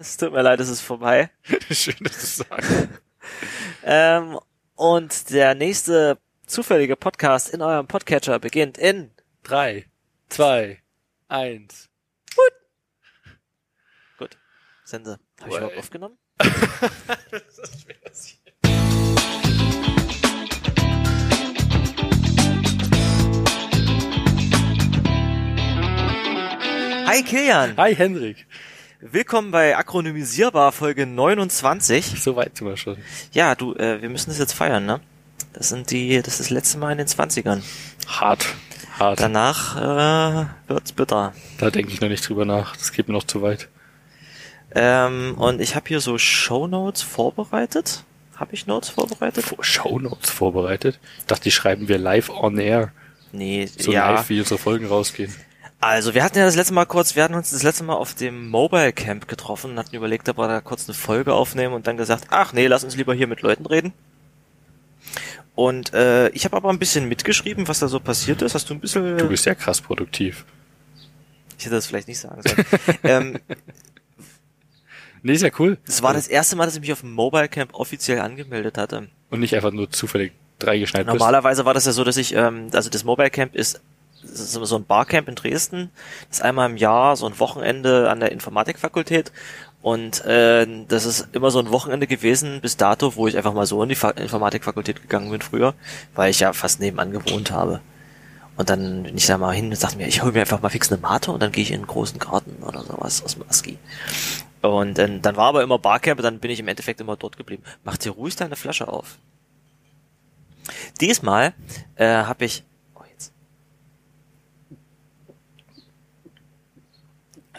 Es tut mir leid, es ist vorbei. Schön, dass du sagst. Ähm, und der nächste zufällige Podcast in eurem Podcatcher beginnt in Drei, zwei, eins. Sense. Habe ich überhaupt aufgenommen? Hi Kilian, Hi Henrik. Willkommen bei Akronymisierbar Folge 29. So weit sind wir schon. Ja, du, äh, wir müssen das jetzt feiern, ne? Das sind die, das ist das letzte Mal in den 20ern. Hart. Hart. Danach äh, wird's bitter. da denke ich noch nicht drüber nach. Das geht mir noch zu weit. Ähm, und ich habe hier so Shownotes vorbereitet. Habe ich Notes vorbereitet? Shownotes vorbereitet. Ich dachte, die schreiben wir live on air. Nee, So ja. live, wie unsere Folgen rausgehen. Also wir hatten ja das letzte Mal kurz, wir hatten uns das letzte Mal auf dem Mobile Camp getroffen und hatten überlegt, ob wir da kurz eine Folge aufnehmen und dann gesagt, ach nee, lass uns lieber hier mit Leuten reden. Und äh, ich habe aber ein bisschen mitgeschrieben, was da so passiert ist. Hast du ein bisschen... Du bist ja krass produktiv. ich hätte das vielleicht nicht sagen sollen. ähm, Nee, ist ja cool. das war das erste Mal, dass ich mich auf dem Mobile Camp offiziell angemeldet hatte. Und nicht einfach nur zufällig drei geschneit bist. Normalerweise war das ja so, dass ich, ähm, also das Mobile Camp ist so ein Barcamp in Dresden, das ist einmal im Jahr so ein Wochenende an der Informatikfakultät und äh, das ist immer so ein Wochenende gewesen bis dato, wo ich einfach mal so in die Fa Informatikfakultät gegangen bin früher, weil ich ja fast nebenan gewohnt habe. Und dann bin ich da mal hin und dachte mir, ich hole mir einfach mal fix eine Mate und dann gehe ich in einen großen Garten oder sowas aus dem ASCII. Und dann, dann war aber immer Barcamp und dann bin ich im Endeffekt immer dort geblieben. Mach dir ruhig deine Flasche auf. Diesmal äh, habe ich. Oh, jetzt.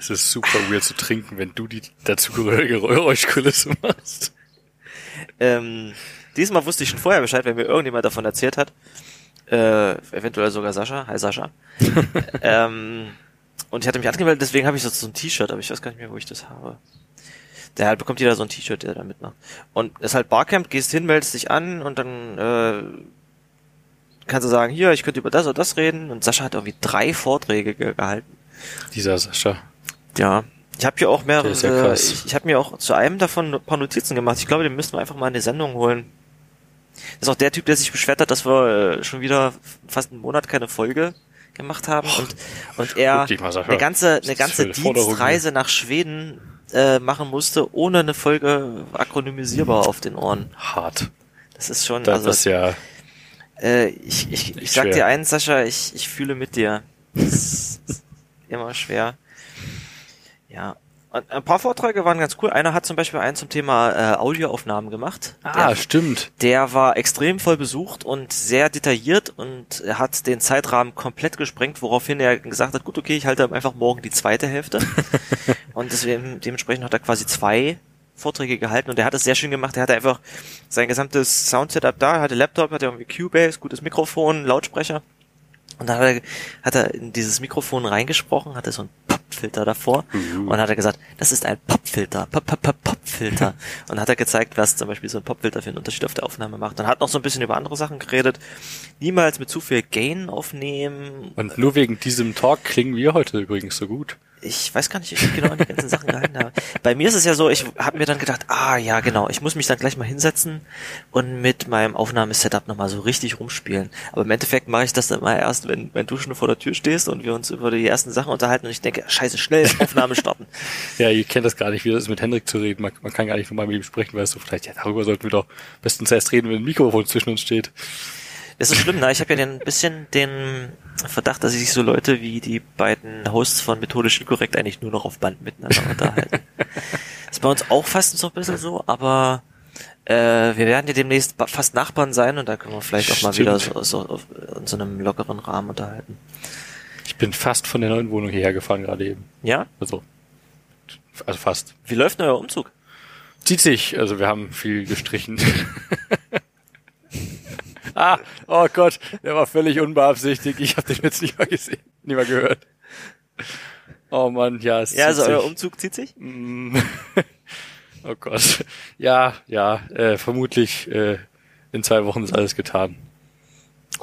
Es ist super weird zu trinken, wenn du die dazugehörige Geräuschkulisse machst. Ähm, diesmal wusste ich schon vorher Bescheid, wenn mir irgendjemand davon erzählt hat. Äh, eventuell sogar Sascha. Hi Sascha. ähm, und ich hatte mich angemeldet, deswegen habe ich so, so ein T-Shirt, aber ich weiß gar nicht mehr, wo ich das habe. Der halt bekommt jeder so ein T-Shirt, der da mitmacht. Und es ist halt Barcamp, gehst hin, meldest dich an und dann äh, kannst du sagen, hier, ich könnte über das oder das reden. Und Sascha hat irgendwie drei Vorträge ge gehalten. Dieser Sascha. Ja. Ich habe hier auch mehrere, ja äh, ich, ich habe mir auch zu einem davon ein paar Notizen gemacht. Ich glaube, den müssten wir einfach mal in die Sendung holen. Das ist auch der Typ, der sich beschwert hat, dass wir äh, schon wieder fast einen Monat keine Folge gemacht haben und und er eine ganze eine ganze Dienstreise nach Schweden äh, machen musste, ohne eine Folge akronymisierbar auf den Ohren. Hart. Das ist schon Das also ist ja, äh, ich, ich, ich Echt sag dir eins, Sascha, ich, ich fühle mit dir. Das ist immer schwer. Ja. Und ein paar Vorträge waren ganz cool. Einer hat zum Beispiel einen zum Thema äh, Audioaufnahmen gemacht. ah, Der, stimmt. der war extrem voll besucht und sehr detailliert und er hat den Zeitrahmen komplett gesprengt, woraufhin er gesagt hat, gut, okay, ich halte einfach morgen die zweite Hälfte. und deswegen, dementsprechend hat er quasi zwei Vorträge gehalten und er hat es sehr schön gemacht. Er hatte einfach sein gesamtes Soundsetup da, hatte Laptop, hatte irgendwie Cubase, gutes Mikrofon, Lautsprecher. Und dann hat er, hat er in dieses Mikrofon reingesprochen, hatte so einen Popfilter davor Mhm. und hat er gesagt, das ist ein Pop, Popfilter. und hat er gezeigt, was zum Beispiel so ein Popfilter für einen Unterschied auf der Aufnahme macht. Und hat noch so ein bisschen über andere Sachen geredet. Niemals mit zu viel Gain aufnehmen. Und nur wegen diesem Talk klingen wir heute übrigens so gut. Ich weiß gar nicht, wie ich genau an die ganzen Sachen gehalten habe. Bei mir ist es ja so, ich habe mir dann gedacht, ah ja, genau, ich muss mich dann gleich mal hinsetzen und mit meinem Aufnahmesetup nochmal so richtig rumspielen. Aber im Endeffekt mache ich das dann mal erst, wenn, wenn du schon vor der Tür stehst und wir uns über die ersten Sachen unterhalten und ich denke, scheiße, schnell Aufnahme starten. Ja, ihr kennt das gar nicht, wie das ist mit Hendrik zu reden. Man, man kann gar nicht normal mit ihm sprechen, weißt du, vielleicht, ja, darüber sollten wir doch bestens erst reden, wenn ein Mikrofon zwischen uns steht. Das ist schlimm, ne? Ich habe ja den, ein bisschen den Verdacht, dass sich so Leute wie die beiden Hosts von Methodisch Inkorrekt eigentlich nur noch auf Band miteinander unterhalten. ist bei uns auch fast so ein bisschen so, aber äh, wir werden ja demnächst fast Nachbarn sein und da können wir vielleicht auch mal wieder so, so in so einem lockeren Rahmen unterhalten. Ich bin fast von der neuen Wohnung hierher gefahren gerade eben. Ja? Also, also fast. Wie läuft denn euer Umzug? Zieht sich, also wir haben viel gestrichen. ah, oh Gott, der war völlig unbeabsichtigt. Ich habe den jetzt nicht mal gesehen, nicht mal gehört. Oh Mann, ja, es Ja, also euer. Umzug zieht sich? Mm. oh Gott. Ja, ja, äh, vermutlich äh, in zwei Wochen ist alles getan.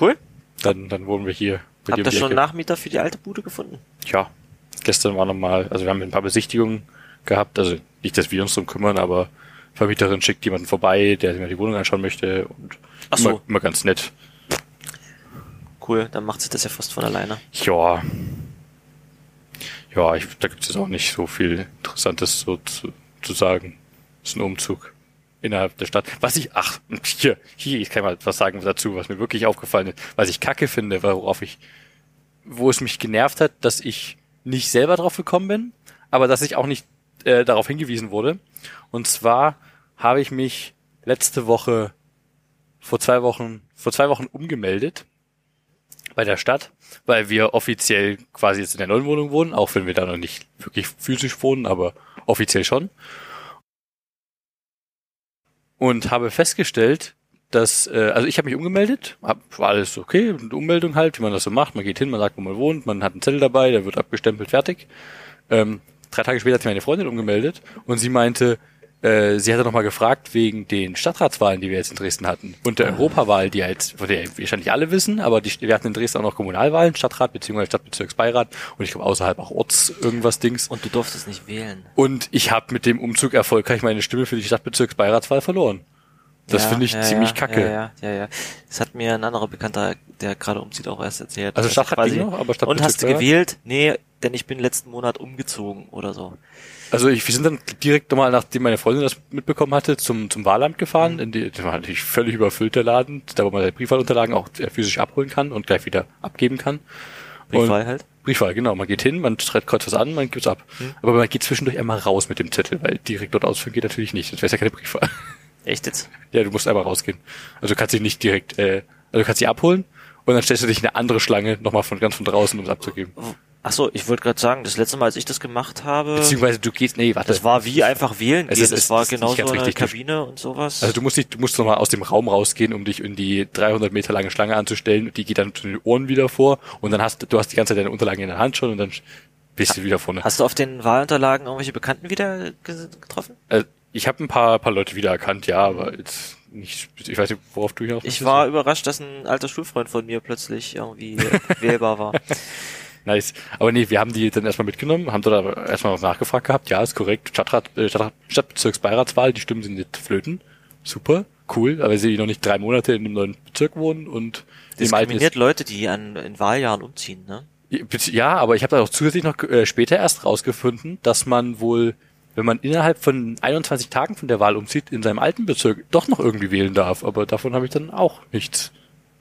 Cool. Dann, dann wohnen wir hier. Habt ihr schon. Nachmieter für die alte Bude gefunden? Ja, gestern war nochmal, also wir haben ein paar Besichtigungen gehabt. Also nicht, dass wir uns drum kümmern, aber Vermieterin schickt jemanden vorbei, der sich mal die Wohnung anschauen möchte und Ach so. immer, immer ganz nett. Cool, dann macht sie das ja fast von alleine. Ja. Ja, ich, da gibt es auch nicht so viel Interessantes so zu, zu sagen. Das ist ein Umzug innerhalb der Stadt. Was ich, ach, hier, hier, ich kann mal was sagen dazu, was mir wirklich aufgefallen ist, was ich kacke finde, worauf ich, wo es mich genervt hat, dass ich nicht selber drauf gekommen bin, aber dass ich auch nicht äh, darauf hingewiesen wurde. Und zwar habe ich mich letzte Woche, vor zwei Wochen, vor zwei Wochen umgemeldet bei der Stadt, weil wir offiziell quasi jetzt in der neuen Wohnung wohnen, auch wenn wir da noch nicht wirklich physisch wohnen, aber offiziell schon. Und habe festgestellt, dass, äh, also ich habe mich umgemeldet, hab, war alles okay, eine Ummeldung halt, wie man das so macht, man geht hin, man sagt, wo man wohnt, man hat einen Zettel dabei, der wird abgestempelt, fertig. Ähm, drei Tage später hat sich meine Freundin umgemeldet und sie meinte, äh, sie hatte nochmal gefragt wegen den Stadtratswahlen, die wir jetzt in Dresden hatten. Und der Europawahl, die ja jetzt, von der wahrscheinlich alle wissen, aber die, wir hatten in Dresden auch noch Kommunalwahlen, Stadtrat bzw. Stadtbezirksbeirat und ich glaube außerhalb auch Orts irgendwas Dings. Und du durftest nicht wählen. Und ich habe mit dem Umzug erfolgreich meine Stimme für die Stadtbezirksbeiratswahl verloren. Das Ja, finde ich ja, ziemlich ja, kacke. Ja, ja, ja. Das hat mir ein anderer Bekannter, der gerade umzieht, auch erst erzählt. Also Stadtrat quasi- noch, aber Und hast du Stadtbezirksbeirat? gewählt? Nee, denn ich bin letzten Monat umgezogen oder so. Also ich, wir sind dann direkt nochmal, nachdem meine Freundin das mitbekommen hatte, zum, zum Wahlamt gefahren. Mhm. In die, das war natürlich völlig überfüllt, der Laden, da wo man die Briefwahlunterlagen auch äh, physisch abholen kann und gleich wieder abgeben kann. Briefwahl halt. Briefwahl, genau. Man geht hin, man schreibt kurz was an, man gibt's ab. Hm. Aber man geht zwischendurch einmal raus mit dem Zettel, weil direkt dort ausfüllen geht natürlich nicht. Das wäre ja keine Briefwahl. Echt jetzt? ja, du musst einmal rausgehen. Also du kannst dich nicht direkt, äh, also du kannst sie abholen und dann stellst du dich in eine andere Schlange nochmal von ganz von draußen, um es abzugeben. Ach so, ich wollte gerade sagen, das letzte Mal, als ich das gemacht habe, Beziehungsweise du gehst, nee, warte. das war wie einfach wählen Es gehen. ist- es das war genau so eine. Kabine und sowas. Also du musst nicht, du musst nochmal aus dem Raum rausgehen, um dich in die 300 Meter lange Schlange anzustellen. Die geht dann zu den Ohren wieder vor und dann hast du, hast die ganze Zeit deine Unterlagen in der Hand schon und dann bist du wieder vorne. Hast du auf den Wahlunterlagen irgendwelche Bekannten wieder ge- getroffen? Äh, ich habe ein paar, paar Leute wiedererkannt, ja, aber jetzt nicht, ich weiß nicht, worauf du hinaus Ich war überrascht, dass ein alter Schulfreund von mir plötzlich irgendwie wählbar war. Nice. Aber nee, wir haben die dann erstmal mitgenommen, haben dort aber erstmal noch nachgefragt gehabt. Ja, ist korrekt. Stadtrat, äh, Stadtrat, Stadtbezirksbeiratswahl, die Stimmen sind nicht flöten. Super, cool. Aber sie noch nicht drei Monate in dem neuen Bezirk wohnen und Diskriminiert Leute, die an, in Wahljahren umziehen, ne? ja, aber ich habe da auch zusätzlich noch äh, später erst rausgefunden, dass man wohl, wenn man innerhalb von 21 Tagen von der Wahl umzieht, in seinem alten Bezirk doch noch irgendwie wählen darf. Aber davon habe ich dann auch nichts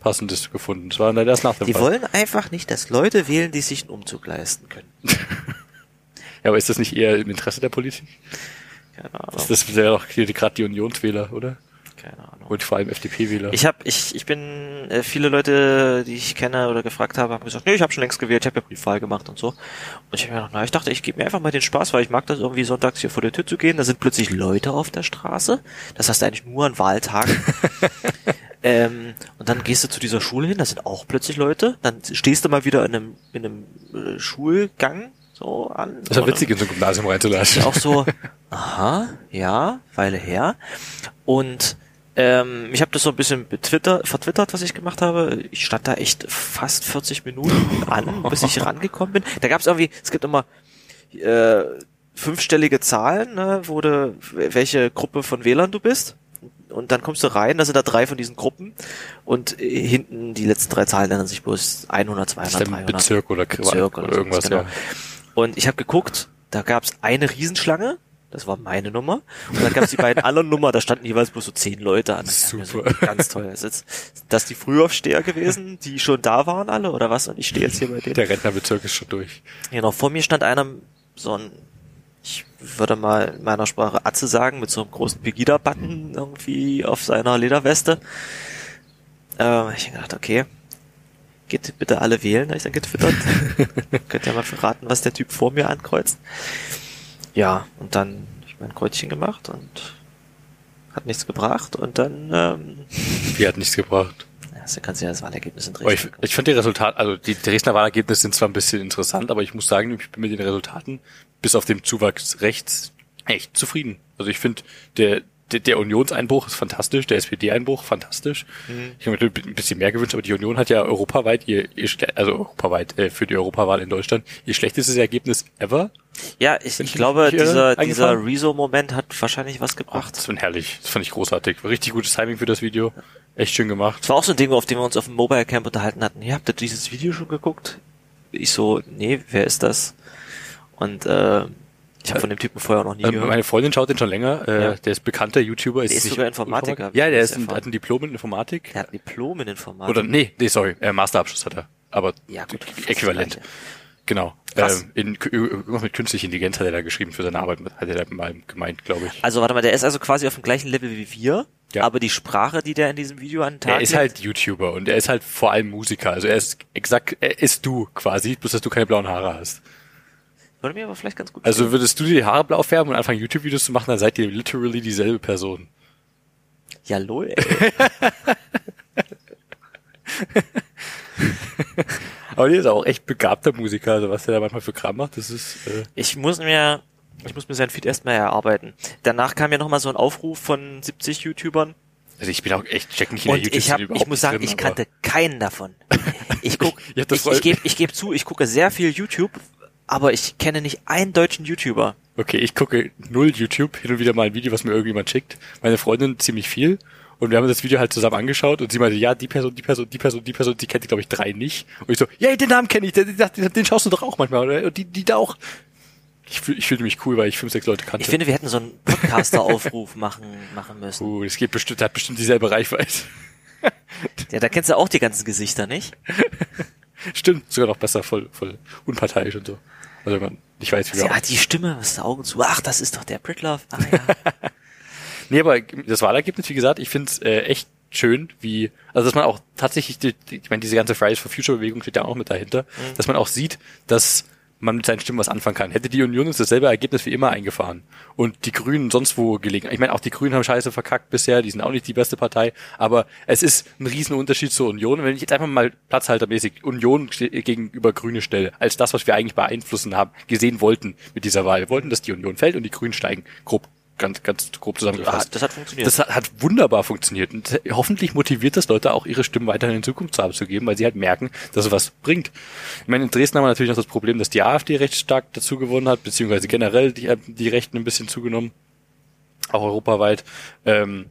Passendes gefunden. Das war leider erst nach dem Die Wahl. wollen einfach nicht, dass Leute wählen, die sich einen Umzug leisten können. Ja, aber ist das nicht eher im Interesse der Politik? Keine Ahnung. Das, das wäre doch gerade die Unionswähler, oder? Keine Ahnung. Und vor allem FDP-Wähler. Ich habe, ich, ich bin äh, viele Leute, die ich kenne oder gefragt habe, haben gesagt, nee, ich habe schon längst gewählt, ich habe ja Briefwahl gemacht und so. Und ich habe mir gedacht, na, ich dachte, ich gebe mir einfach mal den Spaß, weil ich mag das irgendwie sonntags hier vor der Tür zu gehen. Da sind plötzlich Leute auf der Straße. Das hast du eigentlich nur an Wahltagen. ähm, und dann gehst du zu dieser Schule hin, da sind auch plötzlich Leute. Dann stehst du mal wieder in einem, in einem äh, Schulgang so an. das ist ja witzig, in so ein Gymnasium reinzulassen. auch so, aha, ja, Weile her. Und ähm, ich habe das so ein bisschen betwittert, vertwittert, was ich gemacht habe. Ich stand da echt fast 40 Minuten an, bis ich rangekommen bin. Da gab es irgendwie, es gibt immer äh, fünfstellige Zahlen, ne, wo du, welche Gruppe von Wählern du bist. Und dann kommst du rein, da sind da drei von diesen Gruppen und äh, hinten die letzten drei Zahlen nennen sich bloß 100, 200, Das ist dann 300. Bezirk oder, Bezirk oder, oder irgendwas, genau. ja. Und ich habe geguckt, da gab's eine Riesenschlange, das war meine Nummer. Und dann gab's die beiden anderen Nummer, da standen jeweils bloß so zehn Leute an. Das Super. So ganz toll. Ist jetzt, sind das die Frühaufsteher gewesen, die schon da waren alle oder was? Und ich stehe jetzt hier bei denen. Der Rentnerbezirk ist schon durch. Genau, vor mir stand einer, so ein, ich würde mal in meiner Sprache Atze sagen, mit so einem großen Pegida-Button irgendwie auf seiner Lederweste. Ähm, ich hab gedacht, okay, geht bitte alle wählen, habe ich dann getwittert. Könnt ihr mal verraten, was der Typ vor mir ankreuzt. Ja, und dann hab ich mein Kreuzchen gemacht und hat nichts gebracht und dann, ähm, Die hat nichts gebracht. ja, also kannst du ja das Wahlergebnis in Aber ich, Dresden ich fand die Resultate, also die Dresdner Wahlergebnisse sind zwar ein bisschen interessant, aber ich muss sagen, ich bin mit den Resultaten bis auf den Zuwachs rechts echt zufrieden. Also ich finde, der der, der Unionseinbruch ist fantastisch, der SPD-Einbruch fantastisch. Mhm. Ich habe mir ein bisschen mehr gewünscht, aber die Union hat ja europaweit ihr, ihr also europaweit äh, für die Europawahl in Deutschland ihr schlechtestes Ergebnis ever. Ja, ich, ich glaube, äh, dieser, dieser? Rezo-Moment hat wahrscheinlich was Ach, gebracht. das war herrlich. Das fand ich großartig. Richtig gutes Timing für das Video. Echt schön gemacht. Das war auch so ein Ding, auf dem wir uns auf dem Mobile Camp unterhalten hatten. Ihr habt ihr dieses Video schon geguckt? Ich so, nee, wer ist das? Und äh, ich habe von dem Typen vorher auch noch nie Ähm, gehört. meine Freundin schaut den schon länger. Äh, Ja. Der ist bekannter YouTuber. Der ist nicht sogar Informatiker, Ja, der ist ein, hat ein Diplom in Informatik. Der hat ein Diplom in Informatik. Oder nee, nee, sorry, äh, Masterabschluss hat er. Aber Ja, gut, ist äquivalent. Genau. Krass. Ähm, in, irgendwas mit künstlicher Intelligenz hat er da geschrieben für seine Arbeit, hat er da mal gemeint, glaube ich. Also warte mal, der ist also quasi auf dem gleichen Level wie wir, Ja. aber die Sprache, die der in diesem Video an den Tag Er ist legt- halt YouTuber und er ist halt vor allem Musiker. Also er ist exakt, er ist du quasi, bloß dass du keine blauen Haare hast. Würde mir aber vielleicht ganz gut Also würdest du dir die Haare blau färben und anfangen YouTube-Videos zu machen, dann seid ihr literally dieselbe Person. Ja, lol, ey. Aber der ist auch echt begabter Musiker, also was der da manchmal für Kram macht, das ist, äh, Ich muss mir, ich muss mir sein Feed erstmal erarbeiten. Danach kam ja nochmal so ein Aufruf von 70 YouTubern. also ich bin auch echt, check nicht in der Und ich hab, ich muss sagen, drin, ich kannte keinen davon. Ich guck, ich, soll- ich gebe ich geb zu, ich gucke sehr viel YouTube, aber ich kenne nicht einen deutschen YouTuber. Okay, ich gucke null YouTube, hin und wieder mal ein Video, was mir irgendjemand schickt. Meine Freundin ziemlich viel. Und wir haben das Video halt zusammen angeschaut und sie meinte, ja, die Person, die Person, die Person, die Person, die kennt die, glaube ich, drei nicht. Und ich so, ja, den Namen kenne ich, den, den, den schaust du doch auch manchmal, oder? Und die, die da auch. Ich, fühl, ich fühlte mich cool, weil ich fünf, sechs Leute kannte. Ich finde, wir hätten so einen Podcaster-Aufruf machen, machen müssen. uh, das geht bestimmt, der hat bestimmt dieselbe Reichweite. Ja, da kennst du auch die ganzen Gesichter, nicht? Stimmt, sogar noch besser, voll, voll unparteiisch und so. Also man, ich weiß, wie wir Ja, die Stimme, was die Augen zu. Ach, das ist doch der Britlove. Ah, ja. Nee, aber das Wahlergebnis, wie gesagt, ich finde es äh, echt schön, wie, also dass man auch tatsächlich, die, die, ich meine, diese ganze Fridays for Future Bewegung steht ja auch mit dahinter, dass man auch sieht, dass man mit seinen Stimmen was anfangen kann. Hätte die Union uns dasselbe Ergebnis wie immer eingefahren und die Grünen sonst wo gelegen. Ich meine, auch die Grünen haben scheiße verkackt bisher, die sind auch nicht die beste Partei, aber es ist ein Riesenunterschied zur Union. Wenn ich jetzt einfach mal platzhaltermäßig Union gegenüber Grüne stelle, als das, was wir eigentlich beeinflussen haben, gesehen wollten mit dieser Wahl. Wir wollten, dass die Union fällt und die Grünen steigen. Grob, ganz, ganz grob zusammengefasst. Ah, das hat funktioniert. Das hat, hat wunderbar funktioniert. Und hoffentlich motiviert das Leute auch, ihre Stimmen weiterhin in Zukunft abzugeben, weil sie halt merken, dass es was bringt. Ich meine, in Dresden haben wir natürlich noch das Problem, dass die AfD recht stark dazu gewonnen hat, beziehungsweise generell die, die Rechten ein bisschen zugenommen. Auch europaweit. Ähm,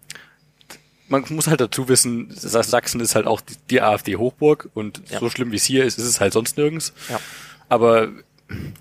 man muss halt dazu wissen, Sachsen ist halt auch die, die AfD-Hochburg und Ja. so schlimm wie es hier ist, ist es halt sonst nirgends. Ja. Aber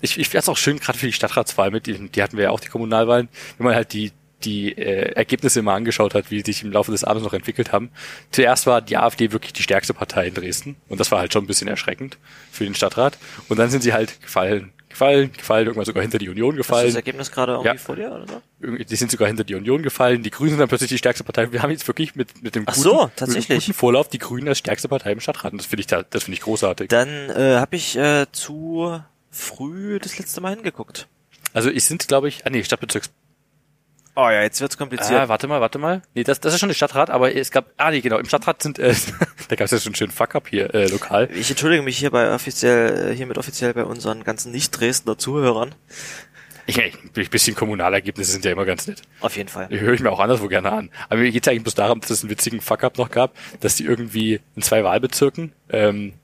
ich, ich finde es auch schön, gerade für die Stadtratswahl mit, die, die hatten wir ja auch, die Kommunalwahlen, wenn man halt die, die äh, Ergebnisse mal angeschaut hat, wie sich im Laufe des Abends noch entwickelt haben. Zuerst war die AfD wirklich die stärkste Partei in Dresden und das war halt schon ein bisschen erschreckend für den Stadtrat. Und dann sind sie halt gefallen, gefallen, gefallen, irgendwann sogar hinter die Union Hast gefallen. das Ergebnis gerade irgendwie Ja. vor dir oder so? Die sind sogar hinter die Union gefallen. Die Grünen sind dann plötzlich die stärkste Partei. Wir haben jetzt wirklich mit, mit dem guten, so, tatsächlich. Mit dem guten Vorlauf die Grünen als stärkste Partei im Stadtrat. Und das finde ich, da- das finde ich großartig. Dann äh, habe ich äh, zu früh das letzte Mal hingeguckt. Also es sind, glaube ich, ah nee, Stadtbezirks Oh ja, jetzt wird's kompliziert. Ah, warte mal, warte mal. Nee, das, das ist schon der Stadtrat, aber es gab, ah nee, genau, im Stadtrat sind, äh, da gab es ja schon einen schönen Fuck-up hier, äh, lokal. Ich entschuldige mich hier bei offiziell, äh, hiermit offiziell bei unseren ganzen Nicht-Dresdner Zuhörern. Ich ein bisschen Kommunalergebnisse sind ja immer ganz nett. Auf jeden Fall. Die höre ich mir auch anderswo gerne an. Aber mir geht's eigentlich bloß darum, dass es einen witzigen Fuck-up noch gab, dass die irgendwie in zwei Wahlbezirken, ähm,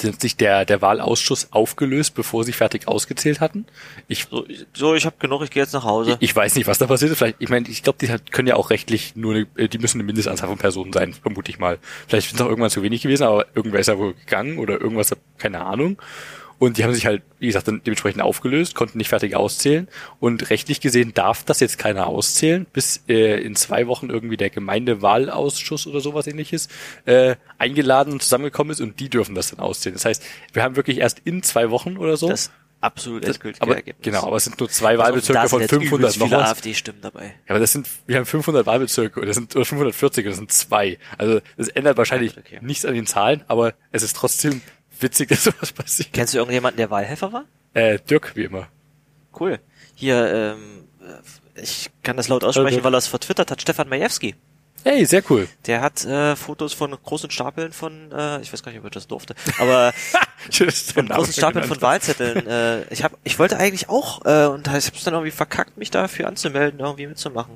sich der, der Wahlausschuss aufgelöst, bevor sie fertig ausgezählt hatten. Ich, So, ich- so ich habe genug, ich gehe jetzt nach Hause. ich weiß nicht, was da passiert ist. Vielleicht, ich meine, ich glaube, die können ja auch rechtlich nur, eine, äh, die müssen eine Mindestanzahl von Personen sein, vermute ich mal. Vielleicht sind es auch irgendwann zu wenig gewesen, aber irgendwer ist ja wohl gegangen oder irgendwas, keine Ahnung. Und die haben sich halt, wie gesagt, dann dementsprechend aufgelöst, konnten nicht fertig auszählen. Und rechtlich gesehen darf das jetzt keiner auszählen, bis äh, in zwei Wochen irgendwie der Gemeindewahlausschuss oder sowas ähnliches äh, eingeladen und zusammengekommen ist und die dürfen das dann auszählen. Das heißt, wir haben wirklich erst in zwei Wochen oder so. das absolut endgültige aber, Ergebnis. genau, aber es sind nur zwei auf, Wahlbezirke von sind jetzt 500 übelst noch viele was. AfD-Stimmen dabei. Ja, aber das sind, wir haben 500 Wahlbezirke oder das sind oder 540 oder das sind zwei. Also das ändert wahrscheinlich Okay. nichts an den Zahlen, aber es ist trotzdem witzig, dass sowas passiert. Kennst du irgendjemanden, der Wahlhelfer war? Äh, Dirk, wie immer. Cool. Hier, ähm, äh, ich kann das laut aussprechen, Dirk. weil er es vertwittert hat, Stefan Majewski. Hey, sehr cool. Der hat äh, Fotos von großen Stapeln von, äh, ich weiß gar nicht, ob ich das durfte, aber von großen Stapeln von Wahlzetteln. Äh, ich hab, ich wollte eigentlich auch, äh, und ich habe es dann irgendwie verkackt, mich dafür anzumelden, irgendwie mitzumachen.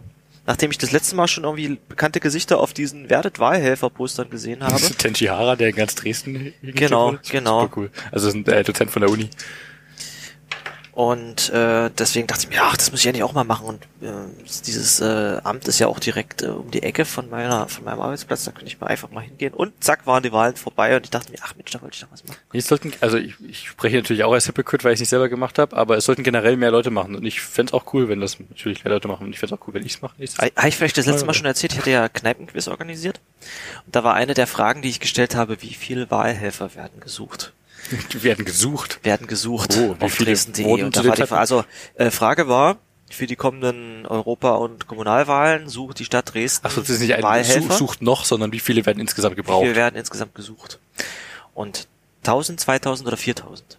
Nachdem ich das letzte Mal schon irgendwie bekannte Gesichter auf diesen Werdet Wahlhelfer-Postern gesehen habe. Tenchi Hara, der in ganz Dresden Genau, genau. Super cool. Also ist ein äh, Dozent von der Uni. Und äh, deswegen dachte ich mir, ach, das muss ich ja nicht auch mal machen. Und äh, dieses äh, Amt ist ja auch direkt äh, um die Ecke von meiner, von meinem Arbeitsplatz, da könnte ich mal einfach mal hingehen. Und zack, waren die Wahlen vorbei und ich dachte mir, ach Mensch, da wollte ich doch was machen. Es sollten, also ich, ich spreche natürlich auch als Hypocrite, weil ich es nicht selber gemacht habe, aber es sollten generell mehr Leute machen. Und ich fänd's auch cool, wenn das natürlich mehr Leute machen. Und ich fänd's auch cool, wenn ich's mache. Habe ich vielleicht das letzte Mal schon erzählt, ich hatte ja Kneipenquiz organisiert. Und da war eine der Fragen, die ich gestellt habe, wie viele Wahlhelfer werden gesucht? Die werden gesucht. Werden gesucht Oh, wie auf Dresden.de. Und da war die also äh, Frage war, für die kommenden Europa- und Kommunalwahlen sucht die Stadt Dresden Ach so, das ist nicht ein Wahlhelfer. Such, sucht noch, sondern wie viele werden insgesamt Wie gebraucht? viele werden insgesamt gesucht? Und 1000, 2000 oder 4000?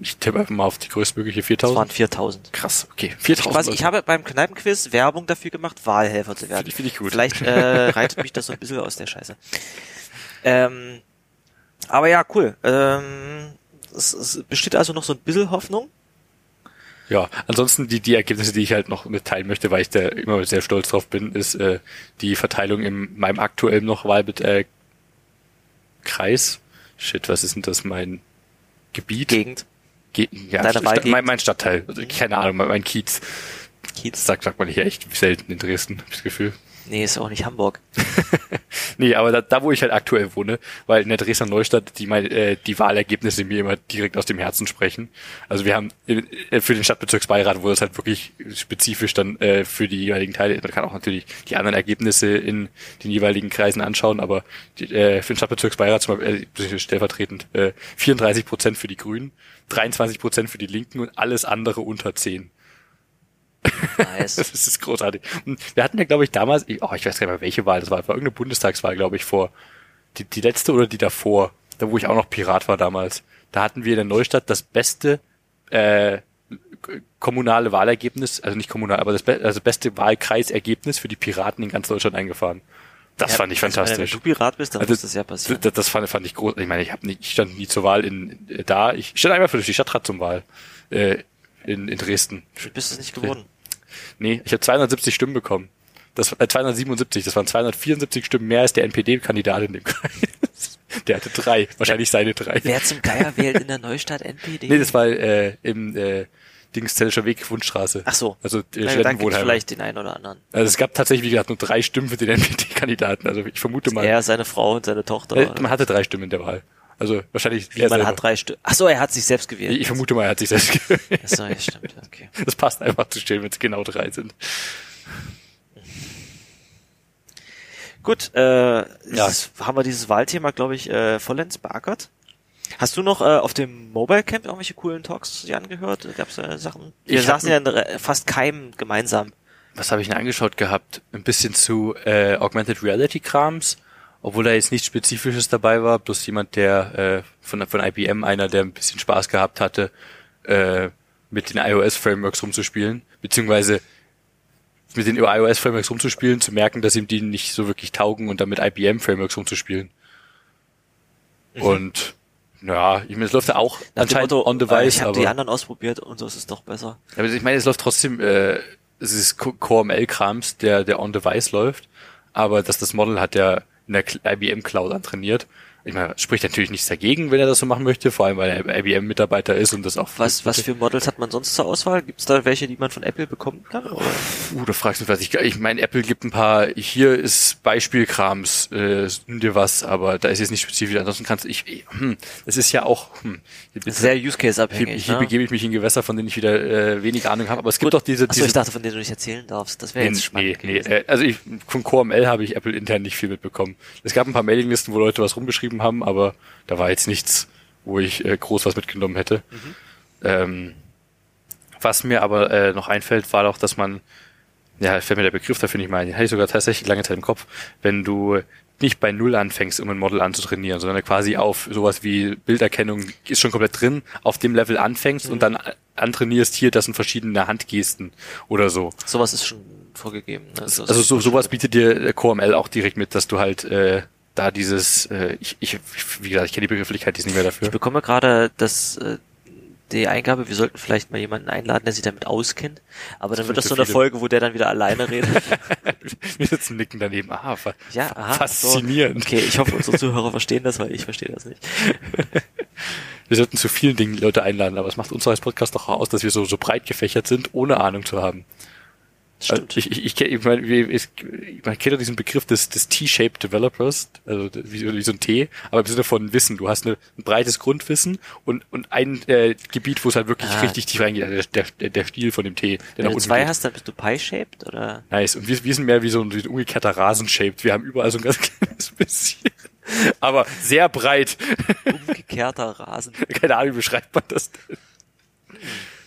Ich tippe einfach mal auf die größtmögliche Das 4000. waren 4000. Krass, okay. Ich, 4000. quasi, ich habe beim Kneipenquiz Werbung dafür gemacht, Wahlhelfer zu werden. Finde ich- finde ich gut. Vielleicht äh, reitet mich das so ein bisschen aus der Scheiße. Ähm, aber ja, cool. Ähm, es, es besteht also noch so ein bisschen Hoffnung. Ja, ansonsten die, die Ergebnisse, die ich halt noch mitteilen möchte, weil ich da immer sehr stolz drauf bin, ist äh, die Verteilung in meinem aktuellen noch Wahlbet äh, Kreis. Shit, was ist denn das? Mein Gebiet? Gegend. Ge ja, Deine Sta- mein, mein Stadtteil. Also, keine Ahnung, mein, mein Kiez. Kiez. Das sagt, sagt man hier echt selten in Dresden, hab ich das Gefühl. Nee, ist auch nicht Hamburg. Nee, aber da, da, wo ich halt aktuell wohne, weil in der Dresdner Neustadt die, mein, äh, die Wahlergebnisse mir immer direkt aus dem Herzen sprechen. Also wir haben äh, für den Stadtbezirksbeirat, wo das halt wirklich spezifisch dann äh, für die jeweiligen Teile, man kann auch natürlich die anderen Ergebnisse in den jeweiligen Kreisen anschauen, aber die, äh, für den Stadtbezirksbeirat zum Beispiel, äh, stellvertretend, äh, 34 Prozent für die Grünen, 23 Prozent für die Linken und alles andere unter 10. Nice. Das ist großartig. Wir hatten ja, glaube ich, damals, ich- oh, ich weiß gar nicht mehr, welche Wahl das war, es war irgendeine Bundestagswahl, glaube ich, vor, die, die letzte oder die davor, da wo ich auch noch Pirat war damals. Da hatten wir in der Neustadt das beste äh, kommunale Wahlergebnis, also nicht kommunal, aber das be also beste Wahlkreisergebnis für die Piraten in ganz Deutschland eingefahren. Das Ja, fand ich also fantastisch. Wenn du Pirat bist, dann Also, muss das ja passieren. Das, das fand, fand ich groß. Ich meine, ich, hab nicht, ich stand nie zur Wahl in, in da. Ich stand einmal für die Stadtrat zum Wahl äh, in, in Dresden. Du bist es nicht geworden. Nee, ich habe 270 Stimmen bekommen. Das äh, 277, das waren 274 Stimmen mehr als der NPD-Kandidat in dem Kreis. Der hatte drei, wahrscheinlich seine drei. Wer zum Geier wählt in der Neustadt NPD? Nee, das war äh, im äh, Dingszellischer Weg, Wundstraße. Ach so. Also äh, Na, dann gibt's vielleicht den einen oder anderen. Also es gab tatsächlich, wie gesagt, nur drei Stimmen für den NPD-Kandidaten. Also ich vermute mal, Er, seine Frau und seine Tochter. äh, man hatte drei Stimmen in der Wahl. Also wahrscheinlich Wie, man selber. hat drei Stück. Ach so, er hat sich selbst gewählt. Ich vermute mal, er hat sich selbst gewählt. Ach so, ja, stimmt. Okay. Das passt einfach zu stehen, wenn es genau drei sind. Gut, äh, dieses, haben wir dieses Wahlthema, glaube ich, äh, vollends beackert. Hast du noch äh, auf dem Mobile Camp irgendwelche coolen Talks dir angehört? Gab es äh, Sachen? Wir Ich saßen ja in fast keinem gemeinsam. Was habe ich denn angeschaut gehabt? Ein bisschen zu äh, Augmented Reality Krams, obwohl da jetzt nichts Spezifisches dabei war, bloß jemand, der äh, von, von IBM, einer, der ein bisschen Spaß gehabt hatte, äh, mit den iOS-Frameworks rumzuspielen, beziehungsweise mit den iOS-Frameworks rumzuspielen, zu merken, dass ihm die nicht so wirklich taugen und dann mit IBM-Frameworks rumzuspielen. Und ja, ich meine, es läuft ja auch Mhm. Nach anscheinend Motto, on äh, device, ich habe die anderen ausprobiert und so ist es doch besser. aber ich meine, es läuft trotzdem, äh, es ist CoreML-Krams, der, der on-device läuft, aber dass das Model hat ja in der IBM Cloud antrainiert. Ich meine, spricht natürlich nichts dagegen, wenn er das so machen möchte, vor allem weil er IBM-Mitarbeiter ist und das auch. Was, was für Models hat man sonst zur Auswahl? Gibt es da welche, die man von Apple bekommen kann? Oder? Uh, da fragst du mich was. Ich, ich meine, Apple gibt ein paar, hier ist Beispielkrams, äh, nimm dir was, aber da ist jetzt nicht spezifisch. Ansonsten kannst du, ich, ich hm, es ist ja auch, hm, Sehr Use Case hier, abhängig. hier ne? begebe ich mich in Gewässer, von denen ich wieder äh, wenig Ahnung habe, aber es gibt doch diese, Achso, diese ich dachte, von denen du nicht erzählen darfst. Das wäre Nee, jetzt spannend nee, nee. gewesen. äh, Also ich, von CoreML habe ich Apple intern nicht viel mitbekommen. Es gab ein paar Mailinglisten, wo Leute was rumgeschrieben haben, aber da war jetzt nichts, wo ich äh, groß was mitgenommen hätte. Mhm. Ähm, was mir aber äh, noch einfällt, war doch, dass man, ja, fällt mir der Begriff dafür nicht mal ein, den hatte ich sogar tatsächlich lange Zeit im Kopf, wenn du nicht bei Null anfängst, um ein Model anzutrainieren, sondern quasi auf sowas wie Bilderkennung ist schon komplett drin, auf dem Level anfängst Mhm. und dann antrainierst, hier, das sind verschiedene Handgesten oder so. Sowas ist schon vorgegeben. Ne? Also so, sowas bietet dir der CoreML auch direkt mit, dass du halt äh, da dieses, äh, ich, ich, wie gesagt, ich kenne die Begrifflichkeit jetzt nicht mehr Ich dafür. bekomme gerade das, äh, die Eingabe, wir sollten vielleicht mal jemanden einladen, der sich damit auskennt. Aber dann Das wird das so eine. Folge, wo der dann wieder alleine redet. Wir sitzen nicken daneben. Ah, fa Ja, aha, faszinierend. So. Okay, ich hoffe, unsere Zuhörer verstehen das, weil ich verstehe das nicht. Wir sollten zu vielen Dingen die Leute einladen, aber es macht uns als Podcast doch aus, dass wir so, so breit gefächert sind, ohne Ahnung zu haben. Stimmt. Also ich, ich, ich, ich meine, es- man kennt ja diesen Begriff des, des T-Shaped Developers, also wie, wie so ein T, aber im Sinne von Wissen. Du hast eine, ein breites Grundwissen und, und ein äh, Gebiet, wo es halt wirklich Ah. richtig tief reingeht, also der, der, der Stil von dem T, der Wenn du zwei geht. hast, dann bist du pie-shaped oder? Nice. Und wir, wir sind mehr wie so ein, wie ein umgekehrter Rasen-Shaped. Wir haben überall so ein ganz kleines bisschen. Aber sehr breit. Umgekehrter Rasen. Keine Ahnung, wie beschreibt man das denn?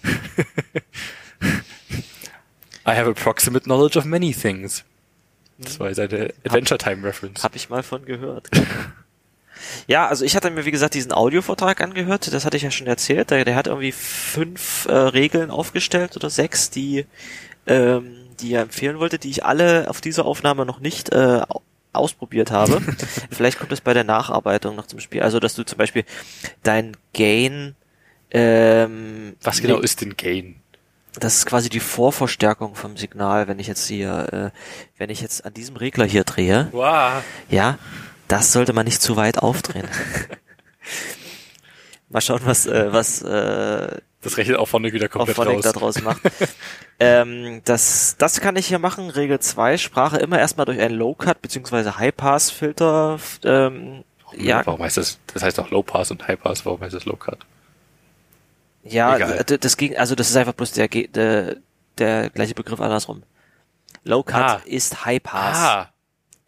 I have approximate knowledge of many things. Das war seine Adventure Time Reference. Hab ich mal von gehört. Ja, also ich hatte mir, wie gesagt, diesen Audiovortrag angehört, das hatte ich ja schon erzählt. Der, der hat irgendwie fünf äh, Regeln aufgestellt oder sechs, die, ähm, die er empfehlen wollte, die ich alle auf dieser Aufnahme noch nicht äh, au- ausprobiert habe. Vielleicht kommt es bei der Nacharbeitung noch zum Spiel. Also, dass du zum Beispiel dein Gain ähm, Was genau ist denn Gain? Das ist quasi die Vorverstärkung vom Signal, wenn ich jetzt hier, äh, wenn ich jetzt an diesem Regler hier drehe, Wow. ja, das sollte man nicht zu weit aufdrehen. Mal schauen, was, äh, was äh, Das rechnet auch vorne wieder komplett Auphonic raus. da draus macht. ähm, das, das kann ich hier machen. Regel 2, Sprache immer erstmal durch einen Low-Cut bzw. High-Pass-Filter ähm, ja, Warum heißt das? Das heißt auch Low Pass und High Pass. Warum heißt das Low Cut? Ja, Egal. das ging, also das ist einfach bloß der, der, der gleiche Begriff andersrum. Low Cut Ah. ist High Pass. Ah.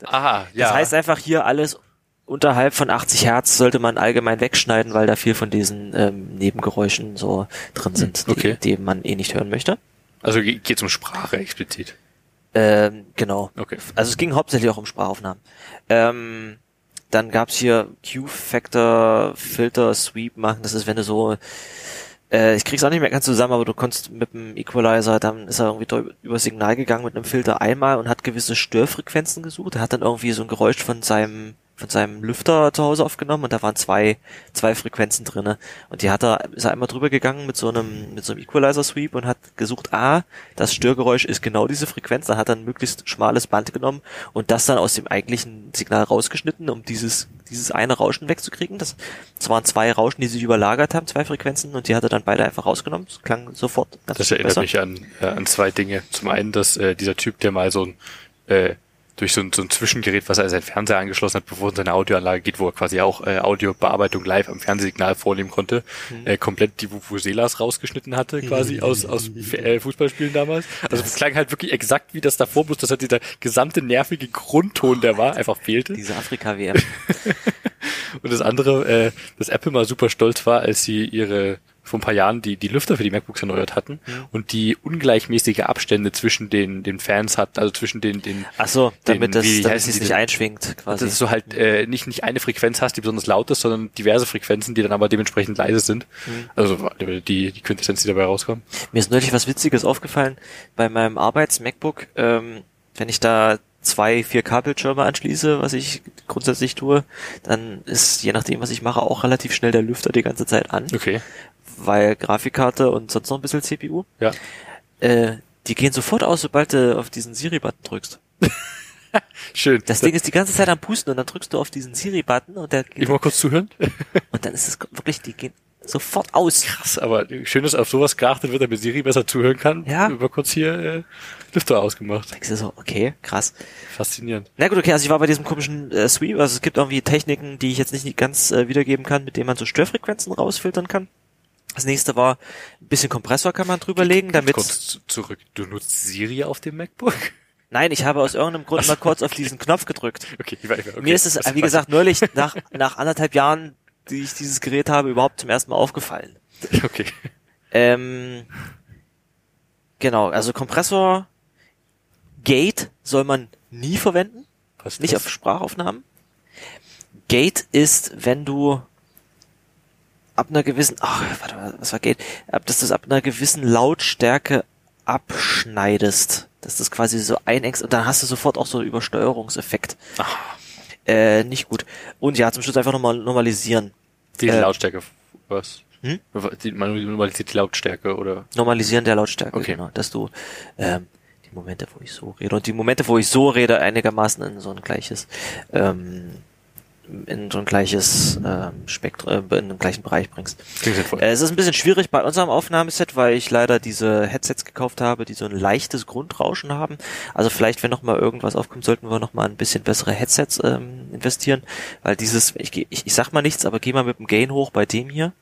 Ah, ja. Das heißt einfach hier alles unterhalb von 80 Hertz sollte man allgemein wegschneiden, weil da viel von diesen ähm, Nebengeräuschen so drin sind, okay. die, die man eh nicht hören möchte. also ge- geht's um Sprache explizit. Ähm, genau. Okay. Also es ging hauptsächlich auch um Sprachaufnahmen. Ähm, dann gab's hier Q-Factor, Filter, Sweep machen. Das ist, wenn du so, äh, ich krieg's auch nicht mehr ganz zusammen, aber du konntest mit dem Equalizer, dann ist er irgendwie über Signal gegangen mit einem Filter einmal und hat gewisse Störfrequenzen gesucht. Er hat dann irgendwie so ein Geräusch von seinem von seinem Lüfter zu Hause aufgenommen und da waren zwei zwei Frequenzen drinne und die hat er ist er einmal drüber gegangen mit so einem mit so einem Equalizer Sweep und hat gesucht ah das Störgeräusch ist genau diese Frequenz da hat er ein möglichst schmales Band genommen und das dann aus dem eigentlichen Signal rausgeschnitten um dieses dieses eine Rauschen wegzukriegen das, das waren zwei Rauschen die sich überlagert haben zwei Frequenzen und die hat er dann beide einfach rausgenommen das klang sofort ganz Das erinnert besser. mich an, äh, an zwei Dinge. Zum einen, dass äh, dieser Typ, der mal so ein äh, durch so ein, so ein Zwischengerät, was er an seinen Fernseher angeschlossen hat, bevor es in seine Audioanlage geht, wo er quasi auch äh, Audiobearbeitung live am Fernsehsignal vornehmen konnte, äh, komplett die Vuvuzelas rausgeschnitten hatte, quasi aus, aus äh, Fußballspielen damals. Also es klang halt wirklich exakt wie das davor, bloß dass halt dieser gesamte nervige Grundton, der war, einfach fehlte. diese Afrika WM Und das andere, äh, dass Apple mal super stolz war, als sie ihre vor ein paar Jahren die, die Lüfter für die MacBooks erneuert hatten und die ungleichmäßige Abstände zwischen den, den Fans hatten, also zwischen den, den Ach so, damit Den- das wie damit es nicht einschwingt quasi. dass du halt äh, nicht, nicht eine Frequenz hast, die besonders laut ist, sondern diverse Frequenzen, die dann aber dementsprechend leise sind. Also die, die Quintessenz, die dabei rauskommt. Mir ist neulich was Witziges aufgefallen. Bei meinem Arbeits-MacBook, ähm, wenn ich da zwei 4K-Bildschirme anschließe, was ich grundsätzlich tue, dann ist je nachdem, was ich mache, auch relativ schnell der Lüfter die ganze Zeit an, Okay. Weil Grafikkarte und sonst noch ein bisschen CPU, Ja. äh, die gehen sofort aus, sobald du auf diesen Siri-Button drückst. Schön. Das Ding ist die ganze Zeit am Pusten und dann drückst du auf diesen Siri-Button und der ich mal kurz zuhören. und dann ist es wirklich, die gehen sofort aus. Krass, aber schön, dass auf sowas geachtet wird, damit Siri besser zuhören kann. Ja. Über kurz hier äh, Lüfter ausgemacht. Denkst du so, okay, krass. Faszinierend. Na gut, okay, also ich war bei diesem komischen äh, Sweep, also es gibt irgendwie Techniken, die ich jetzt nicht ganz äh, wiedergeben kann, mit denen man so Störfrequenzen rausfiltern kann. Das nächste war, ein bisschen Kompressor kann man drüberlegen, damit... Kurz zu- zurück. Du nutzt Siri auf dem MacBook? Nein, ich habe aus irgendeinem Grund mal kurz auf diesen Knopf gedrückt. Okay, ich weiß, okay. Mir ist es, Das wie gesagt, neulich nach, nach anderthalb Jahren, die ich dieses Gerät habe, überhaupt zum ersten Mal aufgefallen. Okay. Ähm, genau, also Kompressor, Gate soll man nie verwenden. Was Nicht das? auf Sprachaufnahmen. Gate ist, wenn du ab einer gewissen, ach, warte mal, was war Gate? Ab, dass du es ab einer gewissen Lautstärke abschneidest. Dass das quasi so einengst und dann hast du sofort auch so einen Übersteuerungseffekt. Äh, nicht gut. Und ja, zum Schluss einfach nochmal normalisieren. Die äh, Lautstärke. Was? Hm? Die, man normalisiert die Lautstärke oder? Normalisieren der Lautstärke, Okay. genau. Dass du ähm, die Momente, wo ich so rede und die Momente, wo ich so rede, einigermaßen in so ein gleiches ähm, in so ein gleiches ähm, Spektrum, äh, in den gleichen Bereich bringst. Äh, es ist ein bisschen schwierig bei unserem Aufnahmeset, weil ich leider diese Headsets gekauft habe, die so ein leichtes Grundrauschen haben. Also vielleicht, wenn noch mal irgendwas aufkommt, sollten wir noch mal ein bisschen bessere Headsets ähm, investieren, weil dieses, ich, ich, ich sag mal nichts, aber geh mal mit dem Gain hoch bei dem hier.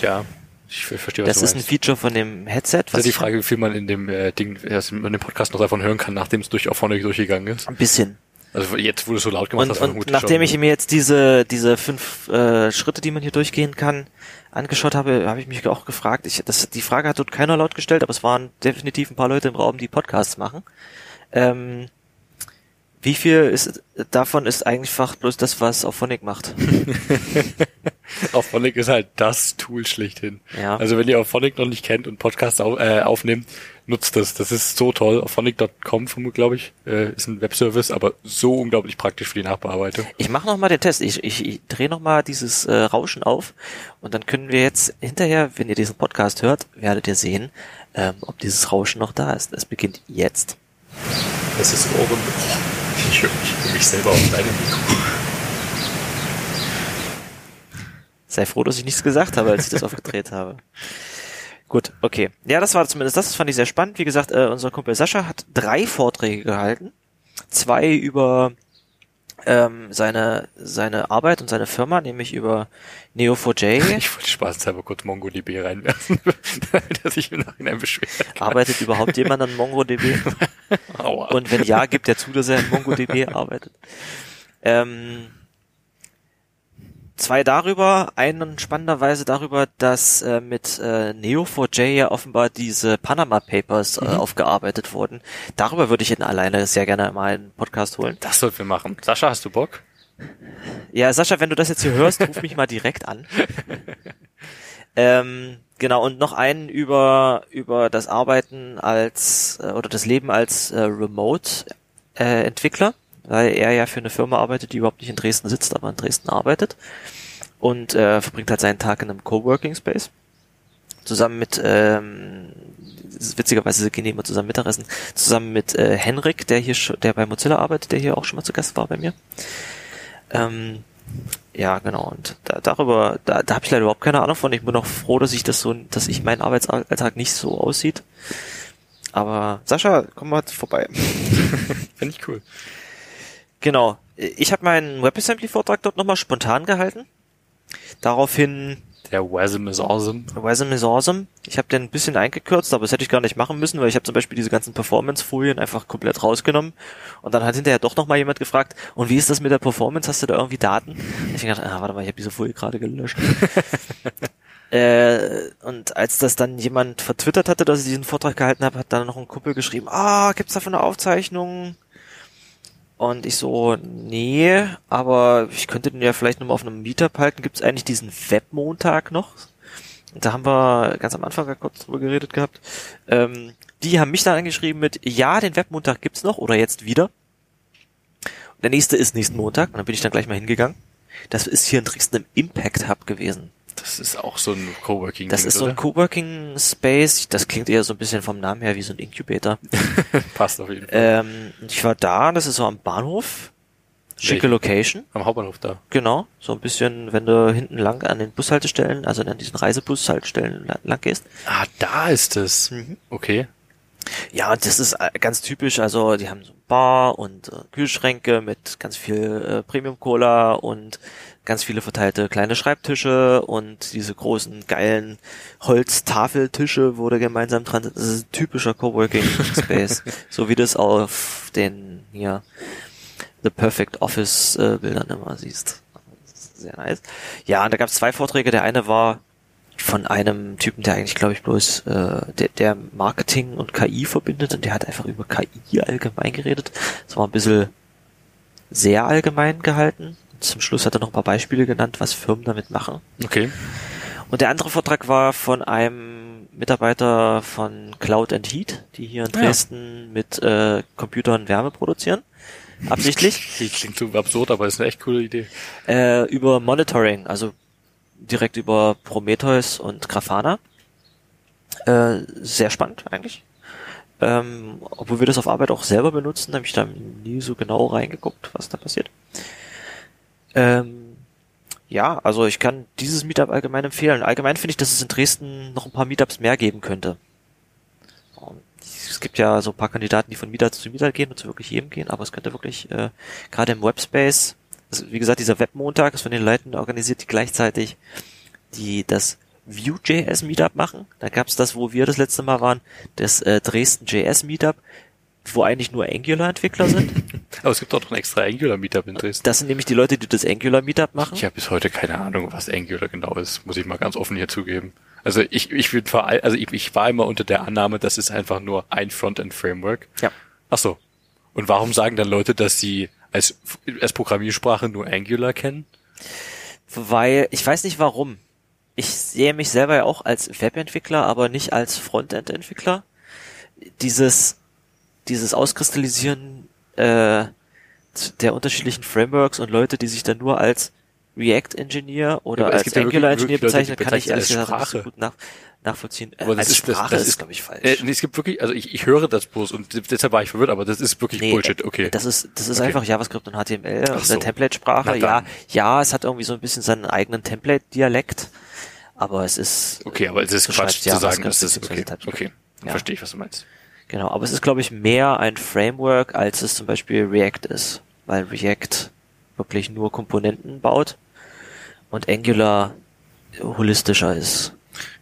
ja, ich ver- verstehe, was Das du ist ein. Feature von dem Headset. Das ist die Frage, wie viel man in dem äh, Ding, dass man den Podcast noch davon hören kann, nachdem es durch auf vorne durchgegangen ist. Ein bisschen. Also jetzt, du es so laut gemacht Und, hast, und nachdem schon. ich mir jetzt diese diese fünf äh, Schritte, die man hier durchgehen kann, angeschaut habe, habe ich mich auch gefragt. Ich, das, die Frage hat dort keiner laut gestellt, aber es waren definitiv ein paar Leute im Raum, die Podcasts machen. Ähm, wie viel ist davon ist einfach bloß das, was Auphonic macht? Auphonic ist halt das Tool schlechthin. Ja. Also wenn ihr Auphonic noch nicht kennt und Podcasts au äh, aufnehmt, nutzt das. Das ist so toll. Auphonic.com, glaube ich, äh, ist ein Webservice, aber so unglaublich praktisch für die Nachbearbeitung. Ich mache noch mal den Test. Ich, ich, ich drehe noch mal dieses äh, Rauschen auf und dann können wir jetzt hinterher, wenn ihr diesen Podcast hört, werdet ihr sehen, ähm, ob dieses Rauschen noch da ist. Es beginnt jetzt. Das ist Ohren. Ich höre mich, selber auf deinem Mikro. Sei froh, dass ich nichts gesagt habe, als ich das aufgedreht habe. Gut, okay. Ja, das war zumindest das. Das fand ich sehr spannend. Wie gesagt, äh, unser Kumpel Sascha hat drei Vorträge gehalten. Zwei über ähm, seine, seine Arbeit und seine Firma, nämlich über Neo4j. Ich wollte spaßenshalber kurz MongoDB reinwerfen, damit er sich im Nachhinein beschwert. Arbeitet überhaupt jemand an MongoDB? Aua. Und wenn ja, gibt er zu, dass er in MongoDB arbeitet. Ähm, zwei darüber, einen spannenderweise darüber, dass äh, mit äh, Neo4j ja offenbar diese Panama Papers äh, aufgearbeitet wurden. Darüber würde ich ihn alleine sehr gerne mal einen Podcast holen. das sollten wir machen. Sascha, hast du Bock? Ja, Sascha, wenn du das jetzt hier hörst, ruf mich mal direkt an. ähm, genau, und noch einen über, über das Arbeiten als, äh, oder das Leben als äh, Remote-Entwickler, weil er ja für eine Firma arbeitet, die überhaupt nicht in Dresden sitzt, aber in Dresden arbeitet. Und äh, verbringt halt seinen Tag in einem Coworking Space. Zusammen mit, ähm, witzigerweise gehen die immer zusammen Mittagessen, zusammen mit äh, Henrik, der hier der bei Mozilla arbeitet, der hier auch schon mal zu Gast war bei mir. Ähm, ja, genau. Und da, darüber, da, da habe ich leider überhaupt keine Ahnung von. Ich bin auch froh, dass ich das so, dass ich mein Arbeitsalltag nicht so aussieht. Aber Sascha, komm mal vorbei. Finde ich cool. Genau. Ich habe meinen WebAssembly-Vortrag dort nochmal spontan gehalten. Daraufhin Der WASM is awesome. WASM is awesome. Ich habe den ein bisschen eingekürzt, aber das hätte ich gar nicht machen müssen, weil ich habe zum Beispiel diese ganzen Performance-Folien einfach komplett rausgenommen. Und dann hat hinterher doch nochmal jemand gefragt, und wie ist das mit der Performance? Hast du da irgendwie Daten? Und ich gedacht, ah, warte mal, ich habe diese Folie gerade gelöscht. äh, und als das dann jemand vertwittert hatte, dass ich diesen Vortrag gehalten habe, hat dann noch ein Kumpel geschrieben, ah, gibt's davon eine Aufzeichnung? Und ich so, nee, aber ich könnte den ja vielleicht nochmal auf einem Meetup halten. Gibt's eigentlich diesen Webmontag noch? Da haben wir ganz am Anfang ja kurz drüber geredet gehabt. Ähm, die haben mich dann angeschrieben mit, ja, den Webmontag gibt's noch oder jetzt wieder. Der nächste ist nächsten Montag. Und dann bin ich dann gleich mal hingegangen. Das ist hier in Dresden im Impact Hub gewesen. Das ist auch so ein Coworking. Das ist so ein Coworking Space. Das klingt eher so ein bisschen vom Namen her wie so ein Incubator. Passt auf jeden Fall. ähm, ich war da, das ist so am Bahnhof. Schicke? Location. Am Hauptbahnhof da. Genau, so ein bisschen, wenn du hinten lang an den Bushaltestellen, also an diesen Reisebushaltestellen la- lang gehst. Ah, da ist es. Mhm. Okay. Ja, und das ist äh, ganz typisch, also die haben so ein Bar und äh, Kühlschränke mit ganz viel äh, Premium-Cola und ganz viele verteilte kleine Schreibtische und diese großen geilen Holztafeltische, du gemeinsam dran. Das ist ein typischer Coworking-Space, so wie du es auf den hier The Perfect Office äh, Bildern immer siehst. Sehr nice. Ja, und da gab es zwei Vorträge. Der eine war von einem Typen, der eigentlich, glaube ich, bloß äh, der, der Marketing und KI verbindet und der hat einfach über KI allgemein geredet. Das war ein bisschen sehr allgemein gehalten. Zum Schluss hat er noch ein paar Beispiele genannt, was Firmen damit machen. Okay. Und der andere Vortrag war von einem Mitarbeiter von Cloud and Heat, die hier in Ah, ja. Dresden mit äh, Computern Wärme produzieren. absichtlich. Die klingt so absurd, aber ist eine echt coole Idee. Äh, über Monitoring, also direkt über Prometheus und Grafana. Äh, sehr spannend eigentlich. Ähm, obwohl wir das auf Arbeit auch selber benutzen, habe ich da nie so genau reingeguckt, was da passiert. Ähm, ja, also ich kann dieses Meetup allgemein empfehlen. Allgemein finde ich, dass es in Dresden noch ein paar Meetups mehr geben könnte. Es gibt ja so ein paar Kandidaten, die von Meetup zu Meetup gehen und zu wirklich jedem gehen, aber es könnte wirklich äh, gerade im Webspace, also wie gesagt, dieser Webmontag ist von den Leuten organisiert, die gleichzeitig die das Vue.js Meetup machen. Da gab's das, wo wir das letzte Mal waren, das äh, Dresden JS Meetup, wo eigentlich nur Angular-Entwickler sind. Aber es gibt auch noch ein extra Angular-Meetup in Dresden. Das sind nämlich die Leute, die das Angular-Meetup machen. Ich habe bis heute keine Ahnung, was Angular genau ist, muss ich mal ganz offen hier zugeben. Also ich, ich würde vor allem, also ich, ich war immer unter der Annahme, das ist einfach nur ein Frontend-Framework. Ja. Ach so. Und warum sagen dann Leute, dass sie als, als Programmiersprache nur Angular kennen? Weil, ich weiß nicht warum. Ich sehe mich selber ja auch als Webentwickler, aber nicht als Frontend-Entwickler. Dieses, dieses Auskristallisieren äh, der unterschiedlichen Frameworks und Leute, die sich dann nur als React-Engineer oder Ja, als gibt ja die bezeichnen, kann ich ehrlich als gesagt Sprache. gut nach, nachvollziehen. Äh, Aber das als ist- das- Sprache das ist, ist- glaube ich, falsch. Äh, nee, es gibt wirklich, also ich, ich höre das bloß und deshalb war ich verwirrt, aber das ist wirklich Nee, Bullshit, äh, okay. Das ist, das ist Okay. einfach JavaScript und HTML, Ach so. eine Template-Sprache. Ja, ja, es hat irgendwie so ein bisschen seinen eigenen Template-Dialekt, aber es ist, Okay, aber es ist Quatsch zu sagen, dass das okay. Okay, Ja. verstehe ich, was du meinst. Genau, aber es ist, glaube ich, mehr ein Framework, als es zum Beispiel React ist, weil React wirklich nur Komponenten baut und Angular holistischer ist.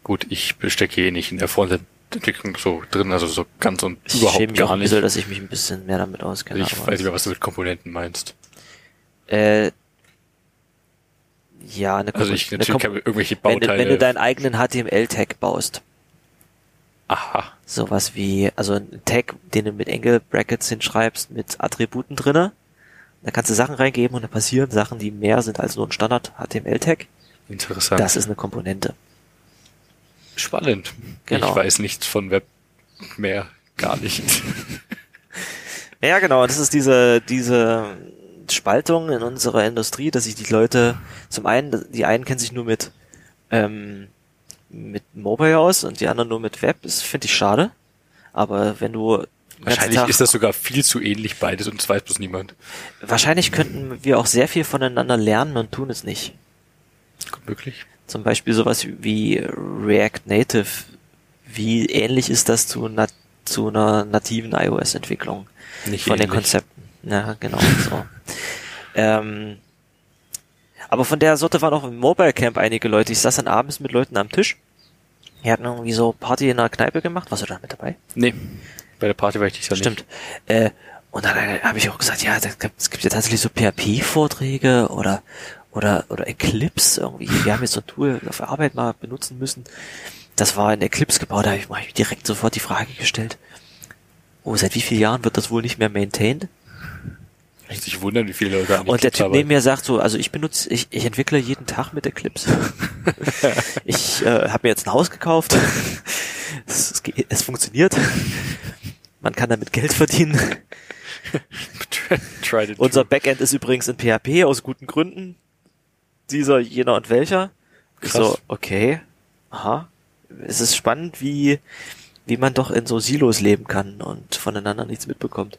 Gut, ich stecke eh nicht in der Frontend-Entwicklung so drin, also so ganz und Ich überhaupt schäme mich auch gar ein nicht. bisschen, dass ich mich ein bisschen mehr damit auskenne. Ich weiß nicht mehr, was du mit Komponenten meinst. Äh, ja, eine Also ich eine natürlich Kom- kann irgendwelche wenn, du- Bauteile. wenn du deinen eigenen HTML-Tag baust, aha. sowas wie, also ein Tag, den du mit Angle Brackets hinschreibst, mit Attributen drinne, da kannst du Sachen reingeben und dann passieren Sachen, die mehr sind als nur ein Standard HTML-Tag. Interessant. Das ist eine Komponente. spannend. Genau. Ich weiß nichts von Web mehr. Gar nicht. Ja, genau, das ist diese, diese Spaltung in unserer Industrie, dass sich die Leute, zum einen, die einen kennen sich nur mit, ähm, mit Mobile aus und die anderen nur mit Web. Das finde ich schade. Aber wenn du den Wahrscheinlich Tag- ist das sogar viel zu ähnlich beides und es weiß bloß niemand. wahrscheinlich könnten wir auch sehr viel voneinander lernen und tun es nicht. Gut möglich. Zum Beispiel sowas wie React Native. Wie ähnlich ist das zu, na zu einer nativen iOS-Entwicklung? Nicht von den ähnlich. Konzepten. Ja, genau. So. ähm, aber von der Sorte waren auch im Mobile Camp einige Leute. Ich saß dann abends mit Leuten am Tisch. Die hatten irgendwie so Party in einer Kneipe gemacht. Warst du da mit dabei? Nee. Bei der Party war ich dich ja Stimmt. Äh, und dann äh, habe ich auch gesagt, ja, gibt- es gibt ja tatsächlich so PHP-Vorträge oder oder oder Eclipse irgendwie. Wir haben jetzt so ein Tool auf der Arbeit mal benutzen müssen. Das war in Eclipse gebaut, da habe ich, ich direkt sofort die Frage gestellt. Oh, seit wie vielen Jahren wird das wohl nicht mehr maintained? Nicht. Sich wundern, wie viele Leute an Und der Typ neben mir sagt so, also ich benutze, ich, ich entwickle jeden Tag mit Eclipse. ich äh, habe mir jetzt ein Haus gekauft. es, es, es funktioniert. Man kann damit Geld verdienen. Unser. Backend ist übrigens in PHP aus guten Gründen. Dieser, jener und welcher. Ich Krass. So, okay. Aha. Es ist spannend, wie, wie man doch in so Silos leben kann und voneinander nichts mitbekommt.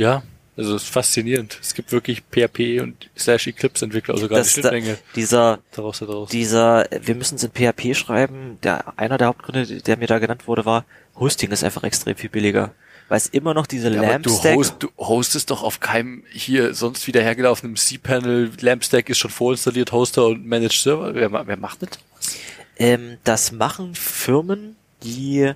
Ja, also es ist faszinierend. Es gibt wirklich PHP und slash Eclipse Entwickler, also da, Schnittmenge dieser, daraus da draus. dieser, wir müssen es in PHP schreiben. Der, einer der Hauptgründe, der mir da genannt wurde, war, Hosting ist einfach extrem viel billiger. Weil es immer noch diese Ja, aber du, Lamp-Stack host, du hostest doch auf keinem hier sonst wieder hergelaufenen cPanel. Lampstack ist schon vorinstalliert, Hoster und Managed Server. Wer, wer macht das? Ähm, das machen Firmen, die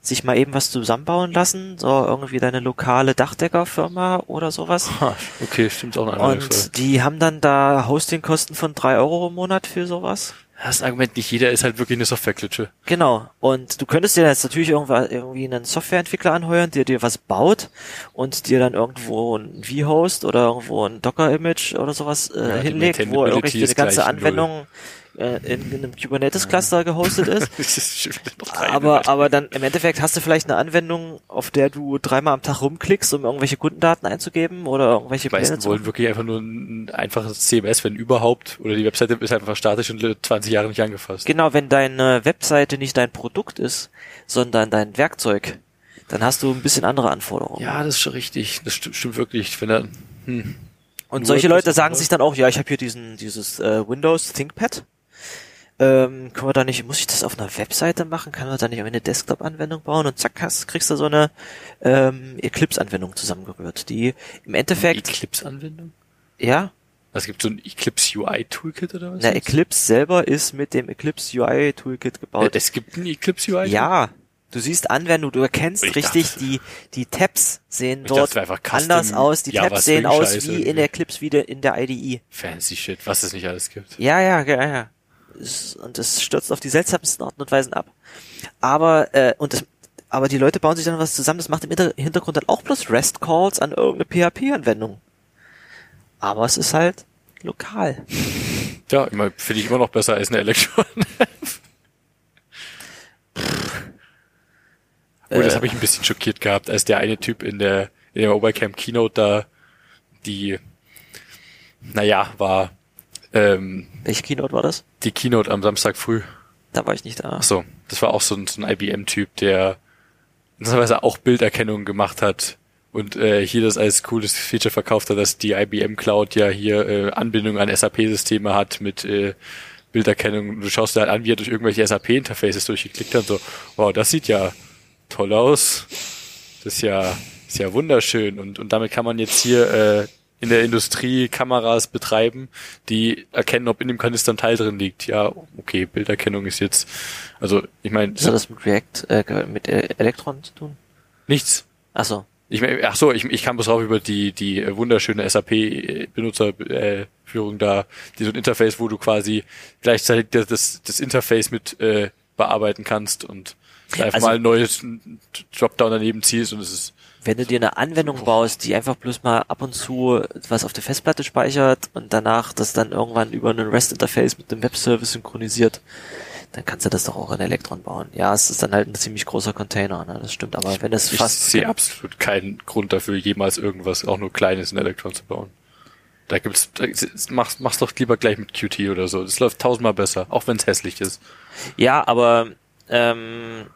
sich mal eben was zusammenbauen lassen, so irgendwie deine lokale Dachdeckerfirma oder sowas. Okay, stimmt auch noch Und die haben dann da Hostingkosten von drei Euro im Monat für sowas. Das ist ein Argument, nicht jeder ist halt wirklich eine Softwareklitsche. Genau. Und du könntest dir jetzt natürlich irgendwie einen Softwareentwickler anheuern, der dir was baut und dir dann irgendwo ein V-Host oder irgendwo ein Docker-Image oder sowas äh, Ja, die hinlegt, wo irgendwie eine ganze gleich null. Äh, in, in einem Kubernetes-Cluster gehostet ist. Aber, aber dann im Endeffekt hast du vielleicht eine Anwendung, auf der du dreimal am Tag rumklickst, um irgendwelche Kundendaten einzugeben oder irgendwelche die meisten Pläne wollen wirklich einfach nur ein einfaches CMS, wenn überhaupt, oder die Webseite ist einfach statisch und 20 Jahre nicht angefasst. Genau, wenn deine Webseite nicht dein Produkt ist, sondern dein Werkzeug, dann hast du ein bisschen andere Anforderungen. Ja, das ist schon richtig. Das stimmt, stimmt wirklich. Wenn er, hm. Und solche Leute sagen sich dann auch, ja, ich habe hier diesen dieses äh, Windows ThinkPad. Ähm, können wir da nicht, muss ich das auf einer Webseite machen? Kann man da nicht eine Desktop-Anwendung bauen? Und zack, hast, kriegst du so eine ähm, Eclipse-Anwendung zusammengerührt, die im Endeffekt, Eclipse-Anwendung? ja, Es gibt so ein Eclipse UI Toolkit oder was? na, Eclipse selber ist mit dem Eclipse UI Toolkit gebaut. Es gibt ein Eclipse UI? Ja, du siehst Anwendung, du erkennst Ich richtig, dachte- die, die Tabs sehen dort dachte, anders aus, die Java Tabs sehen aus wie in der Eclipse wie der, in der IDE. Fancy Shit, was es nicht alles gibt. Ja, ja, ja, ja. Und es stürzt auf die seltsamsten Arten und Weisen ab. Aber, äh, und das, aber die Leute bauen sich dann was zusammen, das macht im Hinter- Hintergrund dann auch bloß REST-Calls an irgendeine PHP-Anwendung. Aber es ist halt lokal. Ja, meine, finde ich immer noch besser als eine Elektron. Oh, das Äh. habe ich ein bisschen schockiert gehabt, als der eine Typ in der in der Mobile Camp Keynote da die, naja, war ähm, Welche Keynote war das? die Keynote am Samstag früh. Da war ich nicht da. Ach so, das war auch so ein, so ein IBM-Typ, der interessanterweise auch Bilderkennung gemacht hat und äh, hier das als cooles Feature verkauft hat, dass die IBM Cloud ja hier äh, Anbindung an SAP-Systeme hat mit äh, Bilderkennung. Und Du schaust dir halt an, wie er durch irgendwelche SAP-Interfaces durchgeklickt hat und so, wow, das sieht ja toll aus. Das ist ja, ist ja wunderschön. Und, und damit kann man jetzt hier äh, in der Industrie Kameras betreiben, die erkennen, ob in dem Kanister ein Teil drin liegt. Ja, okay, Bilderkennung ist jetzt, also ich meine, Was hat das mit React, äh, mit äh, Electron zu tun? nichts. Ach so. Ich mein, ach so, ich, ich kam bloß drauf über die die äh, wunderschöne SAP-Benutzerführung da, die so ein Interface, wo du quasi gleichzeitig das das, das Interface mit äh, bearbeiten kannst und einfach Also- mal ein neues Dropdown daneben ziehst und es ist Wenn du dir eine Anwendung baust, die einfach bloß mal ab und zu was auf der Festplatte speichert und danach das dann irgendwann über einen REST-Interface mit einem Webservice synchronisiert, dann kannst du das doch auch in Electron bauen. Ja, es ist dann halt ein ziemlich großer Container, ne? das stimmt, aber wenn es ich fast... sehe absolut keinen Grund dafür, jemals irgendwas auch nur Kleines in Electron zu bauen. Da gibt's, da, mach's, mach's doch lieber gleich mit Qt oder so. Das läuft tausendmal besser, auch wenn es hässlich ist. Ja, aber ähm,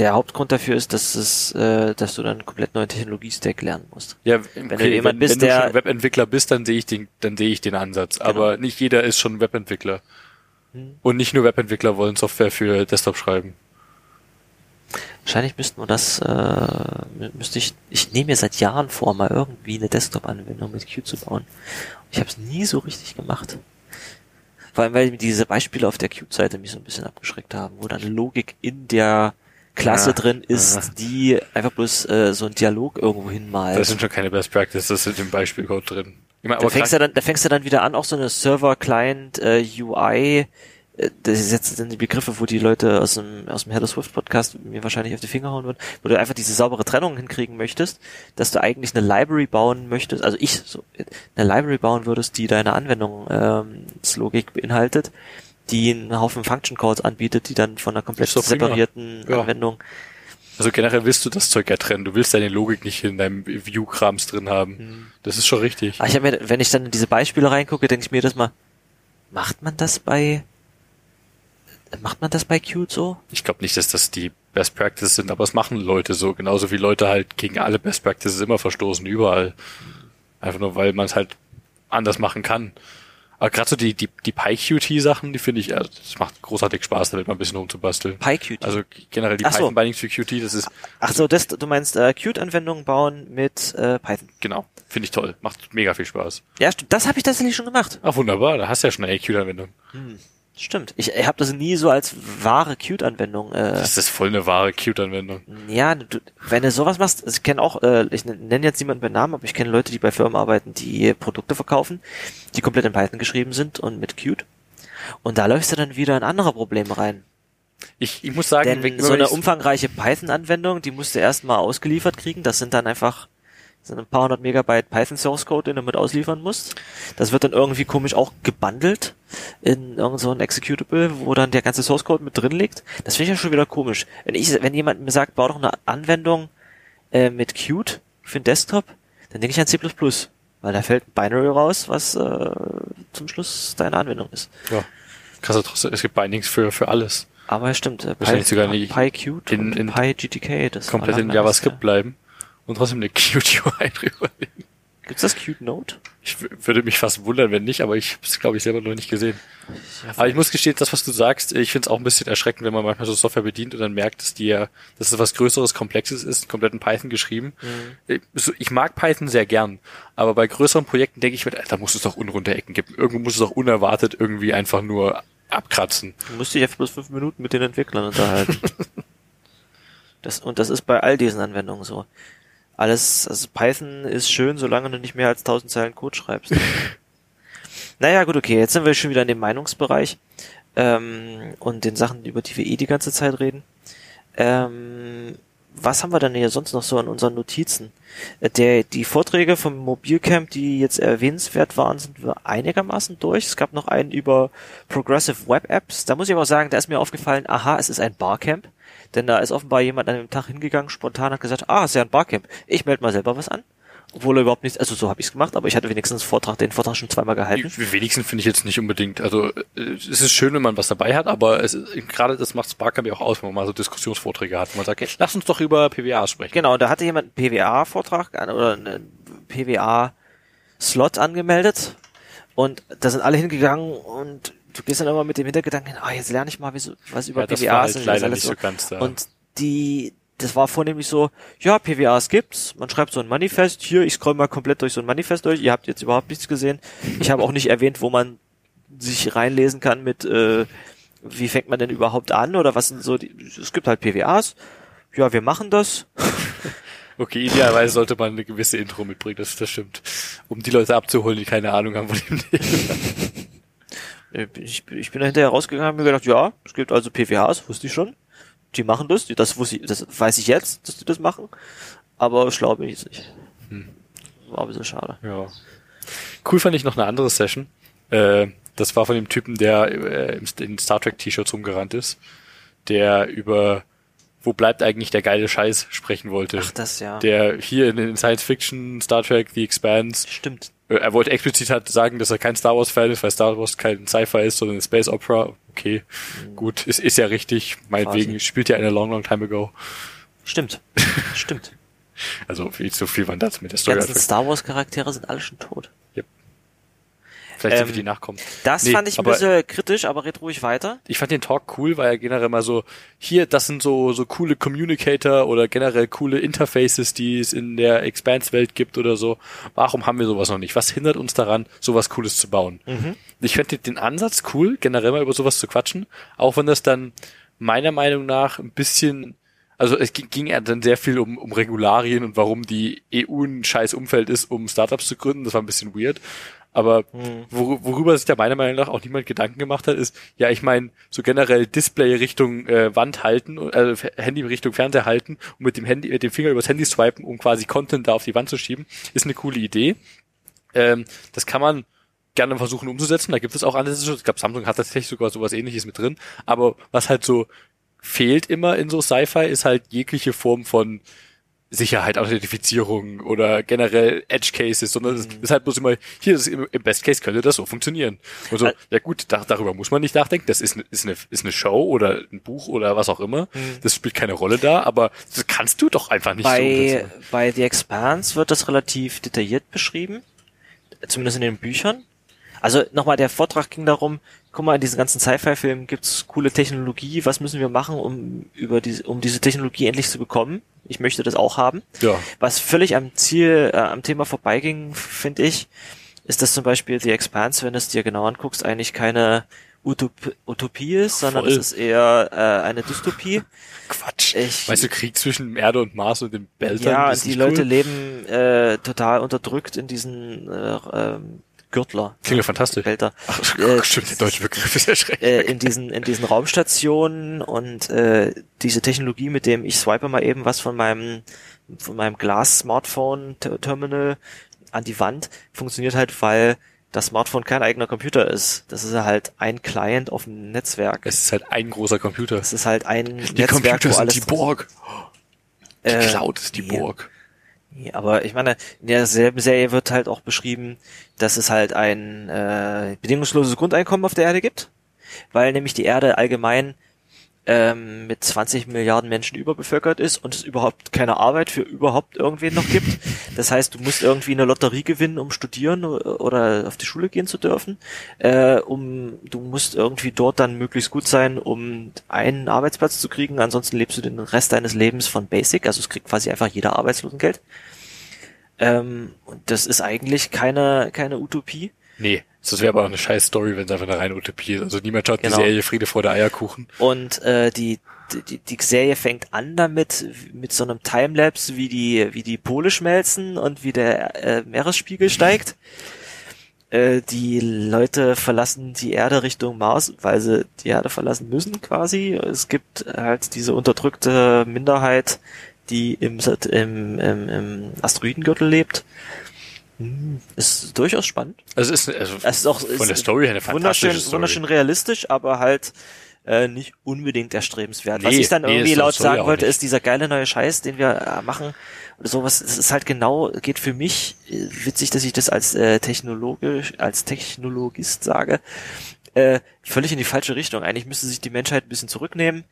der Hauptgrund dafür ist, dass es, äh, dass du dann einen komplett neuen Technologie-Stack lernen musst. Ja, Wenn du jemand wenn, bist, wenn du der- schon Webentwickler bist, dann sehe ich den, dann sehe ich den Ansatz. Aber nicht jeder ist schon Webentwickler. Hm. Und nicht nur Webentwickler wollen Software für Desktop schreiben. Wahrscheinlich müssten wir das, äh, mü- müsste ich, ich nehme mir seit Jahren vor, mal irgendwie eine Desktop-Anwendung mit Qt zu bauen. Ich habe es nie so richtig gemacht. Vor allem, weil diese Beispiele auf der Qt-Seite mich so ein bisschen abgeschreckt haben, wo dann Logik in der Klasse Ja, drin ist, ja. die einfach bloß äh, so einen Dialog irgendwo hinmalt. Das sind schon keine Best Practices, das sind im Beispielcode drin. Ich meine, Da fängst, du dann, da fängst du dann wieder an, auch so eine Server-Client äh, äh, das ist jetzt sind die Begriffe, wo die Leute aus dem, aus dem Hello Swift Podcast mir wahrscheinlich auf die Finger hauen würden, wo du einfach diese saubere Trennung hinkriegen möchtest, dass du eigentlich eine Library bauen möchtest, also ich so, eine Library bauen würdest, die deine Anwendung ähm, beinhaltet, die einen Haufen Function Calls anbietet, die dann von einer komplett separierten Ja. Anwendung also generell willst du das Zeug ja trennen. Du willst deine Logik nicht in deinem View-Krams drin haben. Hm. Das ist schon richtig. Aber ich habe mir, wenn ich dann in diese Beispiele reingucke, denke ich mir das mal, macht man das bei, macht man das bei Qt so? Ich glaube nicht, dass das die Best Practices sind, aber es machen Leute so. Genauso wie Leute halt gegen alle Best Practices immer verstoßen, überall. Einfach nur, weil man es halt anders machen kann. Aber gerade so die, die, die PyQt-Sachen, die finde ich, also das macht großartig Spaß, damit mal ein bisschen rumzubasteln. PyQt. Also generell die so. Python Bindings für Qt, das ist, Ach so, das, du meinst äh, Qt-Anwendungen bauen mit äh, Python. genau, finde ich toll. Macht mega viel Spaß. Ja, stimmt. Das habe ich tatsächlich schon gemacht. Ach, wunderbar, da hast du ja schon eine Qt-Anwendung. Stimmt. Ich, ich habe das nie so als wahre Qt-Anwendung. Äh, Das ist voll eine wahre Qt-Anwendung. ja, du, wenn du sowas machst, also ich kenne auch, äh, ich nenne jetzt niemanden beim Namen, aber ich kenne Leute, die bei Firmen arbeiten, die Produkte verkaufen, die komplett in Python geschrieben sind und mit Qt. Und da läufst du dann wieder in andere Probleme rein. Ich, ich muss sagen, Denn wenn- so eine umfangreiche Python-Anwendung, die musst du erstmal ausgeliefert kriegen. Das sind dann einfach sind ein paar hundert Megabyte Python Source Code, den du mit ausliefern musst. Das wird dann irgendwie komisch auch gebundelt in irgend so ein Executable, wo dann der ganze Source Code mit drin liegt. Das finde ich ja schon wieder komisch. Wenn ich, wenn jemand mir sagt, bau doch eine Anwendung äh, mit Qt für den Desktop, dann denke ich an C++, weil da fällt ein Binary raus, was äh, zum Schluss deine Anwendung ist. Ja. Krass, trotzdem, es gibt Bindings für, für alles. Aber ja, stimmt, äh, PyQt in- und in- PyGTK, das Komplett in JavaScript alles, bleiben und trotzdem eine Qt UI drüber legen. ja. Gibt's das Qt Node? Ich würde mich fast wundern, wenn nicht, aber ich habe es, glaube ich, selber noch nicht gesehen. Ja, Aber ich muss gestehen, das, was du sagst, ich finde es auch ein bisschen erschreckend, wenn man manchmal so Software bedient und dann merkt, dass die ja, dass es was Größeres, Komplexes ist, komplett in Python geschrieben. Ich- so- Ich mag Python sehr gern, aber bei größeren Projekten denke ich mir, da muss es doch unrunde Ecken geben. Irgendwo muss es auch unerwartet irgendwie einfach nur abkratzen. Du musst dich einfach bloß fünf Minuten mit den Entwicklern unterhalten. das, und das ist bei all diesen Anwendungen so. Alles, also Python ist schön, solange du nicht mehr als 1000 Zeilen Code schreibst. naja, gut, okay, jetzt sind wir schon wieder in dem Meinungsbereich ähm, und den Sachen, über die wir eh die ganze Zeit reden. Ähm, was haben wir denn hier sonst noch so an unseren Notizen? Der, die Vorträge vom Mobilcamp, die jetzt erwähnenswert waren, sind wir einigermaßen durch. Es gab noch einen über Progressive Web Apps. Da muss ich aber sagen, da ist mir aufgefallen, aha, es ist ein Barcamp. Denn da ist offenbar jemand an dem Tag hingegangen, spontan hat gesagt, ah, ist ja ein Barcamp. Ich melde mal selber was an. Obwohl er überhaupt nichts, also so habe ich es gemacht, aber ich hatte wenigstens Vortrag, den Vortrag schon zweimal gehalten. Die wenigsten finde ich jetzt nicht unbedingt. Also äh, es ist schön, wenn man was dabei hat, aber es gerade das macht Sparkamp ja auch aus, wenn man mal so Diskussionsvorträge hat, wo man sagt, lass uns doch über PWA sprechen. Genau, da hatte jemand einen PWA-Vortrag an- oder einen PWA-Slot angemeldet und da sind alle hingegangen und du gehst dann immer mit dem Hintergedanken, hin, ah, jetzt lerne ich mal wie so, was über Ja, das PWA war halt leider nicht so ganz da. Und die, das war vornehmlich so, ja, PWAs gibt's, man schreibt so ein Manifest, hier, ich scroll mal komplett durch so ein Manifest durch, ihr habt jetzt überhaupt nichts gesehen. Ich habe auch nicht erwähnt, wo man sich reinlesen kann mit, äh, wie fängt man denn überhaupt an oder was sind so die, es gibt halt PWAs, ja, wir machen das. Okay, idealerweise sollte man eine gewisse Intro mitbringen, das, das stimmt. Um die Leute abzuholen, die keine Ahnung haben von dem Thema. Äh, Ich, ich bin da hinterher rausgegangen und mir gedacht, ja, es gibt also PWAs, wusste ich schon. Die machen das, das wusste ich, das weiß ich jetzt, dass die das machen. Aber schlau bin ich jetzt nicht. War ein bisschen schade. Ja. Cool fand ich noch eine andere Session. Äh, das war von dem Typen, der äh, in Star Trek T-Shirts rumgerannt ist, der über wo bleibt eigentlich der geile Scheiß sprechen wollte. Ach, das ja. Der hier in den Science Fiction, Star Trek, The Expanse, Stimmt. äh, er wollte explizit halt sagen, dass er kein Star Wars Fan ist, weil Star Wars kein Sci-Fi ist, sondern eine Space Opera. Okay, gut, ist, ist ja richtig. Meinetwegen Quasi. spielt ja in a long, long time ago. Stimmt. Stimmt. Also viel zu viel man das mit der Die Story. ganzen anfängt. Star Wars Charaktere sind alle schon tot. Vielleicht sind ähm, wir die nachkommen. Das Nee, fand ich ein bisschen kritisch, aber red ruhig weiter. ich fand den Talk cool, weil er generell mal so, hier, das sind so, so coole Communicator oder generell coole Interfaces, die es in der Expanse-Welt gibt oder so. Warum haben wir sowas noch nicht? Was hindert uns daran, sowas Cooles zu bauen? Ich fand den- den Ansatz cool, generell mal über sowas zu quatschen, auch wenn das dann meiner Meinung nach ein bisschen also es ging, ging ja dann sehr viel um, um Regularien und warum die EU ein scheiß Umfeld ist, um Startups zu gründen. Das war ein bisschen weird. Aber wor worüber sich da meiner Meinung nach auch niemand Gedanken gemacht hat, ist, ja, ich meine, so generell Display Richtung äh, Wand halten, äh, Handy Richtung Fernseher halten und mit dem Handy, mit dem Finger übers Handy swipen, um quasi Content da auf die Wand zu schieben, ist eine coole Idee. Ähm, das kann man gerne versuchen umzusetzen. Da gibt es auch Ansätze. Ich glaube, Samsung hat tatsächlich sogar sowas ähnliches mit drin. Aber was halt so fehlt immer in so Sci-Fi, ist halt jegliche Form von Sicherheit, Authentifizierung oder generell Edge Cases, sondern es ist halt bloß immer, hier ist im, im Best Case könnte das so funktionieren. Und so, Ä- ja gut, da, darüber muss man nicht nachdenken. Das ist, eine- ist, eine, ist eine Show oder ein Buch oder was auch immer. Das spielt keine Rolle da, aber das kannst du doch einfach nicht so Bei, umsetzen. bei The Expanse wird das relativ detailliert beschrieben. Zumindest in den Büchern. Also nochmal, der Vortrag ging darum, guck mal, in diesen ganzen Sci-Fi-Filmen gibt's coole Technologie, was müssen wir machen, um über diese, um diese Technologie endlich zu bekommen? Ich möchte das auch haben. Ja. Was völlig am Ziel, äh, am Thema vorbeiging, finde ich, ist, dass zum Beispiel The Expanse, wenn du es dir genau anguckst, eigentlich keine Utop Utopie ist, sondern Voll. es ist eher äh, eine Dystopie. Quatsch. Ich- weißt du, Krieg zwischen Erde und Mars und dem Beltern? Ja, die Leute cool. leben äh, total unterdrückt in diesen äh, ähm, Gürtler. Klingt ja fantastisch. Behälter. Ach, Äh, stimmt, der deutsche Begriff ist erschreckend. äh, in diesen in diesen Raumstationen und äh, diese Technologie, mit dem ich swipe mal eben was von meinem von meinem Glas Smartphone Ter- Terminal an die Wand, funktioniert halt, weil das Smartphone kein eigener Computer ist. Das ist halt ein Client auf dem Netzwerk. Es ist halt ein großer Computer. Das ist halt ein Die Netzwerk, Computer wo alles die Borg. Die Äh, Cloud ist die ja. Borg. Nee, aber ich meine, in derselben Serie wird halt auch beschrieben, dass es halt ein äh, bedingungsloses Grundeinkommen auf der Erde gibt, weil nämlich die Erde allgemein ähm, mit 20 Milliarden Menschen überbevölkert ist und es überhaupt keine Arbeit für überhaupt irgendwen noch gibt. Das heißt, du musst irgendwie eine Lotterie gewinnen, um studieren oder auf die Schule gehen zu dürfen. Äh, um du musst irgendwie dort dann möglichst gut sein, um einen Arbeitsplatz zu kriegen. Ansonsten lebst du den Rest deines Lebens von Basic. Also es kriegt quasi einfach jeder Arbeitslosengeld. Ähm, und das ist eigentlich keine keine Utopie. Nee, das wäre aber auch eine scheiß Story, wenn es einfach eine reine Utopie ist. Also niemand schaut Genau. die Serie Friede vor der Eierkuchen. Und äh, die, die die Serie fängt an damit mit so einem Timelapse, wie die wie die Pole schmelzen und wie der äh, Meeresspiegel steigt. Äh, die Leute verlassen die Erde Richtung Mars, weil sie die Erde verlassen müssen quasi. Es gibt halt diese unterdrückte Minderheit, die im, im, im, im Asteroidengürtel lebt. Ist durchaus spannend. Also es ist, also Es ist auch von ist der Story her eine wunderschön, fantastische Story. wunderschön realistisch, aber halt äh, nicht unbedingt erstrebenswert. Was Nee, ich dann nee, irgendwie laut sagen wollte, nicht. ist dieser geile neue Scheiß, den wir äh, machen oder sowas. Es ist halt genau, geht für mich äh, witzig, dass ich das als äh, technologisch, als Technologist sage, äh, völlig in die falsche Richtung. Eigentlich müsste sich die Menschheit ein bisschen zurücknehmen.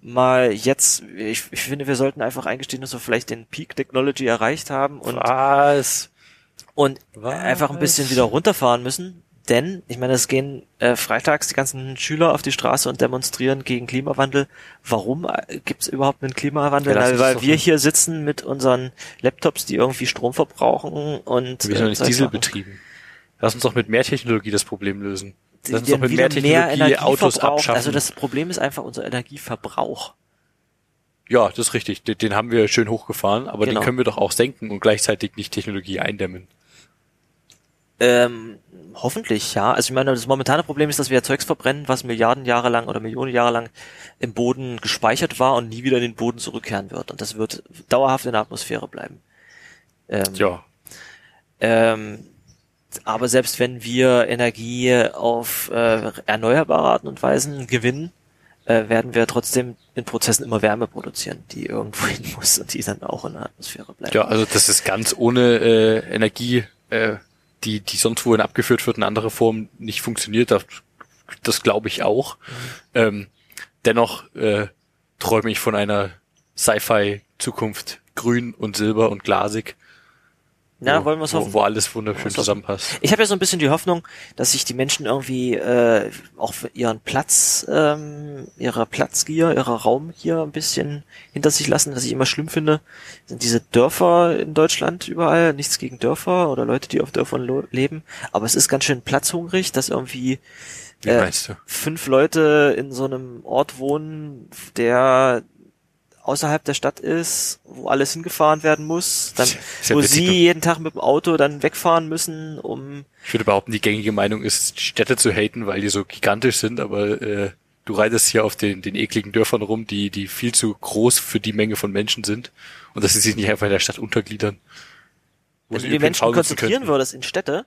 Mal jetzt, ich, ich finde, wir sollten einfach eingestehen, dass wir vielleicht den Peak Technology erreicht haben und Was? Und Was? einfach ein bisschen wieder runterfahren müssen. Denn, ich meine, es gehen äh, freitags die ganzen Schüler auf die Straße und demonstrieren gegen Klimawandel. Warum äh, gibt es überhaupt einen Klimawandel? Ja, das weil wir ein- hier sitzen mit unseren Laptops, die irgendwie Strom verbrauchen und Wir sind doch nicht Diesel betrieben. Lass uns doch mit mehr Technologie das Problem lösen. Lass uns doch mit mehr Technologie Autos verbraucht. abschaffen. Also das Problem ist einfach unser Energieverbrauch. Ja, das ist richtig. Den, den haben wir schön hochgefahren, aber Genau. den können wir doch auch senken und gleichzeitig nicht Technologie eindämmen. Ähm, hoffentlich, ja. Also ich meine, das momentane Problem ist, dass wir Zeugs verbrennen, was Milliarden Jahre lang oder Millionen Jahre lang im Boden gespeichert war und nie wieder in den Boden zurückkehren wird. Und das wird dauerhaft in der Atmosphäre bleiben. Ähm, Ja, ähm, aber selbst wenn wir Energie auf äh, erneuerbare Arten und Weisen gewinnen, äh, werden wir trotzdem in Prozessen immer Wärme produzieren, die irgendwo hin muss und die dann auch in der Atmosphäre bleibt. ja, also das ist ganz ohne äh, Energie, äh, die, die sonst wohin abgeführt wird, in andere Form nicht funktioniert. Das, das glaube ich auch. Ähm, dennoch äh, träume ich von einer Sci-Fi-Zukunft, grün und silber und glasig. Na, wo, wollen wir es hoffen. wo alles wunderschön zusammenpasst. Ich habe ja so ein bisschen die Hoffnung, dass sich die Menschen irgendwie äh, auch ihren Platz, ähm, ihrer Platzgier, ihrer Raumgier ein bisschen hinter sich lassen. Was ich immer schlimm finde, sind diese Dörfer in Deutschland überall. Nichts gegen Dörfer oder Leute, die auf Dörfern leben. Aber es ist ganz schön platzhungrig, dass irgendwie Wie äh, fünf Leute in so einem Ort wohnen, der außerhalb der Stadt ist, wo alles hingefahren werden muss, dann, ja wo sie jeden Tag mit dem Auto dann wegfahren müssen, um Ich würde behaupten, die gängige Meinung ist, Städte zu haten, weil die so gigantisch sind, aber äh, du reitest hier auf den, den ekligen Dörfern rum, die, die viel zu groß für die Menge von Menschen sind und dass sie sich nicht einfach in der Stadt untergliedern. Wo wenn sie du die Menschen konzentrieren könnten. würdest in Städte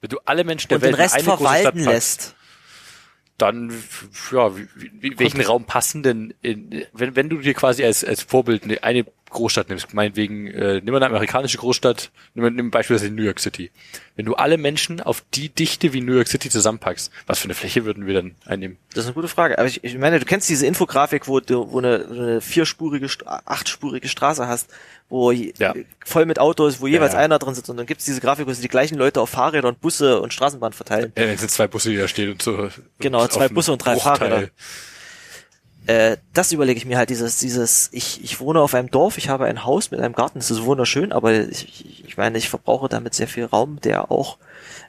Wenn du alle Menschen der und den Welt in Rest eine große Stadt verwalten lässt. Dann ja, wie, welchen Raum passen denn in, wenn, wenn du dir quasi als, als Vorbild eine, eine Großstadt nimmst, meinetwegen, äh, nimm mal eine amerikanische Großstadt, nimm, nimm beispielsweise New York City. Wenn du alle Menschen auf die Dichte wie New York City zusammenpackst, was für eine Fläche würden wir dann einnehmen? Das ist eine gute Frage. Aber ich, ich meine, du kennst diese Infografik, wo du wo eine, eine vierspurige, achtspurige Straße hast, wo Ja. voll mit Autos, wo jeweils ja. einer drin sitzt. Und dann gibt's diese Grafik, wo sie die gleichen Leute auf Fahrräder und Busse und Straßenbahn verteilen. Ja, wenn sind zwei Busse, die da stehen und so. Genau, zwei Busse und drei Bruchteil. Fahrräder. Äh, das überlege ich mir halt, dieses, dieses, ich, ich wohne auf einem Dorf, ich habe ein Haus mit einem Garten, das ist wunderschön, aber ich, ich- ich meine, ich verbrauche damit sehr viel Raum, der auch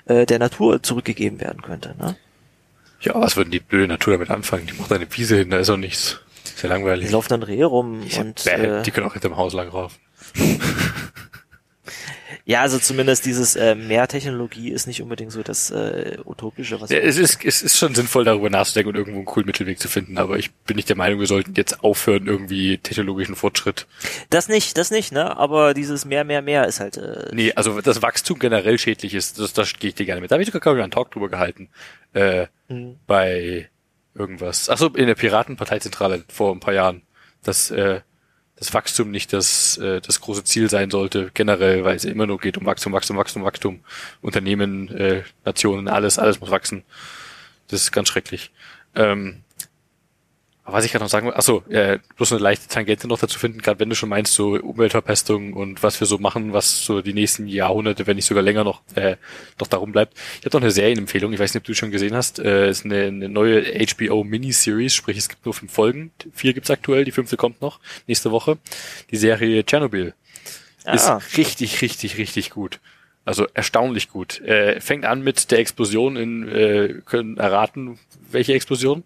äh, der Natur zurückgegeben werden könnte. Ne? Ja, was würden die blöde Natur damit anfangen? Die macht eine Wiese hin, da ist auch nichts. Sehr Die langweilig. laufen dann Rehe rum Ja, und bäh, äh, die können auch hinterm Haus lang rauf. Ja, also zumindest dieses äh, mehr Technologie ist nicht unbedingt so das äh, Utopische, was Ja, es, ist, es ist schon sinnvoll, darüber nachzudenken und irgendwo einen coolen Mittelweg zu finden, aber ich bin nicht der Meinung, wir sollten jetzt aufhören, irgendwie technologischen Fortschritt. Das nicht, das nicht, ne? Aber dieses mehr, mehr, mehr ist halt. Äh, Nee, also das Wachstum generell schädlich ist, das, das gehe ich dir gerne mit. Da habe ich sogar glaub ich, einen Talk drüber gehalten. Äh, Mhm. bei irgendwas. Achso, in der Piratenparteizentrale vor ein paar Jahren, dass äh, das Wachstum nicht das, äh, das große Ziel sein sollte, generell, weil es immer nur geht um Wachstum, Wachstum, Wachstum, Wachstum. Unternehmen, äh, Nationen, alles, alles muss wachsen. Das ist ganz schrecklich. Ähm, was ich gerade noch sagen will, achso, äh, bloß eine leichte Tangente noch dazu finden, gerade wenn du schon meinst, so Umweltverpestung und was wir so machen, was so die nächsten Jahrhunderte, wenn nicht sogar länger noch, äh, noch darum bleibt. Ich habe noch eine Serienempfehlung, ich weiß nicht, ob du die schon gesehen hast, äh, ist eine, eine neue HBO Miniseries, sprich es gibt nur fünf Folgen, vier gibt's aktuell, die fünfte kommt noch, nächste Woche. Die Serie Chernobyl Ah. ist richtig, richtig, richtig gut. Also erstaunlich gut. Äh, fängt an mit der Explosion in, äh, können erraten, welche Explosion?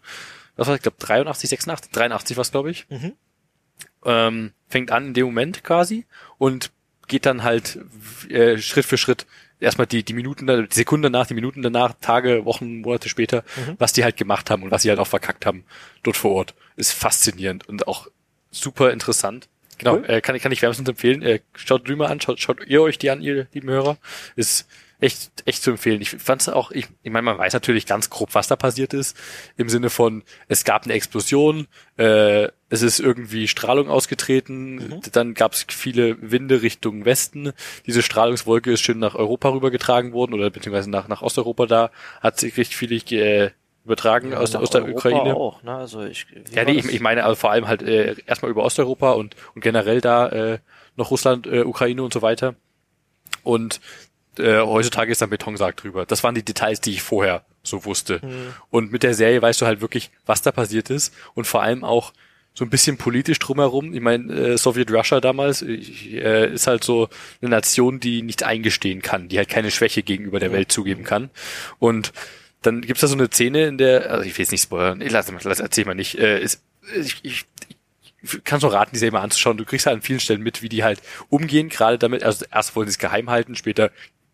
Was war, ich glaube 83, 86, 83 war es, glaube ich. Mhm. Ähm, fängt an in dem Moment quasi und geht dann halt äh, Schritt für Schritt erstmal die, die Minuten, die Sekunden danach, die Minuten danach, Tage, Wochen, Monate später, Mhm. was die halt gemacht haben und was sie halt auch verkackt haben dort vor Ort. Ist faszinierend und auch super interessant. Genau, Cool. äh, kann ich kann ich wärmstens empfehlen. Äh, schaut drüber an, schaut, schaut ihr euch die an, ihr lieben Hörer. Ist echt echt zu empfehlen. Ich fand's auch, ich, ich meine, man weiß natürlich ganz grob, was da passiert ist, im Sinne von, es gab eine Explosion, äh, es ist irgendwie Strahlung ausgetreten, dann gab es viele Winde Richtung Westen, diese Strahlungswolke ist schön nach Europa rübergetragen worden oder beziehungsweise nach, nach Osteuropa da, hat sich richtig viel äh, übertragen aus, der- nach aus der Europa Ukraine. Auch, ne? Also ich, Ja, nee, ich, ich meine also vor allem halt äh, erstmal über Osteuropa und, und generell da äh, noch Russland, äh, Ukraine und so weiter. Und äh, heutzutage ist dann Betonsarg drüber. Das waren die Details, die ich vorher so wusste. Und mit der Serie weißt du halt wirklich, was da passiert ist und vor allem auch so ein bisschen politisch drumherum. Ich meine, äh, Soviet Russia damals ich, äh, ist halt so eine Nation, die nicht eingestehen kann, die halt keine Schwäche gegenüber der Welt zugeben kann. Und dann gibt's da so eine Szene, in der, also ich will jetzt nicht spoilern, ich lass, lass erzähl mal nicht, äh, ist, ich, ich, ich kann so raten, die Serie mal anzuschauen. Du kriegst halt an vielen Stellen mit, wie die halt umgehen, gerade damit, also erst wollen sie es geheim halten, später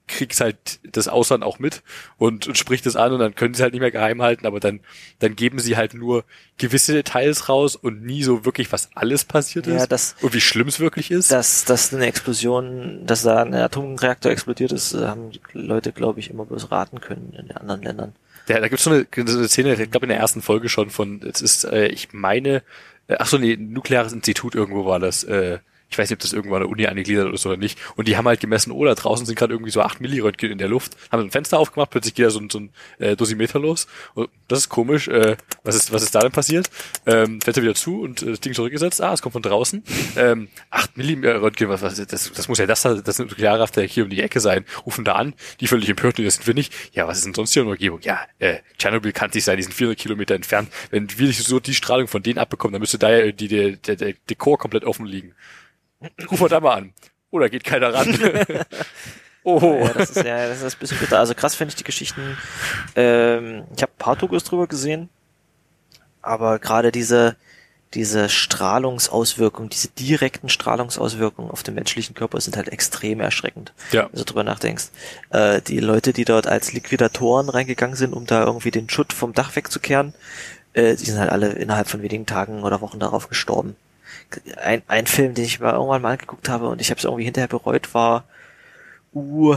kriegst halt das Ausland auch mit und, und spricht es an und dann können sie halt nicht mehr geheim halten, aber dann, dann geben sie halt nur gewisse Details raus und nie so wirklich, was alles passiert Ja, ist das- und wie schlimm es wirklich ist. dass, dass eine Explosion, dass da ein Atomreaktor explodiert ist, äh, haben die Leute, glaube ich, immer bloß raten können in den anderen Ländern. Ja, da gibt's so eine, so eine Szene, ich glaube in der ersten Folge schon von, es ist, äh, ich meine, äh, ach so, nee, ein nukleares Institut irgendwo war das, äh, ich weiß nicht, ob das irgendwo an der Uni angegliedert ist oder nicht. Und die haben halt gemessen, oh, da draußen sind gerade irgendwie so acht Milliröntgen in der Luft, haben ein Fenster aufgemacht, plötzlich geht da so ein, so ein äh, Dosimeter los. Und das ist komisch. Äh, was ist, was ist da denn passiert? Ähm, Fenster wieder zu und äh, das Ding zurückgesetzt. Ah, es kommt von draußen. Ähm, acht Milliröntgen, was, was das, das muss ja das, das Nuklearreaktor hier um die Ecke sein. Rufen da an, die völlig empört, das sind wir nicht. Ja, was ist denn sonst hier in der Umgebung? Ja, äh, Tschernobyl kann nicht sein, die sind 400 Kilometer entfernt. Wenn wir nicht so die Strahlung von denen abbekommen, dann müsste da ja die, der, der, der Dekor komplett offen liegen. Ruf mal da mal an. Oder geht keiner ran. oh. Ja, das ist ja, das ist ein bisschen bitter. Also krass finde ich die Geschichten. Ähm, ich habe ein paar Dokus drüber gesehen, aber gerade diese diese Strahlungsauswirkungen, diese direkten Strahlungsauswirkungen auf den menschlichen Körper sind halt extrem erschreckend. Ja. Wenn du drüber nachdenkst. Äh, die Leute, die dort als Liquidatoren reingegangen sind, um da irgendwie den Schutt vom Dach wegzukehren, äh, die sind halt alle innerhalb von wenigen Tagen oder Wochen darauf gestorben. Ein, ein Film, den ich mal irgendwann mal angeguckt habe und ich habe es irgendwie hinterher bereut, war U,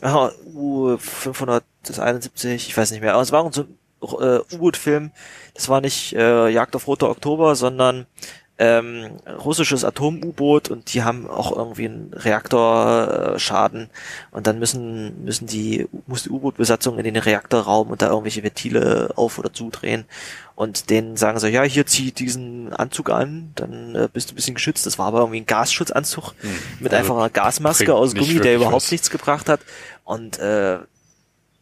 aha, U 571, ich weiß nicht mehr, aber es war so ein äh, U-Boot-Film, das war nicht äh, Jagd auf Roter Oktober, sondern ähm, russisches Atom-U-Boot und die haben auch irgendwie einen Reaktorschaden. Und dann müssen müssen die muss die U-Boot-Besatzung in den Reaktorraum und da irgendwelche Ventile auf oder zudrehen und denen sagen so ja hier zieh diesen Anzug an dann äh, bist du ein bisschen geschützt. Das war aber irgendwie ein Gasschutzanzug mit Also einfach einer Gasmaske aus Gummi der überhaupt was. nichts gebracht hat. Und äh,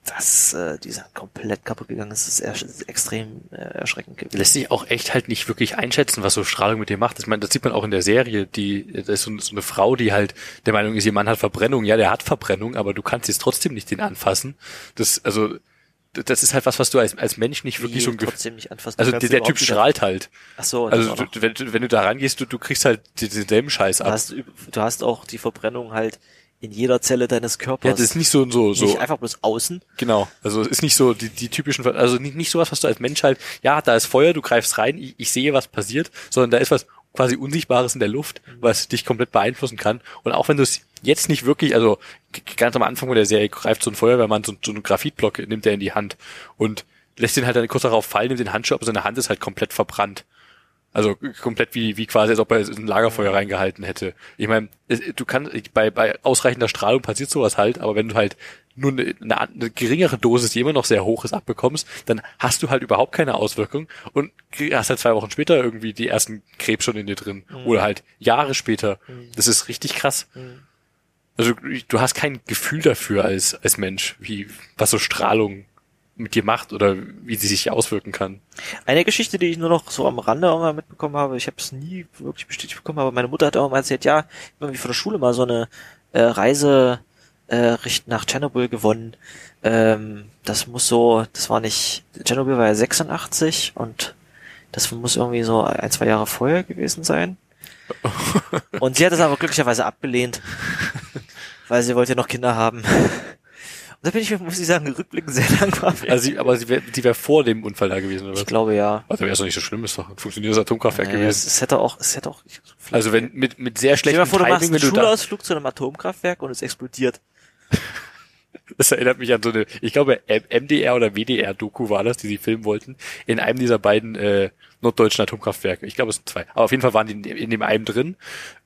das, äh, die sind komplett kaputt gegangen. Das ist eher, extrem äh, erschreckend gewesen. lässt sich auch echt halt nicht wirklich einschätzen, was so Strahlung mit dir macht. Ich meine, das sieht man auch in der Serie, die, da ist so, so eine Frau, die halt der Meinung ist, ihr Mann hat Verbrennung. Ja, der hat Verbrennung, aber du kannst jetzt trotzdem nicht den anfassen. Das, also, das ist halt was, was du als, als Mensch nicht wirklich Wie so ein trotzdem nicht anfassen. also Du der, der Typ strahlt halt. Ach so, Also du, wenn, du- wenn du da rangehst, du, du kriegst halt den- denselben Scheiß du ab. hast, üb- du hast auch die Verbrennung halt in jeder Zelle deines Körpers. Ja, das ist nicht so, so, so. nicht einfach bloß außen. Genau. Also es ist nicht so die, die typischen, also nicht, nicht sowas, was du als Mensch halt, ja, da ist Feuer, du greifst rein, ich, ich sehe, was passiert, sondern da ist was quasi Unsichtbares in der Luft, was dich komplett beeinflussen kann. Und auch wenn du es jetzt nicht wirklich, also ganz am Anfang von der Serie greift so ein Feuerwehrmann so, so einen Graphitblock, nimmt er in die Hand und lässt den halt dann kurz darauf fallen, nimmt den Handschuh, aber seine Hand ist halt komplett verbrannt. Also komplett wie, wie quasi, als ob er ein Lagerfeuer reingehalten hätte. Ich meine, du kannst, bei, bei ausreichender Strahlung passiert sowas halt, aber wenn du halt nur eine, eine, eine geringere Dosis, die immer noch sehr hoch ist, abbekommst, dann hast du halt überhaupt keine Auswirkung und hast halt zwei Wochen später irgendwie die ersten Krebs schon in dir drin. Oder halt Jahre später. Das ist richtig krass. Also du hast kein Gefühl dafür als, als Mensch, wie, was so Strahlung mit dir macht oder wie sie sich auswirken kann. Eine Geschichte, die ich nur noch so am Rande irgendwann mitbekommen habe, ich habe es nie wirklich bestätigt bekommen, aber meine Mutter hat auch mal erzählt, ja, irgendwie von der Schule mal so eine äh, Reise äh, nach Tschernobyl gewonnen. Ähm, das muss so, das war nicht, Tschernobyl war ja 86 und das muss irgendwie so ein, zwei Jahre vorher gewesen sein. Und sie hat es aber glücklicherweise abgelehnt, weil sie wollte ja noch Kinder haben. Da bin ich, muss ich sagen, rückblickend sehr dankbar. Also sie, aber sie wär vor dem Unfall da gewesen, oder Ich glaube ja. Also wäre es doch nicht so schlimm, ist doch ein funktionierendes Atomkraftwerk Naja, es, gewesen. es hätte auch, es hätte auch. Also wenn mit, mit sehr schlechtem vor, du machst Timing, einen Schulausflug zu einem Atomkraftwerk und es explodiert. Das erinnert mich an so eine, ich glaube MDR oder WDR-Doku war das, die sie filmen wollten, in einem dieser beiden äh, norddeutschen Atomkraftwerke. Ich glaube, es sind zwei. Aber auf jeden Fall waren die in, in dem einen drin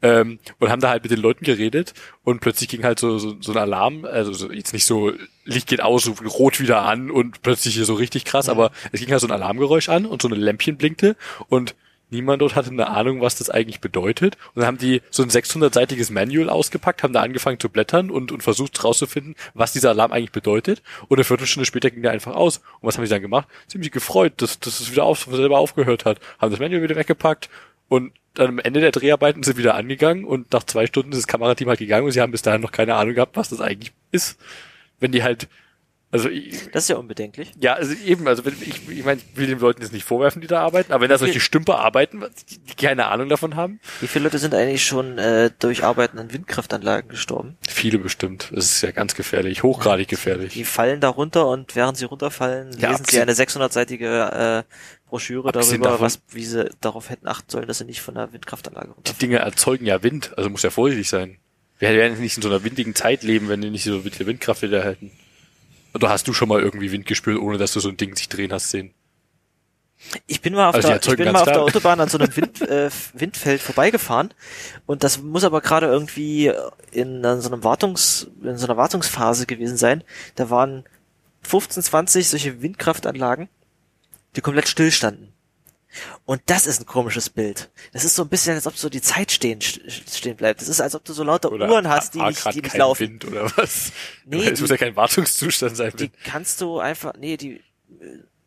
ähm, und haben da halt mit den Leuten geredet und plötzlich ging halt so, so, so ein Alarm, also so, jetzt nicht so, Licht geht aus, so rot wieder an und plötzlich hier so richtig krass, aber es ging halt so ein Alarmgeräusch an und so ein Lämpchen blinkte und Niemand dort hatte eine Ahnung, was das eigentlich bedeutet. Und dann haben die so ein 600-seitiges Manual ausgepackt, haben da angefangen zu blättern und, und versucht herauszufinden, was dieser Alarm eigentlich bedeutet. Und eine Viertelstunde später ging der einfach aus. Und was haben die dann gemacht? Ziemlich gefreut, dass, dass es wieder auf, selber aufgehört hat. Haben das Manual wieder weggepackt und dann am Ende der Dreharbeiten sind wieder angegangen und nach zwei Stunden ist das Kamerateam halt gegangen und sie haben bis dahin noch keine Ahnung gehabt, was das eigentlich ist. Wenn die halt, also ich, Das ist ja unbedenklich. ja, also eben, also wenn, ich, ich meine, ich will den Leuten jetzt nicht vorwerfen, die da arbeiten, aber wenn da solche Stümper arbeiten, die, die keine Ahnung davon haben, Wie viele Leute sind eigentlich schon äh, durch Arbeiten an Windkraftanlagen gestorben? viele bestimmt. Das ist ja ganz gefährlich, hochgradig gefährlich. Die fallen da runter und während sie runterfallen, Ja, lesen sie eine 600-seitige äh, Broschüre Abgesehen darüber, davon- was, wie sie darauf hätten achten sollen, dass sie nicht von der Windkraftanlage Die runterfallen. Dinge erzeugen ja Wind, also muss ja vorsichtig sein. Wir werden nicht in so einer windigen Zeit leben, wenn die nicht so mit der Windkraft wieder halten. Oder hast du schon mal irgendwie Wind gespürt, ohne dass du so ein Ding sich drehen hast sehen? Ich bin mal auf, Also der, ich bin mal auf der Autobahn an so einem Wind, äh, Windfeld vorbeigefahren und das muss aber gerade irgendwie in äh, so einem Wartungs, in so einer Wartungsphase gewesen sein. Da waren 15, 20 solche Windkraftanlagen, die komplett stillstanden. Und das ist ein komisches Bild. Das ist so ein bisschen, als ob so die Zeit stehen, stehen bleibt. Das ist, als ob du so lauter Uhren hast, die nicht, die nicht kein laufen. Wind oder was? Nee, es muss ja kein Wartungszustand sein. Die kannst du einfach, nee, die,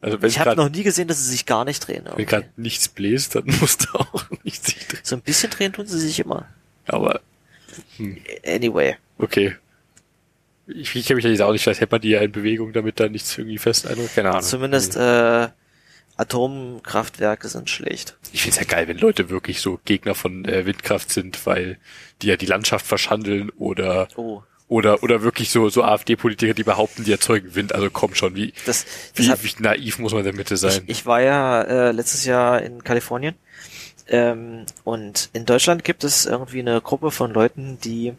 also wenn ich habe noch nie gesehen, dass sie sich gar nicht drehen. wenn irgendwie. gerade nichts bläst, dann musst du auch nicht sich drehen. So ein bisschen drehen tun sie sich immer. Aber Anyway. okay. Ich, ich kenne mich ja jetzt auch nicht, vielleicht hätte man die ja in Bewegung, damit da nichts irgendwie fest einrückt. Keine Ahnung. Zumindest äh, Atomkraftwerke sind schlecht. Ich find's ja geil, wenn Leute wirklich so Gegner von äh, Windkraft sind, weil die ja die Landschaft verschandeln oder Oh, oder oder wirklich so so AfD-Politiker, die behaupten, die erzeugen Wind. Also komm schon, wie das, das wie, hat, wie naiv muss man denn bitte ich, sein? ich war ja äh, letztes Jahr in Kalifornien ähm, und in Deutschland gibt es irgendwie eine Gruppe von Leuten, die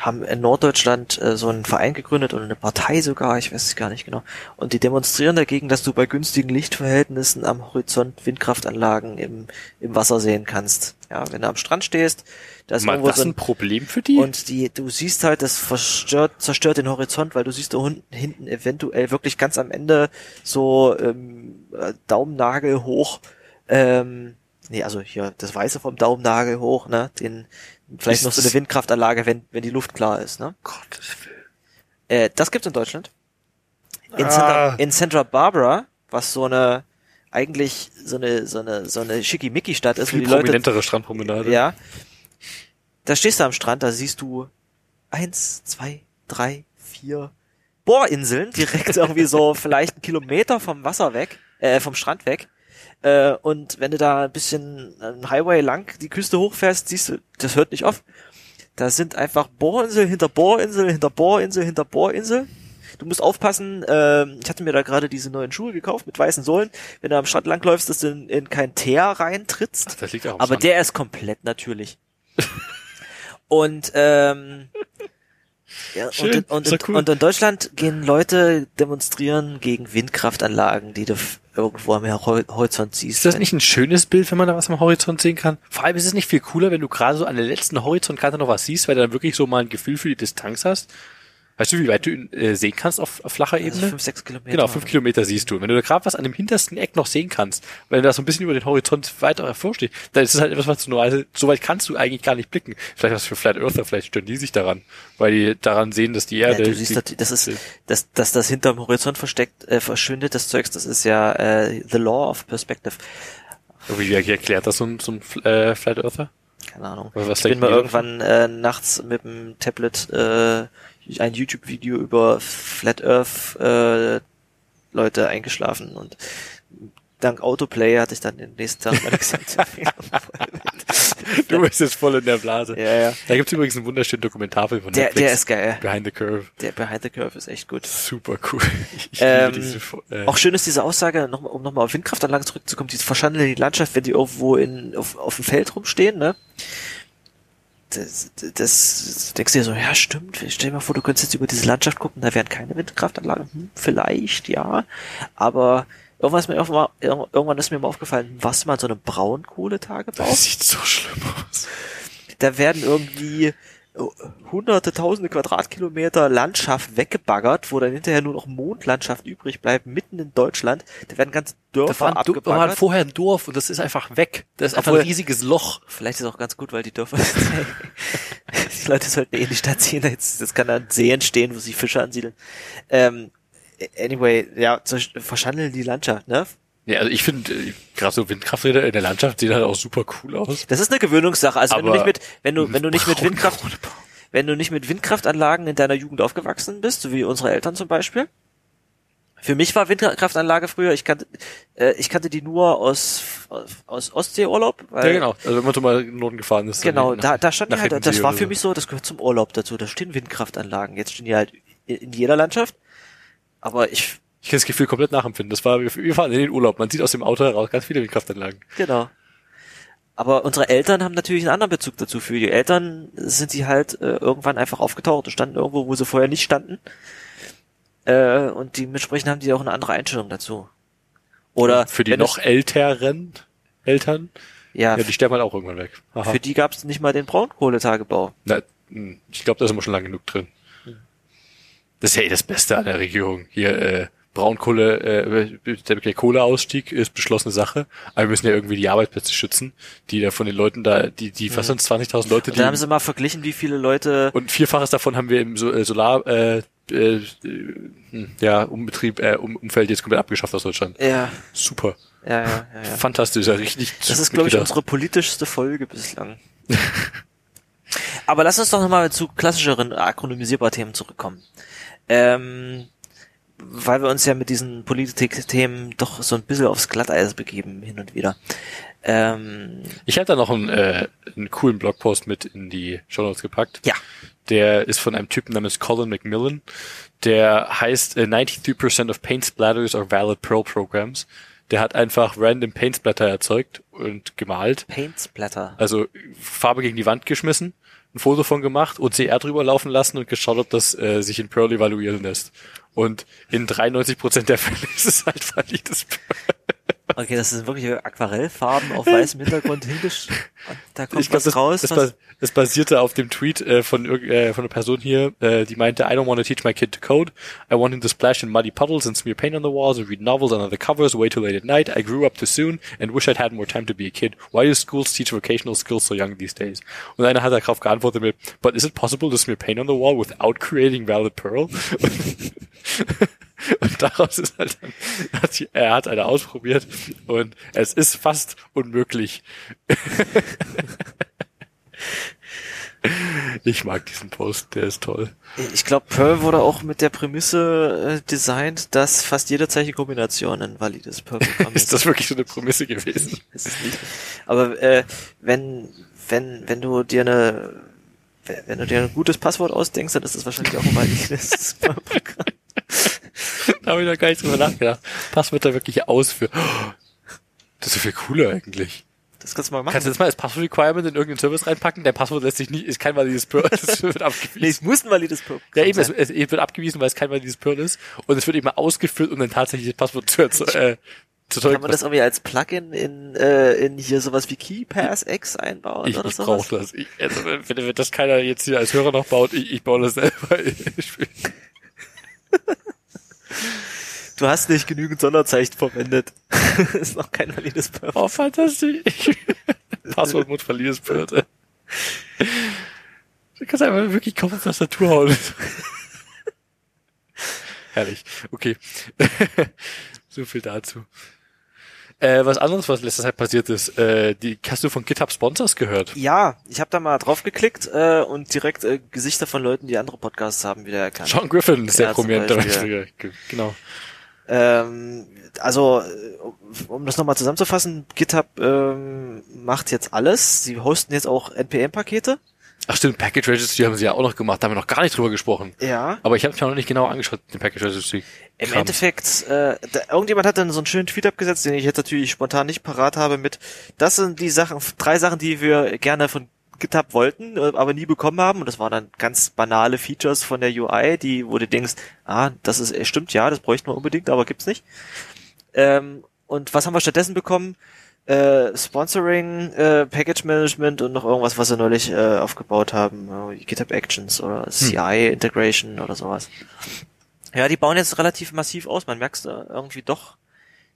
haben in Norddeutschland äh, so einen Verein gegründet und eine Partei sogar, ich weiß es gar nicht genau. Und die demonstrieren dagegen, dass du bei günstigen Lichtverhältnissen am Horizont Windkraftanlagen im, im Wasser sehen kannst. Ja, wenn du am Strand stehst, da ist Mal irgendwo das so ein ein Problem für die? Und die, du siehst halt, das verstört, zerstört den Horizont, weil du siehst da unten, hinten eventuell wirklich ganz am Ende so ähm, äh, Daumennagel hoch, ähm, nee, also hier das Weiße vom Daumennagel hoch, ne? Den vielleicht Ist noch so eine Windkraftanlage, wenn, wenn die Luft klar ist, ne? Gottes Willen. Äh, das gibt's in Deutschland. In, Ah. Santa, in Santa Barbara, was so eine eigentlich so eine so eine so eine Schickimicki-Stadt ist, wo Viel die Leute prominentere Strandpromenade. ja. Da stehst du am Strand, da siehst du eins, zwei, drei, vier Bohrinseln, direkt irgendwie so vielleicht einen Kilometer vom Wasser weg, äh, vom Strand weg. Äh, und wenn du da ein bisschen einen Highway lang die Küste hochfährst, siehst du, das hört nicht auf. Da sind einfach Bohrinsel hinter Bohrinsel hinter Bohrinsel hinter Bohrinsel. Du musst aufpassen, äh, ich hatte mir da gerade diese neuen Schuhe gekauft mit weißen Sohlen. Wenn du am Strand langläufst, dass du in, in kein Teer reintrittst. Ach, das liegt auch Aber Sand. der ist komplett natürlich. und ähm, ja, Schön, und, und, cool. und in Deutschland gehen Leute demonstrieren gegen Windkraftanlagen, die du irgendwo am Hor- Horizont siehst. Ist das nicht ein schönes Bild, wenn man da was am Horizont sehen kann? Vor allem ist es nicht viel cooler, wenn du gerade so an der letzten Horizontkante noch was siehst, weil du dann wirklich so mal ein Gefühl für die Distanz hast. Weißt du, wie weit du ihn äh, sehen kannst auf, auf flacher also Ebene? fünf, sechs Kilometer. Genau, fünf Kilometer siehst du. Und wenn du da gerade was an dem hintersten Eck noch sehen kannst, wenn du da so ein bisschen über den Horizont weiter hervorstehst, dann ist es halt etwas, was du nur, also, so weit kannst du eigentlich gar nicht blicken. Vielleicht was für Flat Earther, vielleicht stören die sich daran, weil die daran sehen, dass die Ja, Erde... du siehst, die, das, das ist, dass, dass das hinterm Horizont versteckt, äh, verschwindet, das Zeugs, das ist ja äh, the law of perspective. wie, wie erklärt das so ein, so ein äh, Flat Earther? Keine Ahnung. Ich bin mal irgendwann äh, nachts mit dem Tablet äh, ein YouTube-Video über Flat Earth äh, Leute eingeschlafen und dank Autoplay hatte ich dann den nächsten Tag meine Du bist jetzt voll in der Blase. Ja, ja. Da gibt's übrigens einen wunderschönen Dokumentarfilm von Der, Netflix. der ist geil. Behind the Curve. Der Behind the Curve ist echt gut. Super cool. Ich Ähm, liebe diese, äh, Auch schön ist diese Aussage, noch, um nochmal auf Windkraftanlagen zurückzukommen, die verschandeln die Landschaft, wenn die irgendwo in, auf, auf dem Feld rumstehen, ne? Das, das, denkst du dir so, ja stimmt, stell dir mal vor, du könntest jetzt über diese Landschaft gucken, da wären keine Windkraftanlagen, hm, vielleicht, ja, aber irgendwann ist mir, irgendwann, irgendwann ist mir mal aufgefallen, was mal so eine Braunkohletagebau? das sieht so schlimm aus. da werden irgendwie hunderte, tausende Quadratkilometer Landschaft weggebaggert, wo dann hinterher nur noch Mondlandschaft übrig bleibt, mitten in Deutschland. Da werden ganze Da Dörfer war, ein Do- da war abgebaggert. vorher ein Dorf und das ist einfach weg. Das ist einfach ein riesiges Loch. Vielleicht ist es auch ganz gut, weil die Dörfer die Leute sollten eh in die Stadt ziehen. Jetzt, jetzt kann da ein See entstehen, wo sich Fische ansiedeln. Ähm, anyway, ja, verschandeln die Landschaft, ne? Ja, also ich finde, äh, gerade so Windkrafträder in der Landschaft sehen halt auch super cool aus. Das ist eine Gewöhnungssache. Also wenn du Aber nicht mit, wenn du, wenn du nicht mit Windkraft, wenn du nicht mit Windkraftanlagen in deiner Jugend aufgewachsen bist, so wie unsere Eltern zum Beispiel. Für mich war Windkraftanlage früher, ich kannte, äh, ich kannte die nur aus, aus Ostseeurlaub. Weil, Ja, genau. Also wenn man so mal in den Norden gefahren ist. Genau, da, da stand die halt, das war für so. mich so, das gehört zum Urlaub dazu, da stehen Windkraftanlagen. Jetzt stehen die halt in jeder Landschaft. Aber ich, Ich kann das Gefühl komplett nachempfinden. Das war, wir wir fahren in den Urlaub. Man sieht aus dem Auto heraus ganz viele Windkraftanlagen. genau. Aber unsere Eltern haben natürlich einen anderen Bezug dazu. Für die Eltern sind sie halt äh, irgendwann einfach aufgetaucht und standen irgendwo, wo sie vorher nicht standen. Äh, und dementsprechend haben die auch eine andere Einstellung dazu. Oder Für die noch älteren Eltern, ja, ja, die sterben halt auch irgendwann weg. Aha. für die gab es nicht mal den Braunkohletagebau. Na, mh, ich glaube, da ist immer schon lang genug drin. Das ist ja eh das Beste an der Regierung. Hier, äh, Braunkohle, äh, der, Kohleausstieg ist beschlossene Sache. Aber wir müssen ja irgendwie die Arbeitsplätze schützen, die da von den Leuten da, die, die, was sind 20.000 Leute, Und die, dann haben sie mal verglichen, wie viele Leute und vierfaches davon haben wir im so äh, Solar, äh, äh, hm, ja, Umbetrieb, äh, um, Umfeld jetzt komplett abgeschafft aus Deutschland. ja, Super. ja, ja, ja, ja. Fantastisch, ja, richtig. Das ist, glaube ich, unsere politischste Folge bislang. Aber lass uns doch nochmal zu klassischeren akronymisierbaren Themen zurückkommen. Ähm, weil wir uns ja mit diesen Politik-Themen doch so ein bisschen aufs Glatteis begeben, hin und wieder. Ähm, Ich habe da noch einen, äh, einen coolen Blogpost mit in die Show Notes gepackt. ja, Der ist von einem Typen namens Colin McMillan. Der heißt äh, 93% of paint splatters are valid Perl programs. Der hat einfach random Paint Splatter erzeugt und gemalt. Paint Splatter. Also Farbe gegen die Wand geschmissen, ein Foto von gemacht, OCR drüber laufen lassen und geschaut, ob das äh, sich in Perl evaluieren lässt. Und in 93% der Fälle ist es halt valides Perl. Okay, das sind wirklich Aquarellfarben auf weißem Hintergrund hingesch... Und da kommt ich glaube, was das, raus. das, was, das basierte auf dem Tweet äh, von, äh, von einer Person hier, äh, die meinte, I don't want to teach my kid to code. I want him to splash in muddy puddles and smear paint on the walls and read novels under the covers way too late at night. I grew up too soon and wish I'd had more time to be a kid. Why do schools teach vocational skills so young these days? Und einer hat darauf geantwortet mit, but is it possible to smear paint on the wall without creating valid pearl? Und daraus ist halt dann, hat er hat eine ausprobiert und es ist fast unmöglich. Ich mag diesen Post, der ist toll. ich glaube, Perl wurde auch mit der Prämisse äh, designt, dass fast jede Zeichenkombination ein valides Perl-Programm Ist das wirklich so eine Prämisse gewesen? ist es nicht. Aber äh, wenn, wenn, wenn du dir eine wenn wenn du dir ein gutes Passwort ausdenkst, dann ist das wahrscheinlich auch ein valides Programm. Da habe ich noch gar nicht drüber nachgedacht. Passwörter wirklich ausführen. Das ist so viel cooler eigentlich. Das kannst du mal machen. Kannst du das mal als Passwort-Requirement in irgendeinen Service reinpacken? Dein Passwort lässt sich nicht, ist kein valides Pearl. Das wird nee, abgewiesen. es muss ein valides Programm Ja, eben, es, es, wird abgewiesen, weil es kein valides Pearl ist. Und es wird eben ausgeführt, um dann tatsächlich das Passwort zu, äh, zu Kann man das irgendwie als Plugin in, äh, in hier sowas wie KeyPass X einbauen ich, oder ich sowas? brauche das. Ich, also, wenn, wenn das keiner jetzt hier als Hörer noch baut, ich, ich baue das selber. Ich, Du hast nicht genügend Sonderzeichen verwendet. ist noch kein valides Programm. oh, fantastisch. Passwort muss valides Pearl. Du kannst einfach wirklich kaum auf Tastatur hauen. Herrlich. Okay. so viel dazu. Äh, was anderes, was letzter Zeit passiert ist, äh, die, hast du von GitHub Sponsors gehört? Ja, ich habe da mal drauf geklickt äh, und direkt äh, Gesichter von Leuten, die andere Podcasts haben, wieder erkannt. Sean Griffin ist sehr Ja, zum prominent. Genau. Ähm, also, äh, um das nochmal zusammenzufassen, GitHub ähm, macht jetzt alles. Sie hosten jetzt auch NPM-Pakete. Ach stimmt, Package Registry haben sie ja auch noch gemacht, da haben wir noch gar nicht drüber gesprochen. Ja. Aber ich habe es mir noch nicht genau angeschaut, den Package Registry. Im. Endeffekt, äh, da, irgendjemand hat dann so einen schönen Tweet abgesetzt, den ich jetzt natürlich spontan nicht parat habe mit, das sind die Sachen, drei Sachen, die wir gerne von GitHub wollten, äh, aber nie bekommen haben. Und das waren dann ganz banale Features von der UI, die, wo du denkst, ah, das ist, äh, stimmt, ja, das bräuchten wir unbedingt, aber gibt's nicht. Ähm, und was haben wir stattdessen bekommen? Äh, Sponsoring, äh, Package Management und noch irgendwas, was sie neulich äh, aufgebaut haben. GitHub Actions oder CI Integration oder sowas. Ja, die bauen jetzt relativ massiv aus. Man merkt irgendwie doch,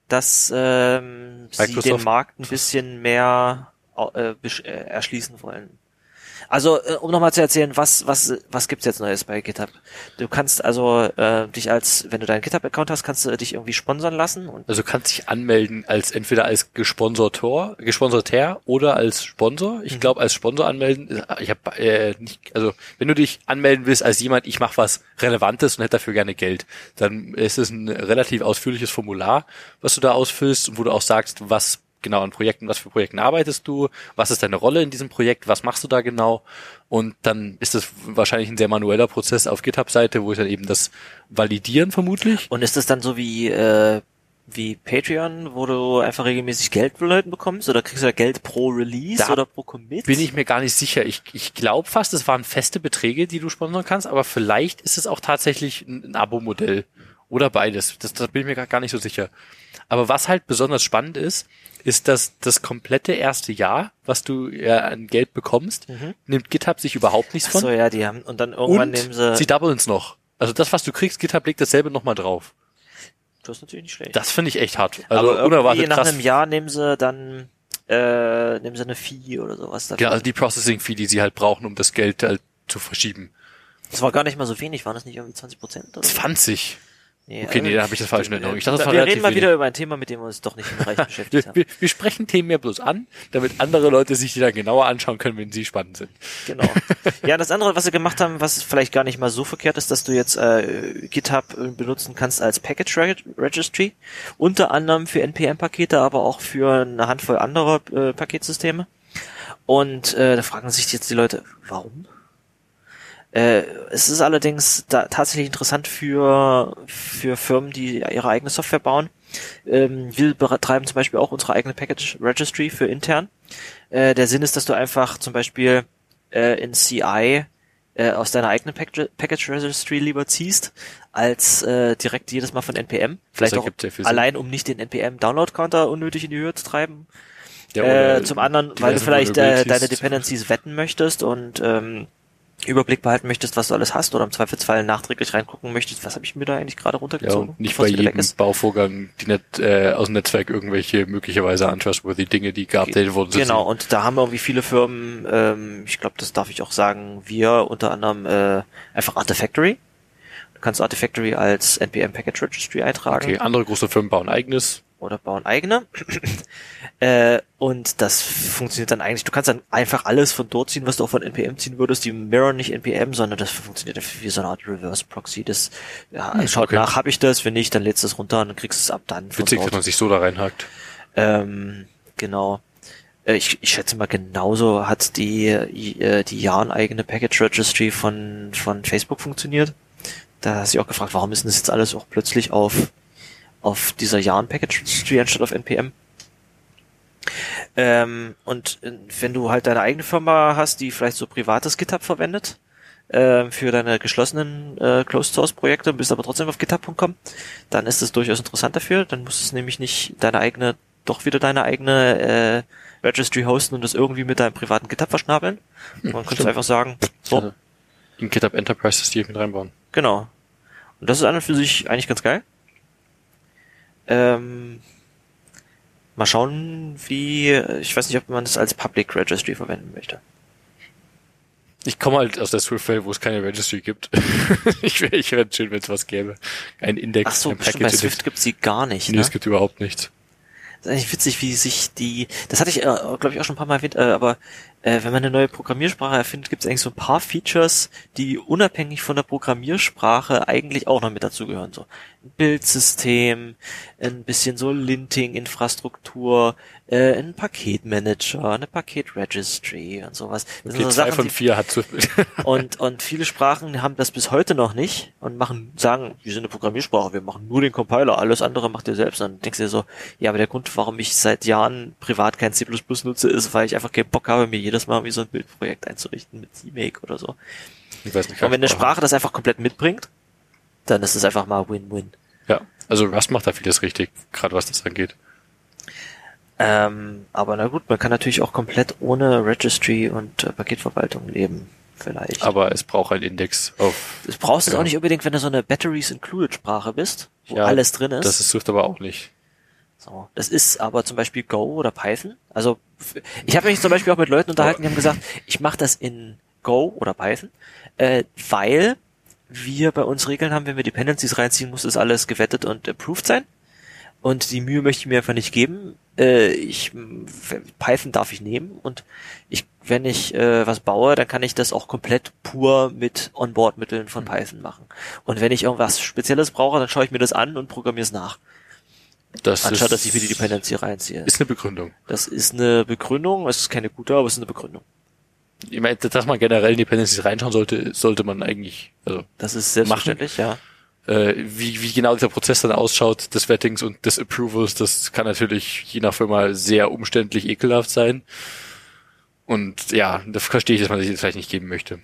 dass ähm, sie Microsoft- den Markt ein bisschen mehr äh, äh, erschließen wollen. Also, äh, um nochmal zu erzählen, was, was, was gibt's jetzt Neues bei GitHub? Du kannst also äh, dich als, wenn du deinen GitHub-Account hast, kannst du dich irgendwie sponsern lassen und Also du kannst dich anmelden als entweder als Gesponsortor, Gesponsorter oder als Sponsor. Ich glaube als Sponsor anmelden. Ich habe äh, nicht, also wenn du dich anmelden willst als jemand, ich mache was Relevantes und hätte dafür gerne Geld, dann ist es ein relativ ausführliches Formular, was du da ausfüllst und wo du auch sagst, was genau an Projekten, was für Projekten arbeitest du, was ist deine Rolle in diesem Projekt, was machst du da genau und dann ist das wahrscheinlich ein sehr manueller Prozess auf GitHub-Seite, wo ich dann eben das validieren vermutlich. Und ist das dann so wie, äh, wie Patreon, wo du einfach regelmäßig Geld von Leuten bekommst? Oder kriegst du da Geld pro Release Da oder pro Commit? Bin ich mir gar nicht sicher. Ich, ich glaube fast, es waren feste Beträge, die du sponsern kannst, aber vielleicht ist es auch tatsächlich ein, ein Abo-Modell oder beides. Das, das bin ich mir gar- gar nicht so sicher. Aber was halt besonders spannend ist, ist, dass das komplette erste Jahr, was du ja an Geld bekommst, nimmt GitHub sich überhaupt nichts Ach von. so, ja, die haben, und dann irgendwann und nehmen sie, sie doublen's noch. Also das, was du kriegst, GitHub legt dasselbe nochmal drauf. das ist natürlich nicht schlecht. Das finde ich echt hart. Also Aber unerwartet nach krass. einem Jahr nehmen sie dann, äh, nehmen sie eine Fee oder sowas dafür. Ja, also die Processing-Fee, die sie halt brauchen, um das Geld halt zu verschieben. Das war gar nicht mal so wenig, waren das nicht irgendwie 20 Prozent oder so? 20. Nee, Okay, nee, also- da habe ich das falsch in Erinnerung. Ich dachte, das war wir reden mal wenig. wieder über ein Thema, mit dem wir uns doch nicht hinreichend beschäftigt Wir, haben. wir, wir sprechen Themen ja bloß an, damit andere Leute sich die dann genauer anschauen können, wenn sie spannend sind. Genau. Ja, das andere, was sie gemacht haben, was vielleicht gar nicht mal so verkehrt ist, dass du jetzt äh, GitHub äh, benutzen kannst als Package Reg Registry, unter anderem für NPM-Pakete, aber auch für eine Handvoll anderer äh, Paketsysteme. Und äh, da fragen sich jetzt die Leute, warum? Äh, es ist allerdings da tatsächlich interessant für, für Firmen, die ihre eigene Software bauen. Ähm, wir betreiben zum Beispiel auch unsere eigene Package Registry für intern. Äh, der Sinn ist, dass du einfach zum Beispiel äh, in CI äh, aus deiner eigenen Package, Package Registry lieber ziehst, als äh, direkt jedes Mal von NPM. Vielleicht auch allein, um nicht den NPM Download Counter unnötig in die Höhe zu treiben. Ja, äh, zum anderen, weil du vielleicht äh, deine Dependencies wetten möchtest und ähm, Überblick behalten möchtest, was du alles hast oder im Zweifelsfall nachträglich reingucken möchtest, was habe ich mir da eigentlich gerade Ja, runtergezogen, und nicht bei jedem. Bauvorgang die Net, äh, aus dem Netzwerk irgendwelche möglicherweise untrustworthy Dinge, die geupdatet wurden. Genau, und da haben irgendwie viele Firmen, ähm, ich glaube, das darf ich auch sagen, wir unter anderem äh, einfach Artifactory. Du kannst Artifactory als NPM Package Registry eintragen Okay, andere große Firmen bauen eigenes. Oder bauen eigene. äh, und das funktioniert dann eigentlich, du kannst dann einfach alles von dort ziehen, was du auch von NPM ziehen würdest. Die mirror nicht NPM, sondern das funktioniert wie so eine Art Reverse Proxy. Das ja, schaut okay. nach, habe ich das, wenn nicht, dann lädst du es runter und dann kriegst du es ab dann. Witzig, dass man sich so da reinhakt. Ähm, genau. Äh, ich, ich schätze mal genauso hat die, äh, die Jahren eigene Package Registry von, von Facebook funktioniert. Da hast du auch gefragt, warum ist denn das jetzt alles auch plötzlich auf, auf dieser Jahren Package Registry anstatt auf NPM? Ähm, und äh, wenn du halt deine eigene Firma hast, die vielleicht so privates GitHub verwendet, äh, für deine geschlossenen äh, Closed Source Projekte, bist aber trotzdem auf github.com, dann ist das durchaus interessant dafür. Dann musst du nämlich nicht deine eigene, doch wieder deine eigene äh, Registry hosten und das irgendwie mit deinem privaten GitHub verschnabeln. Hm, Man könnte einfach sagen, so. Also in GitHub Enterprise die mit reinbauen. Genau. Und das ist an und für sich eigentlich ganz geil. Ähm, mal schauen, wie, ich weiß nicht, ob man das als Public Registry verwenden möchte. Ich komme halt aus der Swift-Welt, wo es keine Registry gibt. ich wäre ich wär schön, wenn es was gäbe. Ein Index, Ach so, ein Package. Bei Swift gibt sie gar nicht. Nee, ne? es gibt überhaupt nichts. Das ist eigentlich witzig, wie sich die, das hatte ich, äh, glaube ich, auch schon ein paar Mal erwähnt, äh, aber äh, wenn man eine neue Programmiersprache erfindet, gibt es eigentlich so ein paar Features, die unabhängig von der Programmiersprache eigentlich auch noch mit dazugehören. So ein Bildsystem, ein bisschen so Linting-Infrastruktur, äh, ein Paketmanager, eine Paketregistry und sowas. Das okay, so zwei Sachen, von vier hat und und viele Sprachen haben das bis heute noch nicht und machen sagen, wir sind eine Programmiersprache, wir machen nur den Compiler, alles andere macht ihr selbst. Und dann denkst du dir so, ja, aber der Grund, warum ich seit Jahren privat kein C++ nutze, ist, weil ich einfach keinen Bock habe, mir jedes Mal wie so ein Bildprojekt einzurichten mit CMake oder so. Ich weiß nicht, und wenn eine Sprache das einfach komplett mitbringt, dann ist es einfach mal Win-Win. Ja, also Rust macht da vieles richtig, gerade was das angeht. Ähm, aber na gut, man kann natürlich auch komplett ohne Registry und äh, Paketverwaltung leben, vielleicht. Aber es braucht ein Index auf. Das brauchst du ja. auch nicht unbedingt, wenn du so eine Batteries Included Sprache bist, wo ja, alles drin ist. Das ist Swift aber auch nicht. So, das ist aber zum Beispiel Go oder Python. Also ich habe mich zum Beispiel auch mit Leuten unterhalten, die haben gesagt, ich mache das in Go oder Python, äh, weil wir bei uns Regeln haben, wenn wir Dependencies reinziehen, muss das alles gewettet und approved sein. Und die Mühe möchte ich mir einfach nicht geben. Äh, ich Python darf ich nehmen und ich, wenn ich äh, was baue, dann kann ich das auch komplett pur mit Onboard-Mitteln von Python machen. Und wenn ich irgendwas Spezielles brauche, dann schaue ich mir das an und programmiere es nach. Das Anstatt ist, dass ich mir die Dependency reinziehe. Ist eine Begründung. Das ist eine Begründung, es ist keine gute, aber es ist eine Begründung. Ich meine, dass man generell in Dependencies reinschauen sollte, sollte man eigentlich, also. Das ist selbstverständlich, machen. ja. Äh, wie, wie genau dieser Prozess dann ausschaut, des Wettings und des Approvals, das kann natürlich je nach Firma sehr umständlich ekelhaft sein. Und ja, da verstehe ich, dass man sich das vielleicht nicht geben möchte.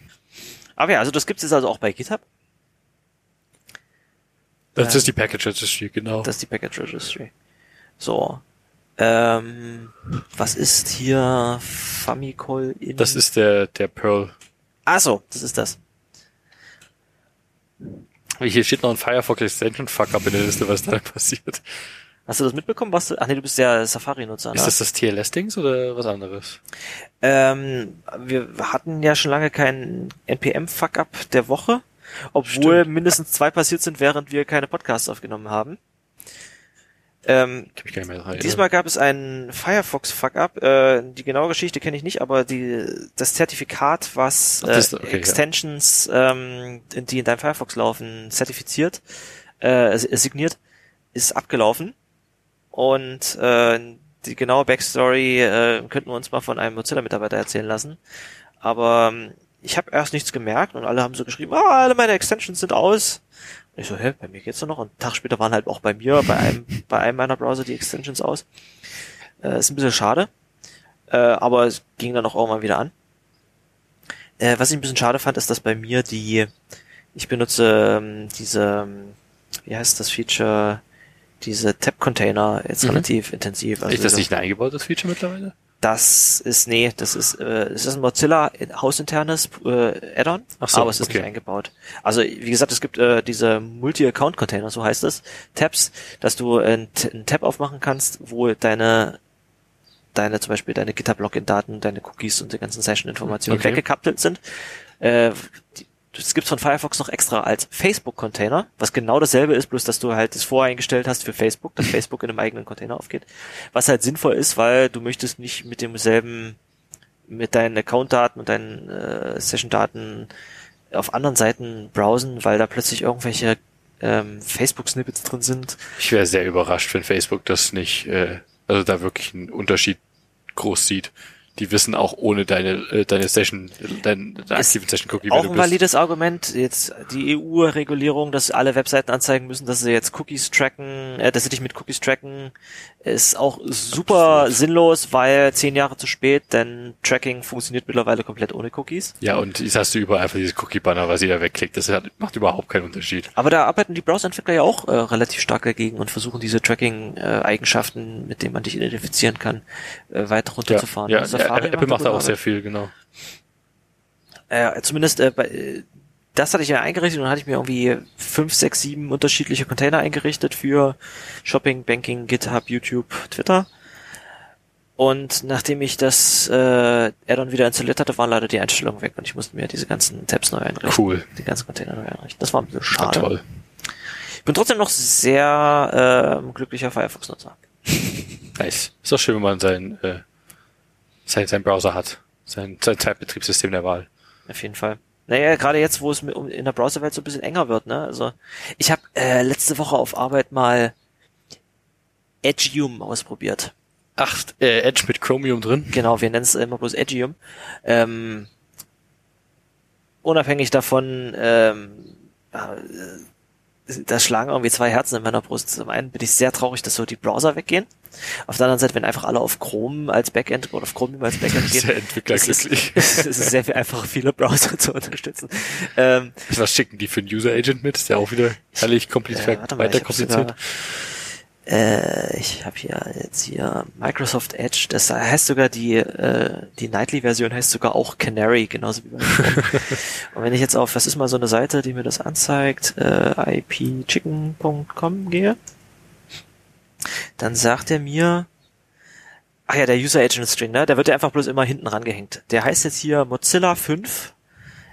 Aber ja, also das gibt es jetzt also auch bei GitHub. Das ist die Package Registry, genau. Das ist die Package Registry. So. Ähm, was ist hier Famicol in? Das ist der, der Perl. Ah so, das ist das. Hier steht noch ein Firefox Extension Fuck up in der Liste, was da passiert. Hast du das mitbekommen? Was du, ach nee, du bist ja Safari-Nutzer. Ist ne? das das TLS-Dings oder was anderes? Ähm, wir hatten ja schon lange keinen NPM-Fuck-up der Woche. Obwohl Stimmt. mindestens zwei passiert sind, während wir keine Podcasts aufgenommen haben. Ähm, diesmal gab es einen Firefox Fuck-up. Äh, die genaue Geschichte kenne ich nicht, aber die, das Zertifikat, was äh, Ach, okay, Extensions, ja. ähm, die in deinem Firefox laufen, zertifiziert, äh, signiert, ist abgelaufen. Und äh, die genaue Backstory äh, könnten wir uns mal von einem Mozilla-Mitarbeiter erzählen lassen. Aber ähm, ich habe erst nichts gemerkt und alle haben so geschrieben, ah, alle meine Extensions sind aus. Und ich so, hä, bei mir geht's doch noch. Und einen Tag später waren halt auch bei mir, bei einem, bei einem meiner Browser die Extensions aus. Äh, ist ein bisschen schade. Äh, aber es ging dann auch irgendwann wieder an. Äh, was ich ein bisschen schade fand, ist, dass bei mir die, ich benutze ähm, diese, ähm, wie heißt das Feature, diese Tab-Container jetzt mhm. relativ intensiv. Also ist das nicht ein eingebautes Feature mittlerweile? Das ist, nee, das ist, äh, es ist ein Mozilla hausinternes äh, Add-on, so, aber es ist okay. nicht eingebaut. Also wie gesagt, es gibt äh, diese Multi-Account-Container, so heißt es, Tabs, dass du einen, Tab aufmachen kannst, wo deine deine zum Beispiel deine GitHub-Login-Daten, deine Cookies und die ganzen Session-Informationen okay. weggekappelt sind. Äh, die, das gibt's von Firefox noch extra als Facebook-Container, was genau dasselbe ist, bloß dass du halt das voreingestellt hast für Facebook, dass Facebook in einem eigenen Container aufgeht. Was halt sinnvoll ist, weil du möchtest nicht mit demselben, mit deinen Account-Daten und deinen äh, Session-Daten auf anderen Seiten browsen, weil da plötzlich irgendwelche ähm, Facebook-Snippets drin sind. Ich wäre sehr überrascht, wenn Facebook das nicht, äh, also da wirklich einen Unterschied groß sieht. Die wissen auch ohne deine, äh, deine Session, dein, deine aktiven Session Cookie, wer Auch ein valides Argument, jetzt die EU-Regulierung, dass alle Webseiten anzeigen müssen, dass sie jetzt Cookies tracken, äh, dass sie dich mit Cookies tracken, ist auch super Absolut. sinnlos, weil zehn Jahre zu spät, denn Tracking funktioniert mittlerweile komplett ohne Cookies. Ja, und jetzt hast du überall einfach dieses Cookie-Banner, was jeder wegklickt. Das hat, macht überhaupt keinen Unterschied. Aber da arbeiten die Browser-Entwickler ja auch äh, relativ stark dagegen und versuchen diese Tracking-Eigenschaften, mit denen man dich identifizieren kann, äh, weiter runterzufahren. ja, ja, Safari Apple macht da auch sehr viel, genau. Äh, zumindest äh, bei, äh, das hatte ich ja eingerichtet und dann hatte ich mir irgendwie fünf, sechs, sieben unterschiedliche Container eingerichtet für Shopping, Banking, GitHub, YouTube, Twitter. Und nachdem ich das äh, Add-on wieder installiert hatte, waren leider die Einstellungen weg und ich musste mir diese ganzen Tabs neu einrichten. Cool. Die ganzen Container neu einrichten. Das war ein bisschen Ja, schade. toll. Ich bin trotzdem noch sehr äh, glücklicher Firefox-Nutzer. Nice. Ist doch schön, wenn man sein, äh, sein, sein Browser hat. Sein, sein Zeitbetriebssystem der Wahl. Auf jeden Fall. Naja, gerade jetzt, wo es in der Browserwelt so ein bisschen enger wird, ne? Also ich habe äh, letzte Woche auf Arbeit mal Edgium ausprobiert. Ach, äh, Edge mit Chromium drin. Genau, wir nennen es immer bloß Edgium. Ähm, unabhängig davon, ähm, äh, da schlagen irgendwie zwei Herzen in meiner Brust. Zum einen bin ich sehr traurig, dass so die Browser weggehen. Auf der anderen Seite, wenn einfach alle auf Chrome als Backend oder auf Chromium als Backend gehen, Sehr entwicklerglücklich. es ist, es ist sehr viel einfacher, viele Browser zu unterstützen. Ähm, Was schicken die für einen User Agent mit? Ist ja auch wieder herrlich kompliziert, Äh, warte mal, weiter kompliziert. Äh, ich habe hier jetzt hier Microsoft Edge, das heißt sogar die äh, die Nightly-Version heißt sogar auch Canary, genauso wie bei. Und wenn ich jetzt auf, was ist mal so eine Seite, die mir das anzeigt, äh, ipchicken.com gehe, dann sagt er mir, ach ja, der User Agent String, ne, der wird ja einfach bloß immer hinten rangehängt. Der heißt jetzt hier Mozilla 5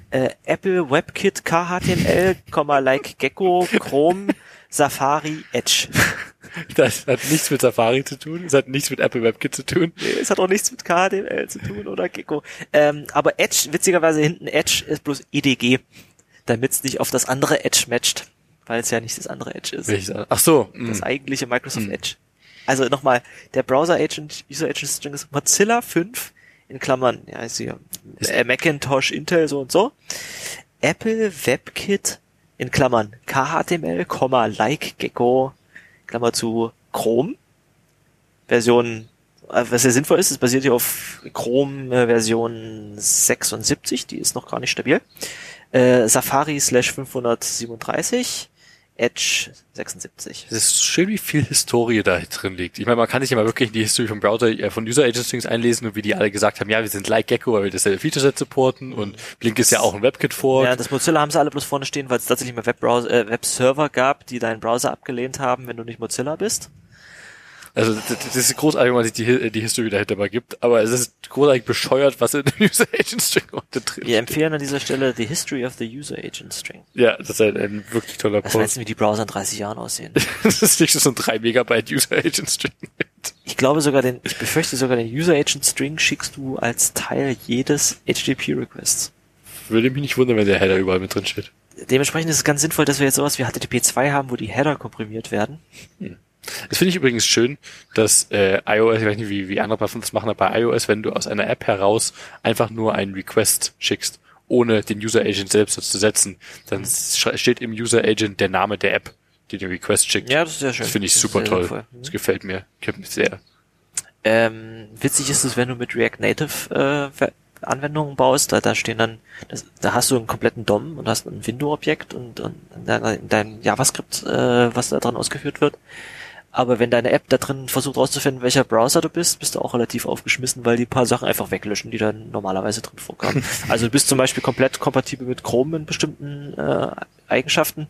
äh, Apple WebKit KHTML, like Gecko, Chrome, Safari, Edge. Das hat nichts mit Safari zu tun, es hat nichts mit Apple WebKit zu tun. Nee, es hat auch nichts mit KHTML zu tun oder Gecko. Ähm, aber Edge, witzigerweise hinten Edge ist bloß EDG, damit es nicht auf das andere Edge matcht, weil es ja nicht das andere Edge ist. Welches- Ach so, Das mh. eigentliche Microsoft Hm. Edge. Also nochmal, der Browser Agent, User Agent String ist Mozilla 5 in Klammern, ja, ist hier äh, Macintosh, Intel, so und so. Apple WebKit in Klammern KHTML, Komma, like Gecko, Klammer zu Chrome. Version, äh, was ja sinnvoll ist, es basiert hier auf Chrome äh, Version 76, die ist noch gar nicht stabil. Äh, Safari slash 537, Edge 76. Es ist schön, wie viel Historie da drin liegt. Ich meine, man kann sich ja mal wirklich in die Historie vom Browser, äh, von User Agent Strings einlesen und wie die alle gesagt haben, ja, wir sind like Gecko, weil wir dasselbe Feature-Set supporten und Blink ist ja auch ein WebKit-Fork. Ja, das Mozilla haben sie alle bloß vorne stehen, weil es tatsächlich mal Webbrowser, äh, Webserver gab, die deinen Browser abgelehnt haben, wenn du nicht Mozilla bist. Also das, ist großartig, wenn man sich die, die History dahinter mal gibt, aber es ist großartig bescheuert, was in dem User Agent String unten drin Wir empfehlen an dieser Stelle The History of the User Agent String. Ja, das ist ein, ein wirklich toller Was meinst Post. du, wie die Browser in 30 Jahren aussehen? Das ist nicht so ein 3 Megabyte User Agent String. Ich glaube sogar den, ich befürchte sogar den User Agent String schickst du als Teil jedes HTTP Requests. Würde mich nicht wundern, wenn der Header überall mit drin steht. Dementsprechend ist es ganz sinnvoll, dass wir jetzt sowas wie HTTP 2 haben, wo die Header komprimiert werden. Das finde ich übrigens schön, dass äh, iOS, ich weiß nicht, wie, wie andere Plattformen das machen, aber bei iOS, wenn du aus einer App heraus einfach nur einen Request schickst, ohne den User Agent selbst zu setzen, dann steht im User Agent der Name der App, die den Request schickt. Ja, das ist sehr schön. Das finde ich Das super toll. Mhm. Das gefällt mir. Gefällt mir sehr. Ähm, witzig ist es, wenn du mit React Native äh, Anwendungen baust, da, da stehen dann, das, da hast du einen kompletten DOM und hast ein Window-Objekt und, und in, deiner, in deinem JavaScript, äh, was da dran ausgeführt wird. Aber wenn deine App da drin versucht rauszufinden, welcher Browser du bist, bist du auch relativ aufgeschmissen, weil die paar Sachen einfach weglöschen, die dann normalerweise drin vorkamen. also du bist zum Beispiel komplett kompatibel mit Chrome in bestimmten äh, Eigenschaften.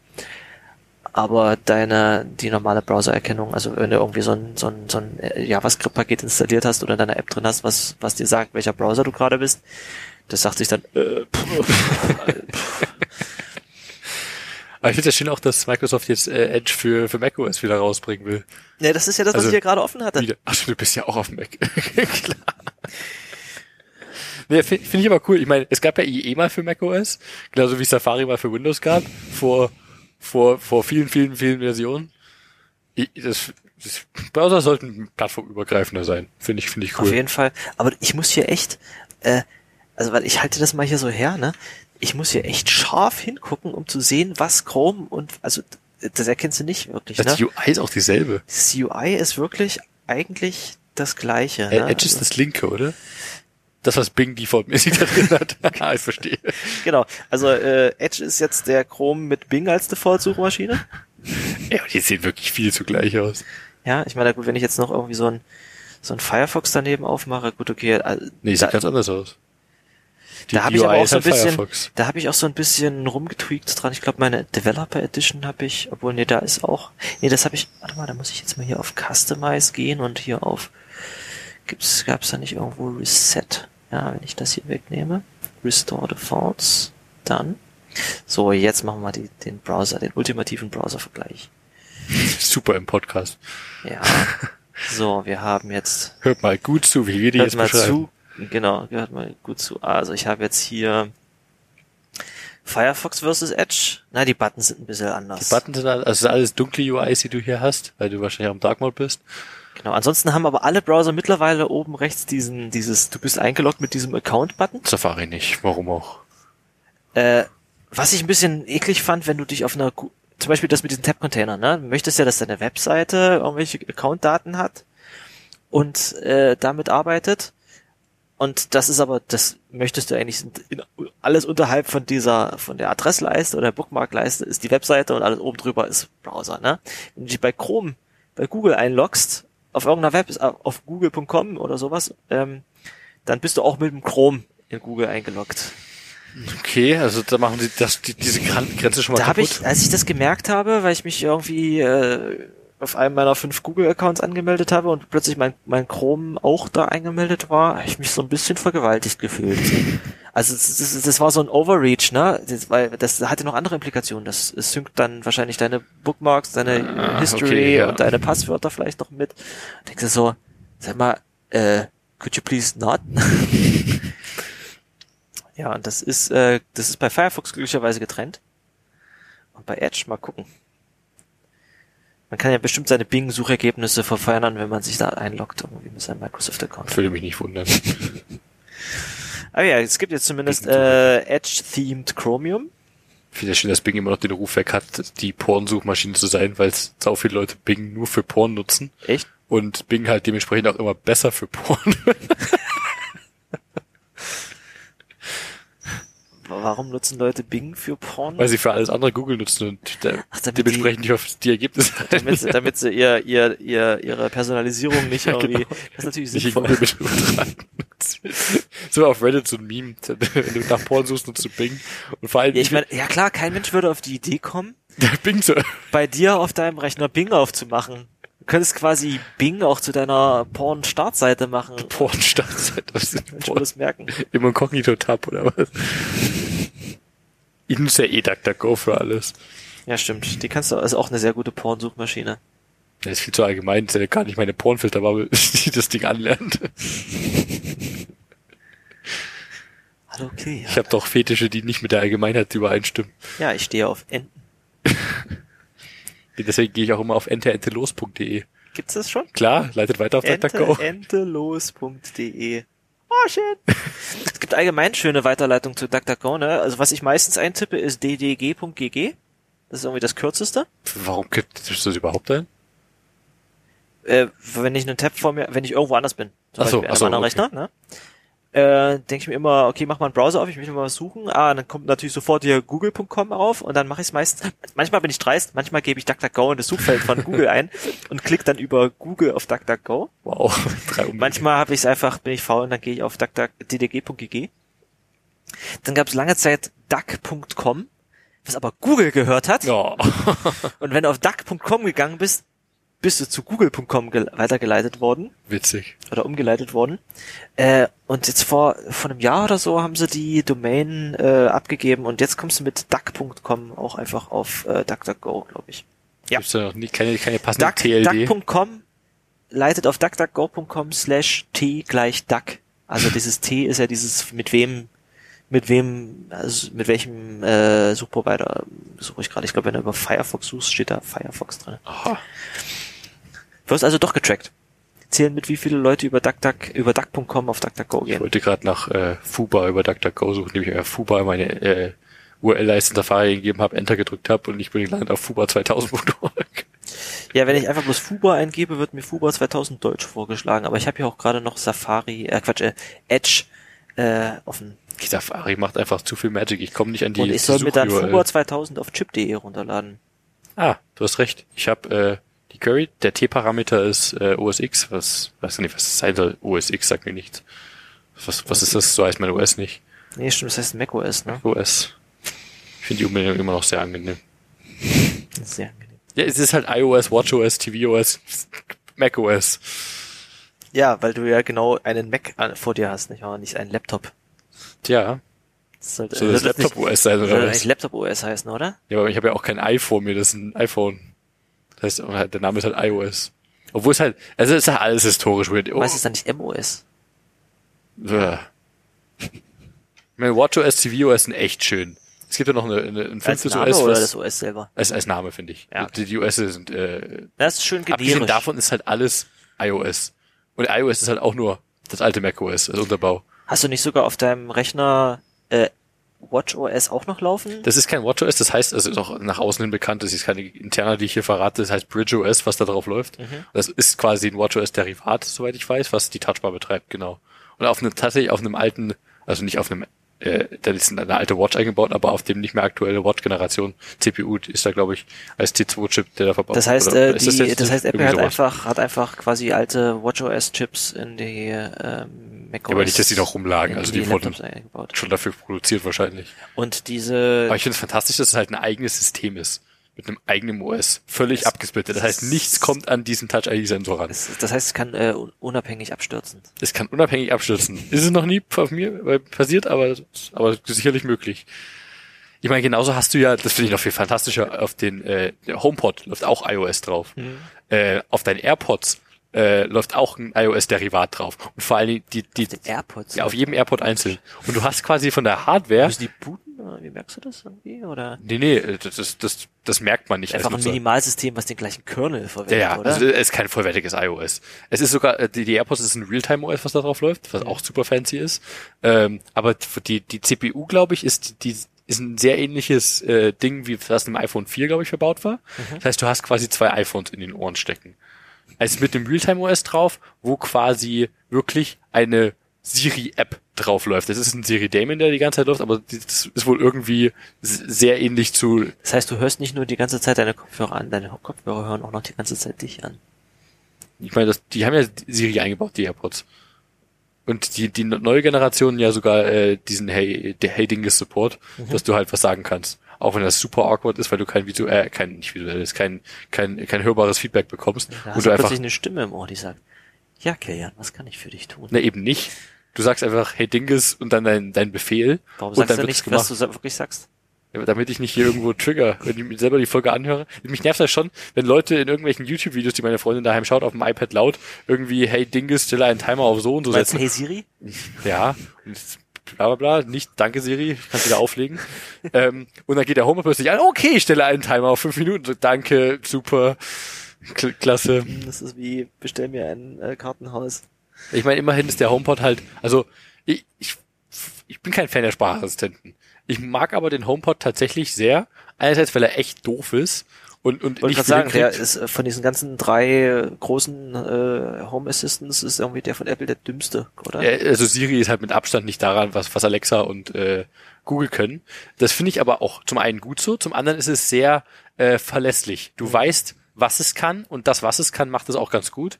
Aber deine, die normale Browsererkennung, also wenn du irgendwie so ein, so ein, so ein äh, JavaScript-Paket installiert hast oder in deiner App drin hast, was, was dir sagt, welcher Browser du gerade bist, das sagt sich dann, äh, pff, Aber ich finde es ja schön auch, dass Microsoft jetzt äh, Edge für, für macOS wieder rausbringen will. ja, das ist ja das, was Also, ich hier gerade offen hatte. Wieder. Ach, du bist ja auch auf Mac. Klar. Nee, finde find ich aber cool. Ich meine, es gab ja IE mal für macOS, genauso wie Safari mal für Windows gab, vor, vor, vor vielen, vielen, vielen Versionen. Ich, das Das- Browser sollten plattformübergreifender sein. Finde ich, finde ich Auf cool. jeden Fall. Aber ich muss hier echt, äh, also weil ich halte das mal hier so her, ne? Ich muss hier echt scharf hingucken, um zu sehen, was Chrome und also das erkennst du nicht wirklich, ne? Das UI ist auch dieselbe. Das UI ist wirklich eigentlich das gleiche. Äh, Ne? Edge ist das linke, oder? Das, was Bing defaultmäßig da drin hat. ich verstehe. Genau. Also äh, Edge ist jetzt der Chrome mit Bing als Default-Suchmaschine. Ja, die sehen wirklich viel zu gleich aus. Ja, ich meine, gut, wenn ich jetzt noch irgendwie so ein so ein Firefox daneben aufmache, gut, okay. Also, Nee, sieht da, ganz anders aus. Da habe ich aber auch so ein bisschen, Firefox. da habe ich auch so ein bisschen rumgetweakt dran. Ich glaube, meine Developer Edition habe ich, obwohl nee, da ist auch, nee, das habe ich. Warte mal, da muss ich jetzt mal hier auf Customize gehen und hier auf, gibt's, gab's da nicht irgendwo Reset? Ja, wenn ich das hier wegnehme, Restore Defaults, dann. So, jetzt machen wir die, den Browser, den ultimativen Browser-Vergleich. Super im Podcast. Ja. So, wir haben jetzt Hört mal gut zu, wie wir die Hört jetzt mal beschreiben. zu. Genau, hört mal gut zu. Also ich habe jetzt hier Firefox versus Edge. Na, die Buttons sind ein bisschen anders. Die Buttons sind alles, also alles dunkle UIs, die du hier hast, weil du wahrscheinlich auch im Dark Mode bist. Genau. Ansonsten haben aber alle Browser mittlerweile oben rechts diesen, dieses, du bist eingeloggt mit diesem Account-Button. Safari nicht, warum auch? Äh, was ich ein bisschen eklig fand, wenn du dich auf einer, zum Beispiel das mit diesen Tab-Containern, ne? Du möchtest ja, dass deine Webseite irgendwelche Account-Daten hat und äh, damit arbeitet. Und das ist aber, das möchtest du eigentlich, in, alles unterhalb von dieser, von der Adressleiste oder der Bookmarkleiste ist die Webseite und alles oben drüber ist Browser, ne? Wenn du dich bei Chrome, bei Google einloggst, auf irgendeiner Web, auf google.com oder sowas, ähm, dann bist du auch mit dem Chrome in Google eingeloggt. Okay, also da machen sie das, die, diese Grenze schon mal Da habe kaputt. ich, als ich das gemerkt habe, weil ich mich irgendwie äh, auf einem meiner fünf Google-Accounts angemeldet habe und plötzlich mein, mein Chrome auch da eingemeldet war, habe ich mich so ein bisschen vergewaltigt gefühlt. Also das, das, das war so ein Overreach, ne? Das, weil das hatte noch andere Implikationen. Das, synkt dann wahrscheinlich deine Bookmarks, deine Ah, History okay, ja. und deine Passwörter vielleicht noch mit. Denkst du so, sag mal, äh, could you please not? ja, und das ist, äh, das ist bei Firefox glücklicherweise getrennt. Und bei Edge mal gucken. Man kann ja bestimmt seine Bing-Suchergebnisse verfeinern, wenn man sich da einloggt, irgendwie mit seinem Microsoft-Account. Würde mich nicht wundern. Aber ja, es gibt jetzt zumindest äh, Edge-themed Chromium. Ich finde es schön, dass Bing immer noch den Ruf weg hat, die Pornsuchmaschine zu sein, weil es sau viele Leute Bing nur für Porn nutzen Echt? und Bing halt dementsprechend auch immer besser für Porn Warum nutzen Leute Bing für Porn? weil sie für alles andere Google nutzen und da, Ach, damit dementsprechend nicht auf die Ergebnisse damit sie, damit sie ihr, ihr, ihr, ihre Personalisierung nicht irgendwie, Genau. das ist natürlich nicht in sinnvoll. Google mit übertragen. so auf Reddit so ein Meme, wenn du nach Porn suchst, nutzt du Bing und vor allem Ja, ich meine, ja klar, kein Mensch würde auf die Idee kommen, Bing so, bei dir auf deinem Rechner Bing aufzumachen. Du könntest quasi Bing auch zu deiner Porn-Startseite machen. Porn-Startseite, was ist Mensch würde es merken. Im Inkognito-Tab oder was? Ich nutze ja eh DuckDuckGo für alles. Ja, stimmt. Die kannst du, ist auch eine sehr gute Pornsuchmaschine. Das ist viel zu allgemein, das ist ja gar nicht meine Pornfilterbubble, die das Ding anlernt. Hallo, okay. Ich habe doch Fetische, die nicht mit der Allgemeinheit übereinstimmen. Ja, ich stehe auf Enten. Deswegen gehe ich auch immer auf enterentelos.de. Gibt's das schon? Klar, leitet weiter auf DuckDuckGo. Ente, entelos.de. Oh, shit. es gibt allgemein schöne Weiterleitungen zu DuckDuckGo, ne? Also was ich meistens eintippe, ist ddg.gg. Das ist irgendwie das kürzeste. Warum gibt es das überhaupt ein? Äh, wenn ich einen Tab vor mir, wenn ich irgendwo anders bin. Zum Ach so, Beispiel so, an einem okay. Rechner, ne? Äh, denke ich mir immer, okay, mach mal einen Browser auf, ich möchte mal was suchen. Ah, dann kommt natürlich sofort hier google.com auf und dann mache ich es meistens. Manchmal bin ich dreist, manchmal gebe ich DuckDuckGo in das Suchfeld von Google ein und klick dann über Google auf DuckDuckGo. Wow. Manchmal habe ich es einfach, bin ich faul und dann gehe ich auf duckduck- ddg.gg. Dann gab es lange Zeit duck.com, was aber Google gehört hat. Ja. Und wenn du auf duck.com gegangen bist, bist du zu google.com gel- weitergeleitet worden Witzig. oder umgeleitet worden. Äh, und jetzt vor, vor einem Jahr oder so haben sie die Domain äh, abgegeben und jetzt kommst du mit duck.com auch einfach auf äh, DuckDuckGo, glaube ich. Ja. Gibt's da noch nie, keine, keine passende Duck, TLD? duck.com leitet auf duckduckgo.com slash t gleich duck. Also dieses t ist ja dieses mit wem mit wem also mit welchem äh, Suchprovider suche ich gerade. Ich glaube, wenn du über Firefox suchst, steht da Firefox drin. Aha. Wirst also doch getrackt. Zählen mit, wie viele Leute über DuckDuck, über Duck.com auf DuckDuckGo Ich gehen. wollte gerade nach äh, Fuba über DuckDuckGo suchen, indem ich äh, Fuba meine äh, URL-Leiste in Safari gegeben habe, Enter gedrückt habe und ich bin gelandet auf Fuba 2000.org. Ja, wenn ich einfach bloß Fuba eingebe, wird mir Fuba 2000 Deutsch vorgeschlagen. Aber ich habe ja auch gerade noch Safari, äh Quatsch, äh, Edge äh, offen. Die Safari macht einfach zu viel Magic. Ich komme nicht an die Und ich soll mir dann. Fuba 2000 auf chip.de runterladen. Ah, du hast recht. Ich habe äh, die Curry, der T-Parameter ist äh, OS X, was weiß nicht, was das sein soll. OS X sagt mir nichts. Was, was ist das? So heißt mein OS nicht. Nee, stimmt, das heißt macOS, ne? OS. Ich finde die Umbenennung immer noch sehr angenehm. Sehr angenehm. Ja, es ist halt iOS, WatchOS, tvOS, macOS. Ja, weil du ja genau einen Mac an- vor dir hast, nicht wahr? Nicht einen Laptop. Tja, Das sollte, soll das Laptop-OS sein oder eigentlich was? Laptop OS heißen, oder? Ja, aber ich habe ja auch kein i vor mir, das ist ein iPhone. Das heißt, der Name ist halt iOS. Obwohl es halt, also es ist halt alles historisch weird. Oh, Was ist dann nicht MOS? Ugh. Ich meine, WatchOS, tvOS sind echt schön. Es gibt ja noch eine, eine, ein Als fünftes Name OS, oder was, das OS selber? als, als Name, finde ich. Ja. Die, die OS sind, äh, Das ist schön abgesehen generisch. davon ist halt alles iOS. Und iOS ist halt auch nur das alte macOS, also Unterbau. Hast du nicht sogar auf deinem Rechner äh, WatchOS auch noch laufen? Das ist kein WatchOS, das heißt, also ist auch nach außen hin bekannt, das ist keine interner, die ich hier verrate, das heißt BridgeOS, was da drauf läuft. Das ist quasi ein WatchOS-Derivat, soweit ich weiß, was die Touchbar betreibt, genau. Und auf einem, tatsächlich auf einem alten, also nicht auf einem, äh, da ist eine alte Watch eingebaut, aber auf dem nicht mehr aktuelle Watch-Generation CPU ist da, glaube ich, als T2-Chip, der da verbaut Das heißt, äh, ist die, jetzt das heißt, Apple hat sowas? einfach, hat einfach quasi alte WatchOS-Chips in die ähm, macOS. Ja, aber nicht, dass die noch rumlagen, also die wurden Laptops eingebaut. schon dafür produziert wahrscheinlich. Und diese, Aber ich finde es fantastisch, dass es halt ein eigenes System ist. Mit einem eigenen OS. Völlig abgesplittet. Das heißt, nichts kommt an diesen Touch-ID-Sensor ran. es- das heißt, es kann äh, un- unabhängig abstürzen. Es kann unabhängig abstürzen. Ist es noch nie auf mir äh, passiert, aber, aber sicherlich möglich. Ich meine, genauso hast du ja, das finde ich noch viel fantastischer, auf den äh, HomePod läuft auch iOS drauf. Äh, auf deinen AirPods äh, läuft auch ein iOS-Derivat drauf. Und vor allen Dingen die, die, Den AirPods. ja, auf jedem AirPod einzeln. Und du hast quasi von der Hardware, Müssen die booten? Oder wie merkst du das irgendwie? Oder nee, nee, äh, das, das, das, das merkt man nicht. einfach ein. Minimalsystem, was den gleichen Kernel verwendet, Ja, ja, oder? also es ist kein vollwertiges iOS. Es ist sogar, äh, die, die AirPods ist ein Realtime-OS, was da drauf läuft, was auch super fancy ist. Ähm, aber die, die CPU, glaube ich, ist, die, ist ein sehr ähnliches äh, Ding, wie das im iPhone 4, glaube ich, verbaut war. Das heißt, du hast quasi zwei iPhones in den Ohren stecken. Also mit dem Realtime-OS drauf, wo quasi wirklich eine Siri-App draufläuft. Das ist ein Siri Daemon, der die ganze Zeit läuft, aber das ist wohl irgendwie sehr ähnlich zu Das heißt, du hörst nicht nur die ganze Zeit deine Kopfhörer an, deine Kopfhörer hören auch noch die ganze Zeit dich an. Ich meine, das, die haben ja Siri eingebaut, die AirPods. Und die, die neue Generation ja sogar äh, diesen Hey, der Hey Dinges Support, dass du halt was sagen kannst. Auch wenn das super awkward ist, weil du kein Video, äh, kein, nicht visuelles, kein, kein, kein hörbares Feedback bekommst. Da und hast du einfach, plötzlich eine Stimme im Ohr, die sagt, ja, Kilian, was kann ich für dich tun? ne, eben nicht. Du sagst einfach Hey Dinges und dann dein, dein Befehl. Warum und sagst dann du wird's nicht, was du wirklich sagst? Ja, damit ich nicht hier irgendwo trigger, wenn ich mir selber die Folge anhöre. Mich nervt das schon, wenn Leute in irgendwelchen YouTube-Videos, die meine Freundin daheim schaut, auf dem iPad laut, irgendwie, hey Dinges, stelle einen Timer auf so und so Meinst setzen. hey Siri? Ja, und bla bla bla, nicht danke Siri, kannst wieder auflegen. ähm, und dann geht der Homer plötzlich an, okay, ich stelle einen Timer auf fünf Minuten. Danke, super, kl klasse. Das ist wie, bestell mir ein äh, Kartenhaus. Ich meine, immerhin ist der HomePod halt, also ich, ich, ich bin kein Fan der Sprachassistenten. Ich mag aber den HomePod tatsächlich sehr. Einerseits, weil er echt doof ist und, und Ich gerade sagen, der ist äh, von diesen ganzen drei äh, großen äh, Home Assistants ist irgendwie der von Apple der dümmste, oder? Äh, Also Siri ist halt mit Abstand nicht daran, was, was Alexa und äh, Google können. Das finde ich aber auch zum einen gut so, zum anderen ist es sehr äh, verlässlich. Du weißt, was es kann und das, was es kann, macht es auch ganz gut.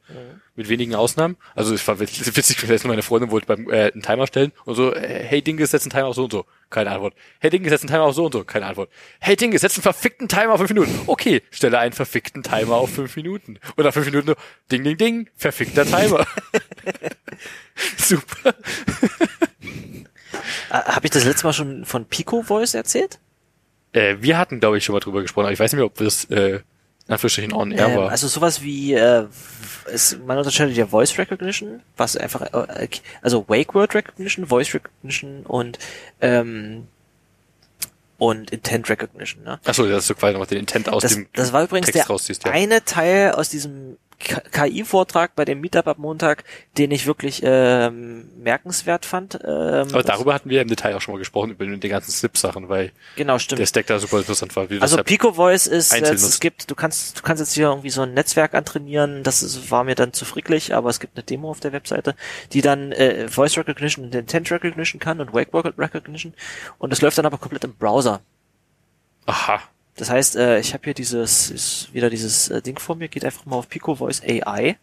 Mit wenigen Ausnahmen. Also es war witzig, witzig meine Freundin wollte beim äh, einen Timer stellen und so, äh, hey Dinge, setz einen Timer auf so und so. Keine Antwort. Hey Dinge, setz einen Timer auf so und so. Keine Antwort. Hey Dinge, setz einen verfickten Timer auf fünf Minuten. Okay, stelle einen verfickten Timer auf fünf Minuten. Und nach fünf Minuten nur, ding, ding, ding, verfickter Timer. Super. Äh, Habe ich das letzte Mal schon von Pico Voice erzählt? Äh, wir hatten, glaube ich, schon mal drüber gesprochen, aber ich weiß nicht mehr, ob das äh, in Anführungsstrichen on air Ähm, war. also sowas wie, äh, es, man unterscheidet ja Voice Recognition, was einfach, äh, also Wake Word Recognition, Voice Recognition und ähm, und Intent Recognition. Ne? Achso, das ist so quasi noch den Intent aus Das, dem das war übrigens Text der rausziehst, ja. eine Teil aus diesem KI-Vortrag bei dem Meetup ab Montag, den ich wirklich ähm, merkenswert fand. Ähm, Aber darüber hatten wir im Detail auch schon mal gesprochen, über die ganzen Slip-Sachen, weil genau, stimmt. der Stack da super interessant war. Wie also das Pico Voice ist jetzt, es gibt, du kannst, du kannst jetzt hier irgendwie so ein Netzwerk antrainieren, das ist, war mir dann zu fricklich, aber es gibt eine Demo auf der Webseite, die dann äh, Voice Recognition und Intent Recognition kann und Wake Word Recognition und das läuft dann aber komplett im Browser. Aha. Das heißt, äh, ich habe hier dieses, ist wieder dieses äh, Ding vor mir, geht einfach mal auf Pico Voice AI.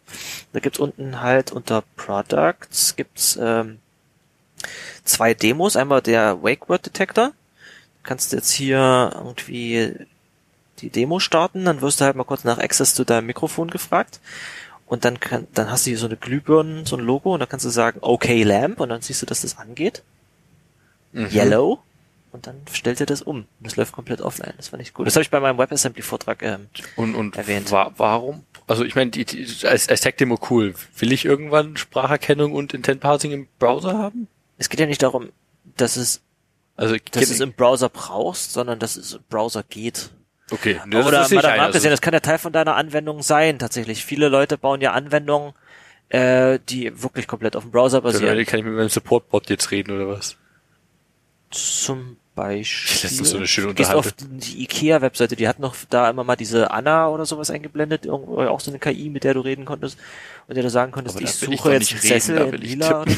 Da gibt's unten halt unter Products gibt's ähm, zwei Demos. Einmal der Wake Word Detector. Du kannst jetzt hier irgendwie die Demo starten, dann wirst du halt mal kurz nach Access zu deinem Mikrofon gefragt. Und dann kann, dann hast du hier so eine Glühbirne, so ein Logo, und dann kannst du sagen, okay Lamp, und dann siehst du, dass das angeht. Mhm. Yellow. Und dann stellt er das um. Und das läuft komplett offline. Das fand ich cool. Das habe ich bei meinem WebAssembly-Vortrag ähm, Und, und erwähnt. wa warum? Also ich meine, die, die, als, als Tech-Demo cool. Will ich irgendwann Spracherkennung und Intent-Parsing im Browser haben? Es geht ja nicht darum, dass es, Also dass du es im Browser brauchst, sondern dass es im Browser geht. okay, ne, das Oder ich davon ein, also, das kann ja Teil von deiner Anwendung sein, tatsächlich. Viele Leute bauen ja Anwendungen, äh, die wirklich komplett auf dem Browser basieren. dann kann ich mit meinem Support-Bot jetzt reden oder was? Zum Beispiel. Letztens so eine schöne gehst auf Unterhaltung. die IKEA-Webseite, die hat noch da immer mal diese Anna oder sowas eingeblendet, irgendwo auch so eine KI, mit der du reden konntest und der du sagen konntest, ich ich suche doch jetzt einen reden, Sessel in ich lila.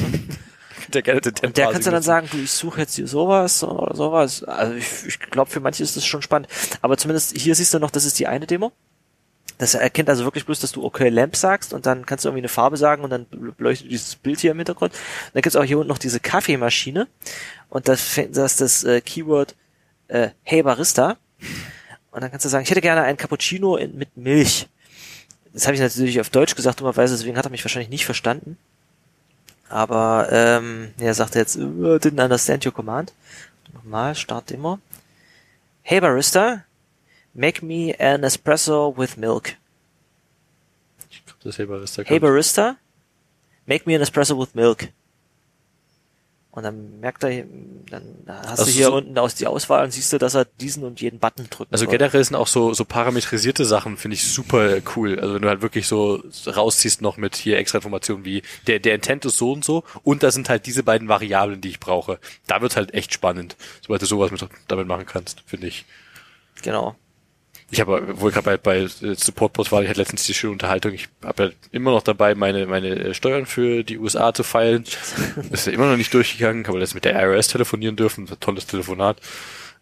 Der gerne den Und der kannst du dann sagen, du, ich suche jetzt hier sowas oder sowas. Also ich, ich glaube, für manche ist das schon spannend. Aber zumindest hier siehst du noch, das ist die eine Demo. Das erkennt also wirklich bloß, dass du okay Lamp sagst und dann kannst du irgendwie eine Farbe sagen und dann leuchtet dieses Bild hier im Hintergrund. Und dann gibt's auch hier unten noch diese Kaffeemaschine und das, das ist das äh, Keyword äh, Hey Barista. Und dann kannst du sagen, ich hätte gerne einen Cappuccino in, mit Milch. Das habe ich natürlich auf Deutsch gesagt, dummerweise, deswegen hat er mich wahrscheinlich nicht verstanden. Aber ähm, er sagte jetzt, uh, didn't understand your command. Nochmal, Start Demo. Hey Barista, make me an espresso with milk. Ich glaub, das selber ist der Hey Barista, make me an espresso with milk. Und dann merkt er, dann hast Also du hier so- unten aus die Auswahl und siehst du, dass er diesen und jeden Button drückt. Also generell sind auch so, so parametrisierte Sachen, finde ich super cool. Also wenn du halt wirklich so rausziehst noch mit hier extra Informationen wie der, der Intent ist so und so und da sind halt diese beiden Variablen, die ich brauche. Da wird's halt echt spannend, sobald du sowas mit, damit machen kannst, finde ich. Genau. Ich habe, wohl gerade bei, bei äh, Supportbot war, ich hatte letztens die schöne Unterhaltung. Ich habe ja immer noch dabei, meine, meine äh, Steuern für die USA zu feilen. ist ja immer noch nicht durchgegangen, habe letztens mit der IRS telefonieren dürfen, ein tolles Telefonat.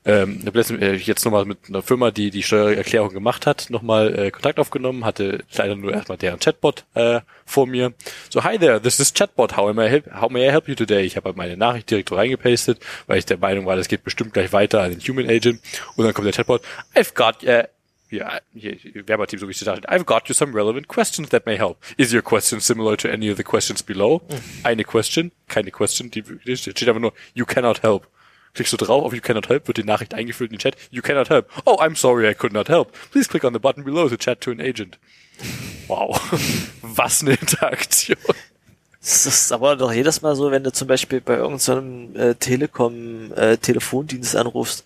Ähm, ich habe letztens äh, jetzt nochmal mit einer Firma, die die Steuererklärung gemacht hat, nochmal äh, Kontakt aufgenommen, hatte leider nur erstmal deren Chatbot äh, vor mir. So, hi there, this is Chatbot, how, am I help, how may I help you today? Ich habe halt meine Nachricht direkt reingepastet, weil ich der Meinung war, das geht bestimmt gleich weiter an den Human Agent. Und dann kommt der Chatbot, I've got, äh, ja, hier, Werberteam, so wie ich es gesagt habe. I've got you some relevant questions that may help. Is your question similar to any of the questions below? Eine question, keine question, die die steht steht einfach nur, you cannot help. Klickst du drauf auf You cannot help, wird die Nachricht eingefüllt in den Chat. You cannot help. Oh, I'm sorry, I could not help. Please click on the button below to chat to an agent. Wow. Was eine Interaktion. Das ist aber doch jedes Mal so, wenn du zum Beispiel bei irgendeinem äh, Telekom-Telefondienst anrufst,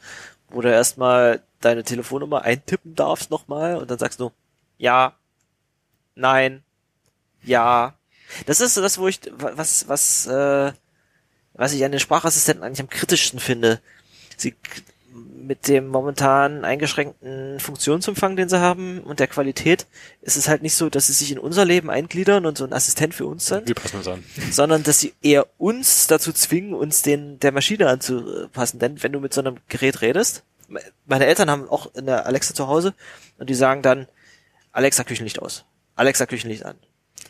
wo du erstmal deine Telefonnummer eintippen darfst nochmal und dann sagst du, ja, nein, ja. Das ist so das, wo ich, was, was, äh, was ich an den Sprachassistenten eigentlich am kritischsten finde. Sie mit dem momentan eingeschränkten Funktionsumfang, den sie haben und der Qualität, ist es halt nicht so, dass sie sich in unser Leben eingliedern und so ein Assistent für uns sind, Wir passen uns an. sondern dass sie eher uns dazu zwingen, uns den der Maschine anzupassen. Denn wenn du mit so einem Gerät redest, me- meine Eltern haben auch eine Alexa zu Hause und die sagen dann, Alexa Küchenlicht aus, Alexa Küchenlicht an.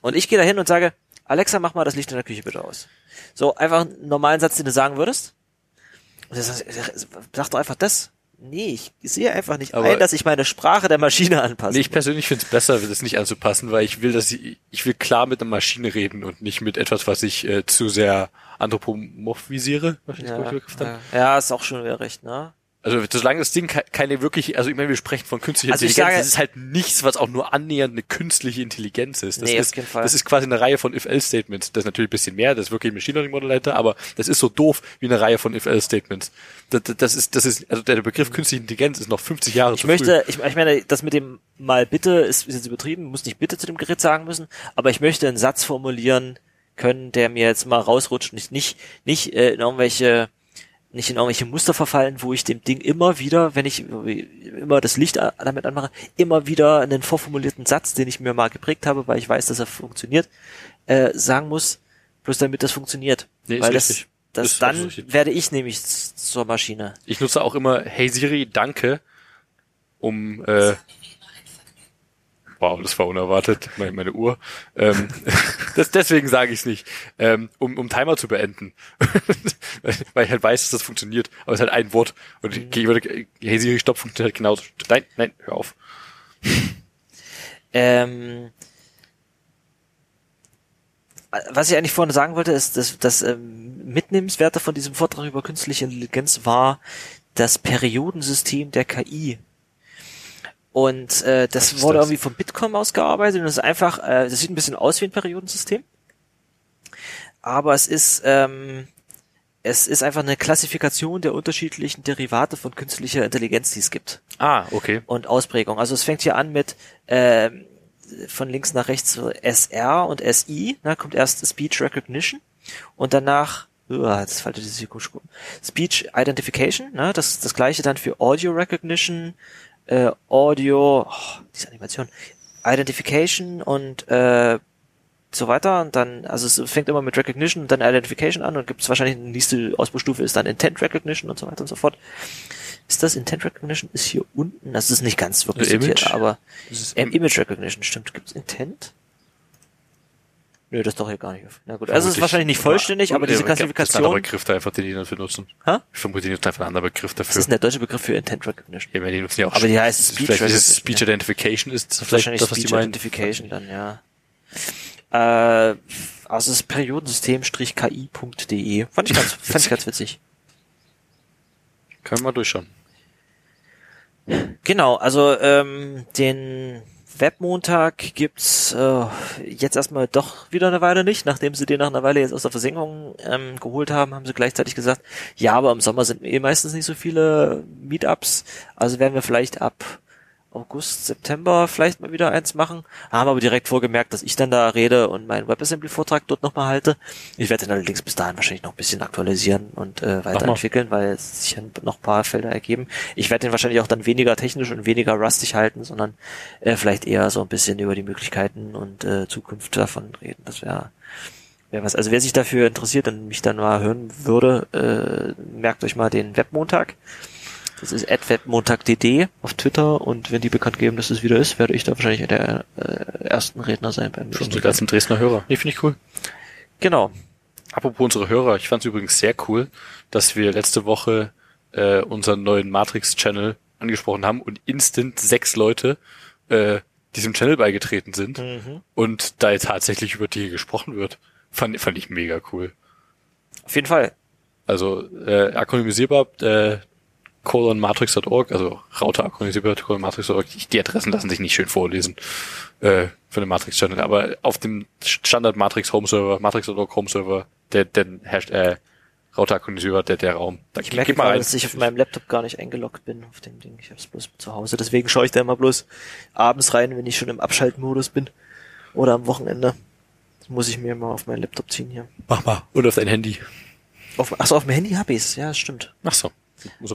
Und ich gehe da hin und sage, Alexa, mach mal das Licht in der Küche bitte aus. So einfach einen normalen Satz, den du sagen würdest. Sag doch einfach das. Nee, ich sehe einfach nicht Aber- ein, dass ich meine Sprache der Maschine anpasse. Nee, ich persönlich finde es besser, das nicht anzupassen, weil ich will, dass ich, ich will klar mit einer Maschine reden und nicht mit etwas, was ich äh, zu sehr anthropomorphisiere. Ja, ja. ja, ist auch schon wieder recht, ne? Also solange das Ding ke- keine wirklich, also ich meine, wir sprechen von künstlicher Also ich Intelligenz, sage- das ist halt nichts, was auch nur annähernd eine künstliche Intelligenz ist. Das Nee, ist, das ist quasi eine Reihe von If-Else-Statements. Das ist natürlich ein bisschen mehr, das ist wirklich ein Machine Learning Model dahinter, aber das ist so doof wie eine Reihe von If-Else-Statements. Das, das- ist, das ist, also der Begriff künstliche Intelligenz ist noch 50 Jahre Ich zu früh. möchte, ich, ich meine, das mit dem mal bitte ist, ist jetzt übertrieben, muss nicht bitte zu dem Gerät sagen müssen, aber ich möchte einen Satz formulieren können, der mir jetzt mal rausrutscht, nicht, nicht, nicht äh, in irgendwelche, nicht in irgendwelche Muster verfallen, wo ich dem Ding immer wieder, wenn ich immer das Licht damit anmache, immer wieder einen vorformulierten Satz, den ich mir mal geprägt habe, weil ich weiß, dass er funktioniert, äh, sagen muss, bloß damit das funktioniert. Nee, ist weil das, richtig. das Ist dann richtig. werde ich nämlich zur Maschine. Ich nutze auch immer Hey Siri, danke, um äh, Wow, das war unerwartet, meine, meine Uhr. Ähm, das, deswegen sage ich es nicht, ähm, um, um Timer zu beenden. Weil ich halt weiß, dass das funktioniert. Aber es ist halt ein Wort. Und ich, ich würde, Hey Siri, stopp, funktioniert halt genauso. Nein, nein, hör auf. Ähm, was ich eigentlich vorhin sagen wollte, ist, dass das ähm, Mitnehmenswerte von diesem Vortrag über künstliche Intelligenz war das Periodensystem der KI. Und äh, das wurde das? irgendwie vom Bitkom ausgearbeitet und das ist einfach, äh, das sieht ein bisschen aus wie ein Periodensystem, aber es ist ähm, es ist einfach eine Klassifikation der unterschiedlichen Derivate von künstlicher Intelligenz, die es gibt Ah, okay. und Ausprägung. Also es fängt hier an mit ähm, von links nach rechts so SR und SI. Da kommt erst Speech Recognition und danach uah, das faltet komisch rum. Speech Identification. Ne, das das gleiche dann für Audio Recognition, äh, Audio, oh, diese Animation, Identification und äh, so weiter und dann, also es fängt immer mit Recognition und dann Identification an und gibt es wahrscheinlich eine nächste Ausbaustufe ist dann Intent Recognition und so weiter und so fort. Ist das Intent Recognition? Ist hier unten, das ist nicht ganz wirklich sortiert, aber ähm, Image Recognition, stimmt. Gibt's Intent? Nö, das doch hier gar nicht. Na gut, also es ist wahrscheinlich nicht vollständig, aber diese Das ist ein anderer Klassifikation. Begriff da einfach, den die dafür nutzen. Hä? Ich vermute, die nutzen einfach einen anderen Begriff Das dafür. ist der deutsche Begriff für Intent Recognition. Ja, die nutzen ja auch Aber die heißt Speech vielleicht ist es Speech. Identification ist das vielleicht Wahrscheinlich das, was die Speech meinen. Identification dann, ja. Äh, also das Periodensystem-ki.de. Fand ich ganz, fand ich ganz witzig. Können wir mal durchschauen. Genau, also ähm, den Webmontag gibt's äh, jetzt erstmal doch wieder eine Weile nicht. Nachdem sie den nach einer Weile jetzt aus der Versenkung ähm, geholt haben, haben sie gleichzeitig gesagt, ja, aber im Sommer sind eh meistens nicht so viele Meetups. Also werden wir vielleicht ab August, September vielleicht mal wieder eins machen. Haben aber direkt vorgemerkt, dass ich dann da rede und meinen WebAssembly-Vortrag dort nochmal halte. Ich werde den allerdings bis dahin wahrscheinlich noch ein bisschen aktualisieren und äh, weiterentwickeln, weil es sich ja noch ein paar Felder ergeben. Ich werde den wahrscheinlich auch dann weniger technisch und weniger rustig halten, sondern äh, vielleicht eher so ein bisschen über die Möglichkeiten und äh, Zukunft davon reden. Das wäre wär was. Also wer sich dafür interessiert und mich dann mal hören würde, äh, merkt euch mal den Webmontag. Das ist webmontag.dd auf Twitter und wenn die bekannt geben, dass es wieder ist, werde ich da wahrscheinlich der äh, ersten Redner sein beim Schon die ganzen Dresdner Hörer. Nee, finde ich cool. Genau. Apropos unsere Hörer, ich fand es übrigens sehr cool, dass wir letzte Woche äh, unseren neuen Matrix-Channel angesprochen haben und instant sechs Leute äh, diesem Channel beigetreten sind Mhm. und da jetzt tatsächlich über die gesprochen wird. Fand, fand ich mega cool. Auf jeden Fall. Also äh, akronymisierbar, äh, colonmatrix.org, also Router akronymisierbar, colonmatrix.org. Die Adressen lassen sich nicht schön vorlesen äh, für den Matrix-Channel, aber auf dem Standard Matrix Home Server, Matrix.org Home Server, der, der herrscht, äh, Router akronymisierbar, der, der Raum. Da Ich merke mal rein. dass ich auf meinem Laptop gar nicht eingeloggt bin auf dem Ding. Ich habe es bloß zu Hause. Deswegen schaue ich da immer bloß abends rein, wenn ich schon im Abschaltmodus bin. Oder am Wochenende. Das muss ich mir mal auf meinen Laptop ziehen hier. Mach mal. Und auf dein Handy. Auf, achso, auf dem Handy habe ich's. Ja, stimmt. Ach so.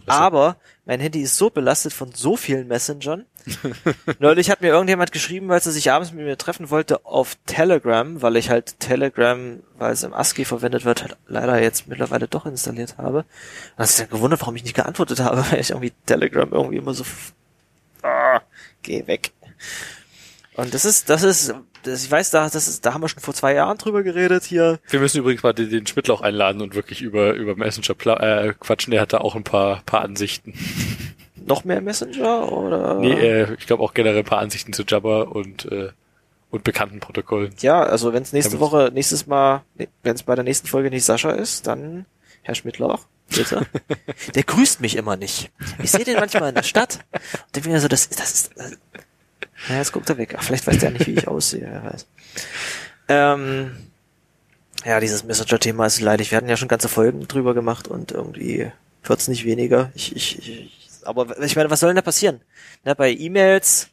Aber mein Handy ist so belastet von so vielen Messengern. Neulich hat mir irgendjemand geschrieben, weil er sich abends mit mir treffen wollte auf Telegram, weil ich halt Telegram, weil es im ASCII verwendet wird, halt leider jetzt mittlerweile doch installiert habe. Und dann ist dann gewundert, warum ich nicht geantwortet habe, weil ich irgendwie Telegram irgendwie immer so ah, geh weg. Und das ist, das ist, das, ich weiß, da, das ist, da haben wir schon vor zwei Jahren drüber geredet hier. wir müssen übrigens mal den, den Schmidtlauch einladen und wirklich über, über Messenger äh, quatschen. Der hat da auch ein paar, paar Ansichten. Noch mehr Messenger oder? Nee, äh, ich glaube auch generell ein paar Ansichten zu Jabba und, äh, und bekannten Protokollen. Ja, also wenn es nächste Woche, nächstes Mal, wenn es bei der nächsten Folge nicht Sascha ist, dann Herr Schmidtlauch. Bitte? Der grüßt mich immer nicht. Ich sehe den manchmal in der Stadt und denke mir so, das, das ist, das, ja, jetzt guckt er weg. Ach, vielleicht weiß der nicht, wie ich aussehe, wer weiß. Ähm, ja, dieses Messenger-Thema ist leidig. Wir hatten ja schon ganze Folgen drüber gemacht und irgendwie wird's nicht weniger. Ich, ich, ich, aber ich meine, was soll denn da passieren? Na, bei E-Mails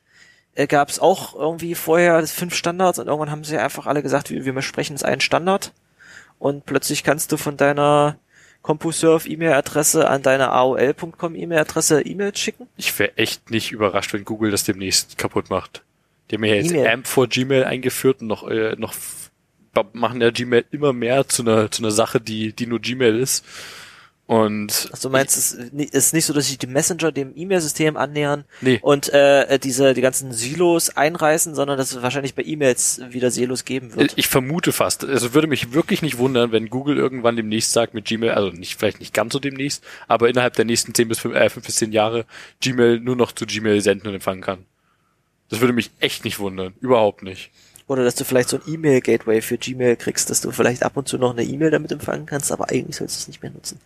äh, gab es auch irgendwie vorher fünf Standards und irgendwann haben sie einfach alle gesagt, wir, wir sprechen jetzt einen Standard und plötzlich kannst du von deiner CompuServe E-Mail-Adresse an deine AOL.com E-Mail-Adresse E-Mails schicken. Ich wäre echt nicht überrascht, wenn Google das demnächst kaputt macht. Die haben ja jetzt E-Mail. AMP vor Gmail eingeführt und noch, äh, noch machen ja Gmail immer mehr zu einer, zu einer Sache, die, die nur Gmail ist. Und Also du meinst, es ist nicht so, dass sich die Messenger dem E-Mail-System annähern Nee. und äh, diese die ganzen Silos einreißen, sondern dass es wahrscheinlich bei E-Mails wieder Silos geben wird. Ich vermute fast. Also würde mich wirklich nicht wundern, wenn Google irgendwann demnächst sagt mit Gmail, also nicht vielleicht nicht ganz so demnächst, aber innerhalb der nächsten 10 bis 5, äh, 5 bis 10 Jahre Gmail nur noch zu Gmail senden und empfangen kann. Das würde mich echt nicht wundern. Überhaupt nicht. Oder dass du vielleicht so ein E-Mail-Gateway für Gmail kriegst, dass du vielleicht ab und zu noch eine E-Mail damit empfangen kannst, aber eigentlich sollst du es nicht mehr nutzen.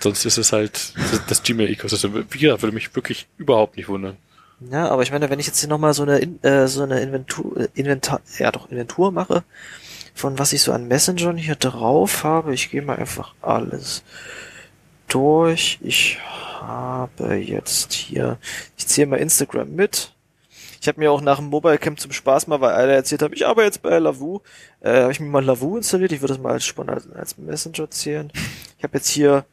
Sonst ist es halt das, Gmail-Ecosystem. Wie gesagt, würde mich wirklich überhaupt nicht wundern. Ja, aber ich meine, wenn ich jetzt hier nochmal so eine, In- äh, so eine Inventur, äh, Inventar, ja doch, Inventur mache, von was ich so an Messengern hier drauf habe, ich gehe mal einfach alles durch. Ich habe jetzt hier, ich ziehe mal Instagram mit. Ich habe mir auch nach dem Mobile Camp zum Spaß mal, weil alle erzählt haben, ich arbeite jetzt bei Lavu, äh, habe ich mir mal Lavu installiert. Ich würde das mal als als, als Messenger zählen. Ich habe jetzt hier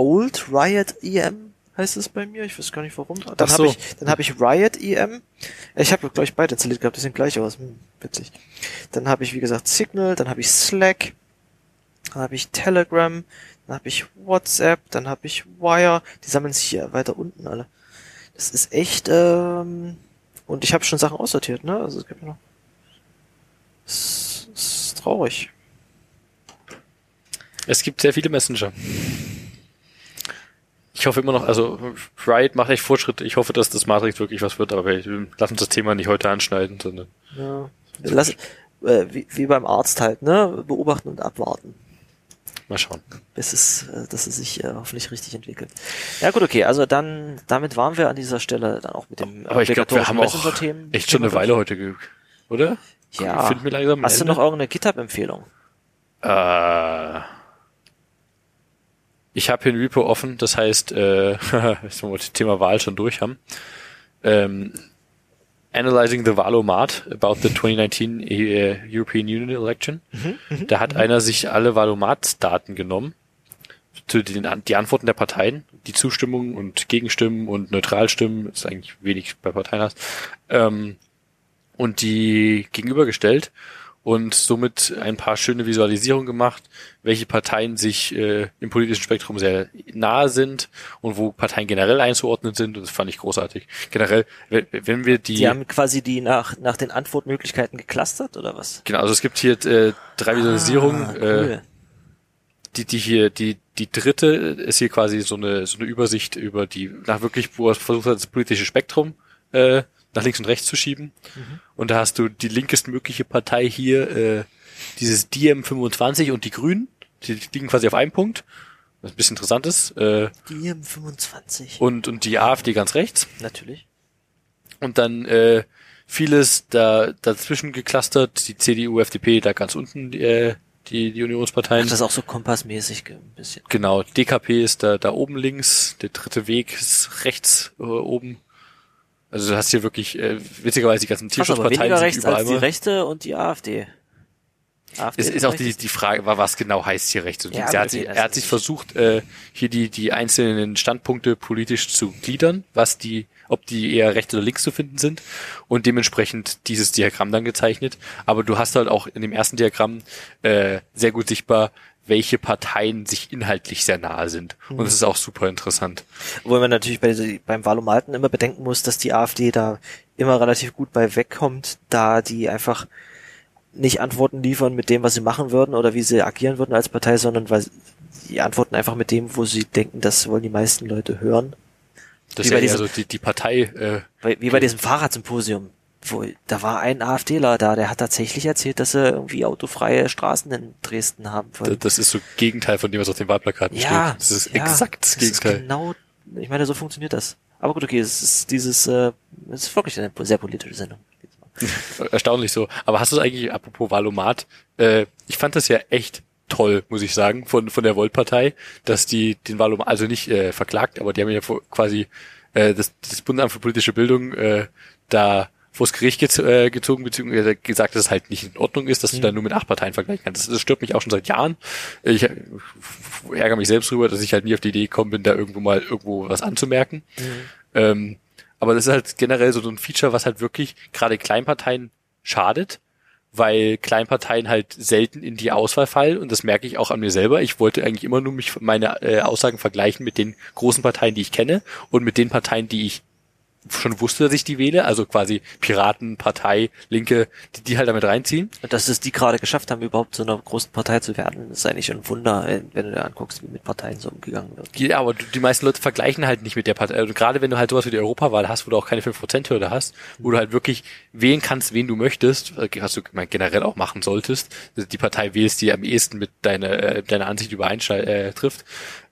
Old Riot EM heißt es bei mir. Ich weiß gar nicht warum. Dann Ach habe so. ich, dann habe ich Riot EM. Ich habe glaube ich beide installiert gehabt. Die sehen gleich aus. Hm, witzig. Dann habe ich wie gesagt Signal. Dann habe ich Slack. Dann habe ich Telegram. Dann habe ich WhatsApp. Dann habe ich Wire. Die sammeln sich hier weiter unten alle. Das ist echt. Ähm, und ich habe schon Sachen aussortiert. Ne? Also es gibt ja noch. Es ist traurig. Es gibt sehr viele Messenger. Ich hoffe immer noch, also Riot macht echt Fortschritte. Ich hoffe, dass das Matrix wirklich was wird, aber wir lassen uns das Thema nicht heute anschneiden, sondern Ja. Lass, äh, wie, wie beim Arzt halt, ne? Beobachten und abwarten. mal schauen. bis es, äh, dass es sich äh, hoffentlich richtig entwickelt. Ja gut, okay, also dann, damit waren wir an dieser Stelle dann auch mit dem Aber ich glaube, wir haben auch Messenger-Themen- echt schon eine Thema Weile heute, ge oder? Ja. Ich finde mir langsam am Hast du Ende. noch irgendeine GitHub-Empfehlung? Äh, ich habe hier ein Repo offen, das heißt, äh, jetzt wir das Thema Wahl schon durch haben. Ähm, Analyzing the Valomat about the 2019 äh, European Union Election. da hat einer sich alle Valomat-Daten genommen, zu den, die Antworten der Parteien, die Zustimmung und Gegenstimmen und Neutralstimmen, ist eigentlich wenig bei Parteien hast, ähm, und die gegenübergestellt und somit ein paar schöne Visualisierungen gemacht, welche Parteien sich äh, im politischen Spektrum sehr nahe sind und wo Parteien generell einzuordnen sind. Und das fand ich großartig. Generell, wenn, wir die, Die haben quasi die nach, nach den Antwortmöglichkeiten geclustert oder was? genau, also es gibt hier äh, drei Visualisierungen. Ah, äh, cool. die, die hier, die, die dritte ist hier quasi so eine, so eine Übersicht über die, nach wirklich, wo er versucht hat, das politische Spektrum äh, nach links und rechts zu schieben. Und da hast du die linkestmögliche Partei hier, äh, dieses DM25 und die Grünen, die liegen quasi auf einem Punkt, was ein bisschen interessant ist, äh, Die im 25. und, und die AfD ganz rechts. Natürlich. Und dann äh, vieles da dazwischen geclustert, die CDU, FDP da ganz unten, äh, die, die Unionsparteien. Ach, das ist auch so kompassmäßig ein bisschen. Genau, DKP ist da, da oben links, der dritte Weg ist rechts äh, oben. Also du hast hier wirklich, äh, witzigerweise die ganzen Tierschutzparteien sind rechts überall als die. Rechte und die AfD. AfD Es ist auch die, die Frage, wa- was genau heißt hier rechts und Ja, links. Er hat, sich, er hat ist sich versucht, äh, hier die, die einzelnen Standpunkte politisch zu gliedern, was die, ob die eher rechts oder links zu finden sind und dementsprechend dieses Diagramm dann gezeichnet. Aber du hast halt auch in dem ersten Diagramm äh, sehr gut sichtbar, welche Parteien sich inhaltlich sehr nahe sind. Mhm. Und das ist auch super interessant. Obwohl man natürlich bei, beim Valomaten immer bedenken muss, dass die AfD da immer relativ gut bei wegkommt, da die einfach nicht Antworten liefern mit dem, was sie machen würden oder wie sie agieren würden als Partei, sondern weil die antworten einfach mit dem, wo sie denken, das wollen die meisten Leute hören. Das Wie ist bei ja eher diesem- so die, die Partei, äh, Wie bei diesem Fahrradsymposium. Wo, da war ein AfDler da, der hat tatsächlich erzählt, dass sie irgendwie autofreie Straßen in Dresden haben wollen. Das ist so Gegenteil von dem, was auf den Wahlplakaten Ja, steht. Das ist ja, exakt das das ist Gegenteil. genau, ich meine, so funktioniert das. Aber gut, okay, es ist dieses, äh, es ist wirklich eine sehr politische Sendung. Erstaunlich so. Aber hast du es eigentlich, apropos Valomat, äh, ich fand das ja echt toll, muss ich sagen, von, von der Volt-Partei, dass die den Valomat, also nicht äh, verklagt, aber die haben ja quasi äh, das, das Bundesamt für politische Bildung äh, da vors Gericht gez äh, gezogen, beziehungsweise gesagt, dass es halt nicht in Ordnung ist, dass du da nur mit acht Parteien vergleichen kannst. Das, das stört mich auch schon seit Jahren. Ich ärgere mich selbst drüber, dass ich halt nie auf die Idee gekommen bin, da irgendwo mal irgendwo was anzumerken. Ähm, aber das ist halt generell so ein Feature, was halt wirklich gerade Kleinparteien schadet, weil Kleinparteien halt selten in die Auswahl fallen und das merke ich auch an mir selber. Ich wollte eigentlich immer nur mich meine äh, Aussagen vergleichen mit den großen Parteien, die ich kenne und mit den Parteien, die ich schon wusste, dass ich die wähle, also quasi Piraten, Partei, Linke, die, die halt damit reinziehen. Und dass es die gerade geschafft haben, überhaupt zu einer großen Partei zu werden, ist eigentlich ein Wunder, äh, wenn du dir anguckst, wie mit Parteien so umgegangen wird. Ja, aber die meisten Leute vergleichen halt nicht mit der Partei. Also gerade wenn du halt sowas wie die Europawahl hast, wo du auch keine 5%-Hürde hast, wo du halt wirklich wählen kannst, wen du möchtest, äh, was du generell auch machen solltest, also die Partei wählst, die am ehesten mit deiner, äh, deiner Ansicht übereinschei- äh, trifft.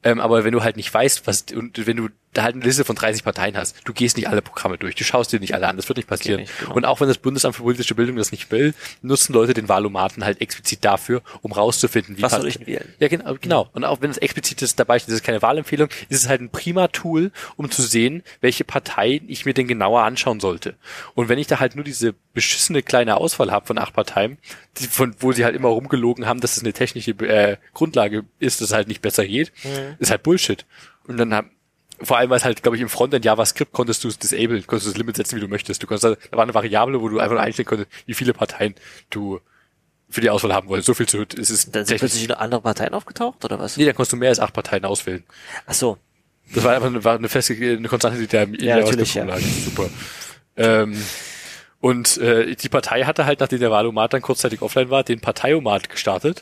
Ähm, aber wenn du halt nicht weißt, was, und wenn du da halt eine Liste von 30 Parteien hast, du gehst nicht alle Programme durch, du schaust dir nicht alle an, das wird nicht passieren. Nicht, genau. Und auch wenn das Bundesamt für politische Bildung das nicht will, nutzen Leute den Wahlomaten halt explizit dafür, um rauszufinden, wie Was soll ich wählen? ja, genau, genau. Und auch wenn es explizit ist, dabei steht, das ist keine Wahlempfehlung, ist es halt ein prima Tool, um zu sehen, welche Partei ich mir denn genauer anschauen sollte. Und wenn ich da halt nur diese beschissene kleine Auswahl habe von acht Parteien, die, von, wo sie halt immer rumgelogen haben, dass es eine technische äh, Grundlage ist, dass es halt nicht besser geht, ist halt Bullshit. Und dann haben vor allem, weil es halt, glaube ich, im Frontend JavaScript konntest du es disable, konntest du das Limit setzen, wie du möchtest. Du konntest, da da war eine Variable, wo du einfach nur einstellen konntest, wie viele Parteien du für die Auswahl haben wolltest. So viel zu, es ist Dann sind plötzlich andere Parteien aufgetaucht, oder was? Nee, da konntest du mehr als acht Parteien auswählen. Ach so. Das war einfach eine, war eine feste, eine Konstante, die da im Ja, natürlich, lag. ja. Super. Ähm, und äh, die Partei hatte halt, nachdem der Wahlomat dann kurzzeitig offline war, den Parteiomat gestartet.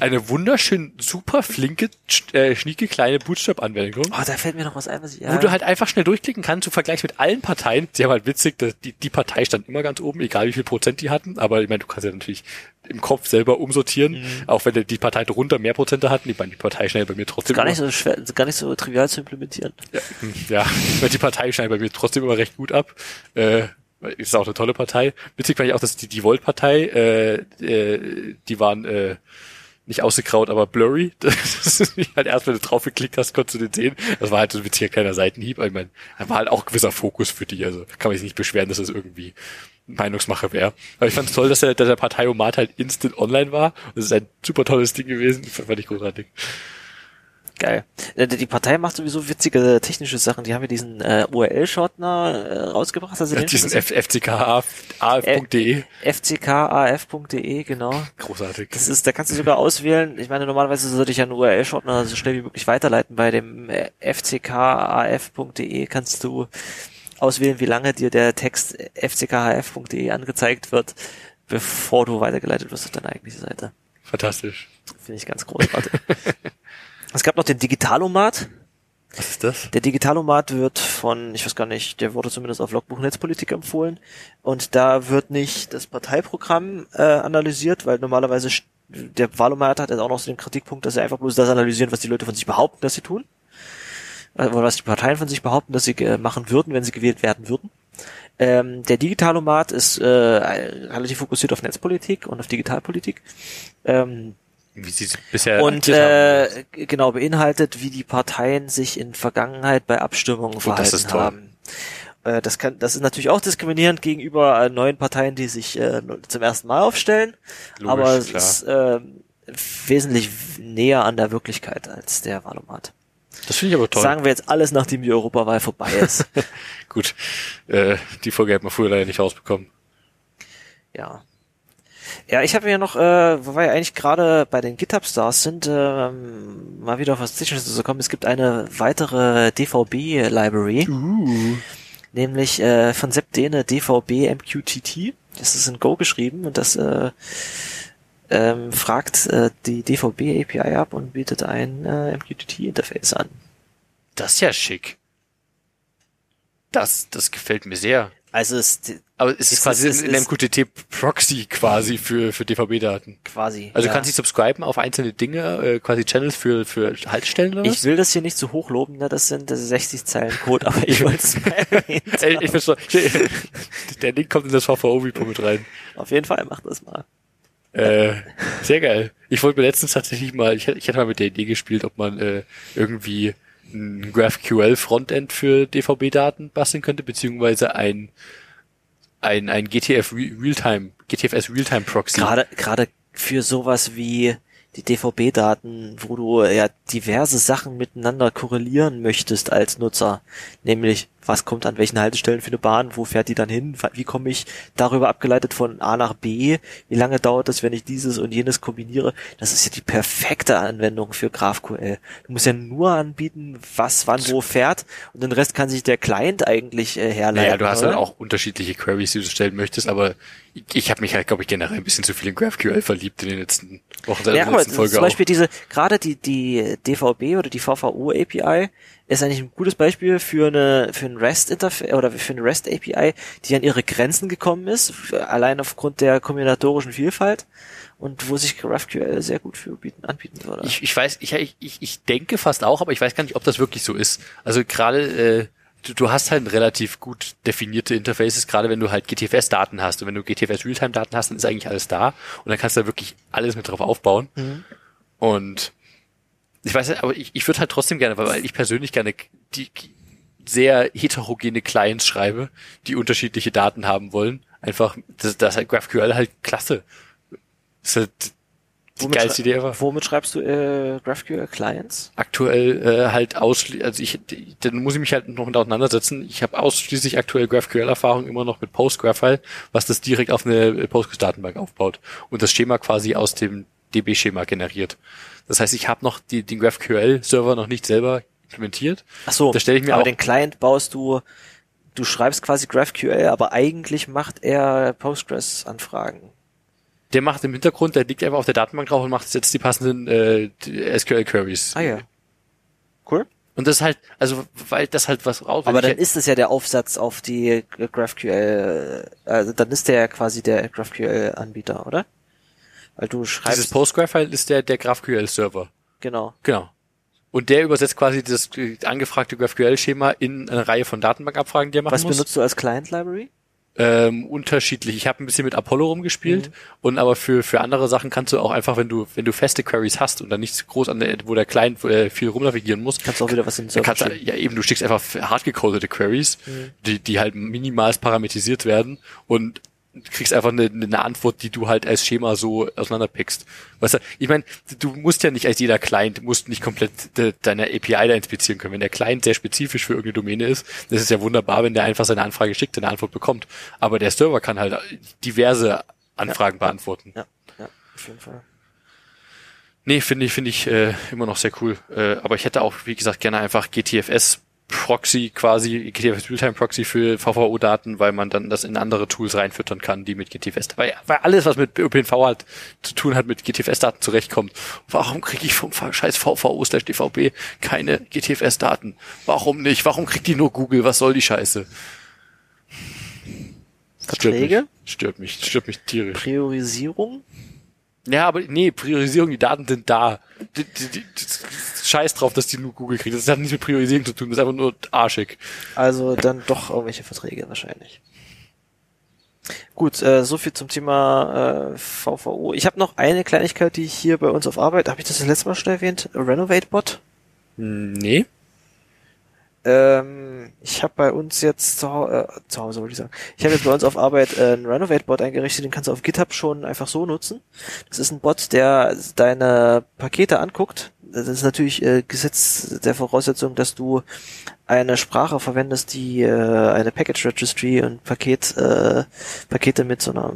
Eine wunderschön, super flinke, äh, schnieke kleine Bootstrap-Anwendung, Oh, da fällt mir noch was ein, was ich, ja. wo du halt einfach schnell durchklicken kannst, im Vergleich mit allen Parteien. Sie haben halt witzig, dass die, die Partei stand immer ganz oben, egal wie viel Prozent die hatten. Aber ich meine, du kannst ja natürlich im Kopf selber umsortieren, Mhm. auch wenn die Partei drunter mehr Prozente hatten. Ich meine, die Partei schnell bei mir trotzdem gar nicht so schwer, gar nicht so trivial zu implementieren. ja, ja, weil die Partei schneidet bei mir trotzdem immer recht gut ab. Äh, ist auch eine tolle Partei. Witzig fand ich auch, dass die, die Volt-Partei, äh, äh, die waren äh, nicht ausgegraut, aber blurry. Das ist halt erst, wenn du drauf geklickt hast, konntest du den sehen. Das war halt so ein witziger kleiner Seitenhieb. Ich meine, da war halt auch gewisser Fokus für die. Also kann man sich nicht beschweren, dass das irgendwie Meinungsmache wäre. Aber ich fand es toll, dass der, dass der Parteiomat halt instant online war. Das ist ein super tolles Ding gewesen. Fand ich großartig. Geil. Äh, Die Partei macht sowieso witzige technische Sachen. Die haben ja diesen äh, URL-Shortener äh, rausgebracht. Also Ja, diesen fckaf.de. fckaf.de, genau. Großartig. Das ist, da kannst du sogar auswählen. Ich meine, normalerweise sollte ich ja einen URL-Shortener so schnell wie möglich weiterleiten. Bei dem äh, fckaf.de kannst du auswählen, wie lange dir der Text fckaf.de angezeigt wird, bevor du weitergeleitet wirst auf deine eigentliche Seite. Fantastisch. Finde ich ganz großartig. es gab noch den Digitalomat. Was ist das? Der Digitalomat wird von, ich weiß gar nicht, der wurde zumindest auf Logbuch Netzpolitik empfohlen. Und da wird nicht das Parteiprogramm äh, analysiert, weil normalerweise der Wahlomat hat jetzt auch noch so den Kritikpunkt, dass er einfach bloß das analysieren, was die Leute von sich behaupten, dass sie tun. Oder was die Parteien von sich behaupten, dass sie äh, machen würden, wenn sie gewählt werden würden. Ähm, der Digitalomat ist äh, relativ fokussiert auf Netzpolitik und auf Digitalpolitik. Ähm, Wie sie es bisher und äh, genau beinhaltet, wie die Parteien sich in Vergangenheit bei Abstimmungen verhalten das ist toll. haben. Äh, das kann, das ist natürlich auch diskriminierend gegenüber äh, neuen Parteien, die sich äh, zum ersten Mal aufstellen. Logisch, aber es klar. ist äh, wesentlich näher an der Wirklichkeit als der Wahlomat. Das finde ich aber toll. Sagen wir jetzt alles, nachdem die Europawahl vorbei ist. Gut. Äh, die Folge hat man früher leider nicht rausbekommen. Ja. Ja, ich habe ja noch, äh, wo wir ja eigentlich gerade bei den GitHub Stars sind, ähm, mal wieder auf was Technisches zu kommen. Es gibt eine weitere DVB-Library, nämlich äh, von Sepp Dehne DVB MQTT. Das ist in Go geschrieben und das äh, ähm, fragt äh, die DVB API ab und bietet ein äh, MQTT-Interface an. Das ist ja schick. Das, das gefällt mir sehr. Also es Aber es ist Es quasi ist- es ein ist- MQTT-Proxy quasi für, für DVB-Daten. quasi. Also ja. du kannst dich subscriben auf einzelne Dinge, äh, quasi Channels für, für Haltestellen oder was? Ich will das hier nicht zu hoch loben, ne? das sind das ist 60 Zeilen Code, aber ich wollte es mal erwähnen. Ey, ich verstehe. Der Link kommt in das VVO-Repo mit rein. Auf jeden Fall, mach das mal. Äh, sehr geil. Ich wollte mir letztens tatsächlich mal, ich, hätte- ich hatte mal mit der Idee gespielt, ob man äh, irgendwie ein GraphQL-Frontend für DVB-Daten basteln könnte, beziehungsweise ein ein, ein GTF Re- Realtime, GTFS Realtime Proxy. Gerade, gerade für sowas wie die DVB-Daten, wo du ja diverse Sachen miteinander korrelieren möchtest als Nutzer. Nämlich, was kommt an welchen Haltestellen für eine Bahn, wo fährt die dann hin, wie komme ich darüber abgeleitet von A nach B, wie lange dauert das, wenn ich dieses und jenes kombiniere. Das ist ja die perfekte Anwendung für GraphQL. Du musst ja nur anbieten, was wann wo fährt und den Rest kann sich der Client eigentlich äh, herleiten. Naja, du hast oder? halt auch unterschiedliche Queries, die du stellen möchtest, aber ich, ich habe mich halt, glaube ich, generell ein bisschen zu viel in GraphQL verliebt in den letzten Wochen, Ja, der aber letzten Folge zum Beispiel auch. diese, gerade die, die DVB oder die VVO API ist eigentlich ein gutes Beispiel für eine, für ein REST Interface oder für eine REST API, die an ihre Grenzen gekommen ist, allein aufgrund der kombinatorischen Vielfalt und wo sich GraphQL sehr gut für bieten, anbieten würde. Ich, ich weiß, ich, ich, ich denke fast auch, aber ich weiß gar nicht, ob das wirklich so ist. Also gerade, äh, du, du hast halt relativ gut definierte Interfaces, gerade wenn du halt GTFS-Daten hast. Und wenn du GTFS Realtime-Daten hast, dann ist eigentlich alles da. Und dann kannst du da wirklich alles mit drauf aufbauen. Und ich weiß nicht, aber ich, ich würde halt trotzdem gerne, weil ich persönlich gerne die sehr heterogene Clients schreibe, die unterschiedliche Daten haben wollen. Einfach, das, das ist halt GraphQL halt klasse. Das ist halt die Womit geilste Idee ever Womit schreibst du äh, GraphQL Clients? aktuell äh, halt ausschließlich, also ich, dann muss ich mich halt noch mit auseinandersetzen. Ich habe ausschließlich aktuell GraphQL-Erfahrung immer noch mit PostGraphile, was das direkt auf eine Postgres-Datenbank aufbaut und das Schema quasi aus dem DB-Schema generiert. Das heißt, ich habe noch die, den GraphQL-Server noch nicht selber implementiert. Ach so, Da stelle ich mir aber auch- den Client baust du, du schreibst quasi GraphQL, aber eigentlich macht er Postgres-Anfragen. Der macht im Hintergrund, der liegt einfach auf der Datenbank drauf und macht jetzt die passenden äh, SQL-Queries. Ah ja. Cool. Und das ist halt, also weil das halt was raus. Aber dann halt- ist es ja der Aufsatz auf die GraphQL, also dann ist der ja quasi der GraphQL-Anbieter, oder? Weil du dieses schreibst, PostGraphile ist der der GraphQL-Server. genau. Genau. Und der übersetzt quasi das äh, angefragte GraphQL-Schema in eine Reihe von Datenbankabfragen, die er machen Was muss. benutzt du als Client-Library? Ähm, unterschiedlich. Ich habe ein bisschen mit Apollo rumgespielt Mhm. und aber für für andere Sachen kannst du auch einfach, wenn du wenn du feste Queries hast und dann nichts groß an der, wo der Client äh, viel rumnavigieren muss, Kannst du auch wieder was in Server kannst ja eben, du schickst einfach hardgecodete Queries, Mhm. die die halt minimal parametrisiert werden und kriegst einfach eine, eine Antwort, die du halt als Schema so auseinanderpickst. Weißt du, ich meine, du musst ja nicht als jeder Client, musst nicht komplett de, deine API da inspizieren können. Wenn der Client sehr spezifisch für irgendeine Domäne ist, das ist ja wunderbar, wenn der einfach seine Anfrage schickt und eine Antwort bekommt. Aber der Server kann halt diverse Anfragen beantworten. Ja, ja, auf jeden Fall. Nee, finde ich, finde ich äh, immer noch sehr cool. Äh, aber ich hätte auch, wie gesagt, gerne einfach GTFS Proxy quasi, GTFS Realtime Proxy für VVO-Daten, weil man dann das in andere Tools reinfüttern kann, die mit GTFS, weil, weil alles, was mit ÖPNV halt zu tun hat, mit GTFS-Daten zurechtkommt. Warum kriege ich vom scheiß VVO slash DVB keine GTFS-Daten? Warum nicht? Warum kriegt die nur Google? Was soll die Scheiße? Stört Verträge? mich, stört mich, stört mich tierisch. Priorisierung? Ja, aber nee, Priorisierung, die Daten sind da. Die, die, die, scheiß drauf, dass die nur Google kriegt. Das hat nichts mit Priorisierung zu tun, das ist einfach nur arschig. Also dann doch irgendwelche Verträge wahrscheinlich. Gut, äh, so viel zum Thema äh, VVO. Ich habe noch eine Kleinigkeit, die ich hier bei uns auf Arbeit, habe ich das das letzte Mal schon erwähnt? RenovateBot. Nee. Ähm, ich habe bei uns jetzt zu, Hau- äh, zu Hause, wollte ich sagen. Ich habe jetzt bei uns auf Arbeit äh, einen Renovate-Bot eingerichtet, den kannst du auf GitHub schon einfach so nutzen. Das ist ein Bot, der deine Pakete anguckt. Das ist natürlich äh, Gesetz der Voraussetzung, dass du eine Sprache verwendest, die äh, eine Package Registry und Paket, äh, Pakete mit so einer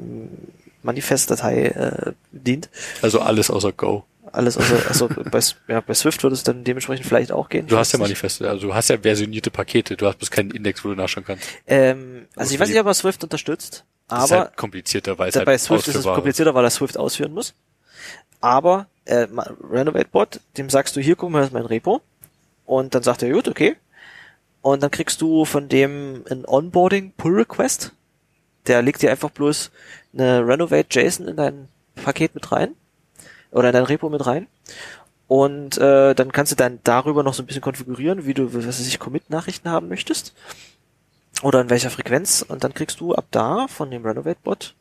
Manifestdatei äh, dient. Also alles außer Go. Alles, also, also bei, ja, bei Swift würde es dann dementsprechend vielleicht auch gehen. Du hast ja. Manifeste, also du hast ja versionierte Pakete, du hast bloß keinen Index, wo du nachschauen kannst. Ähm, also ich weiß nicht, ob er Swift unterstützt, Das ist aber halt komplizierter, weil es halt bei Swift ist es komplizierter, weil er Swift ausführen muss. Aber äh, RenovateBot, dem sagst du, hier, guck mal, das ist mein Repo. Und dann sagt er, gut, okay. und dann kriegst du von dem ein Onboarding Pull Request. Der legt dir einfach bloß eine Renovate JSON in dein Paket mit rein oder in dein Repo mit rein. Und äh, dann kannst du dann darüber noch so ein bisschen konfigurieren, wie du, was weiß ich, Commit-Nachrichten haben möchtest. Oder in welcher Frequenz. Und dann kriegst du ab da von dem Renovate-Bot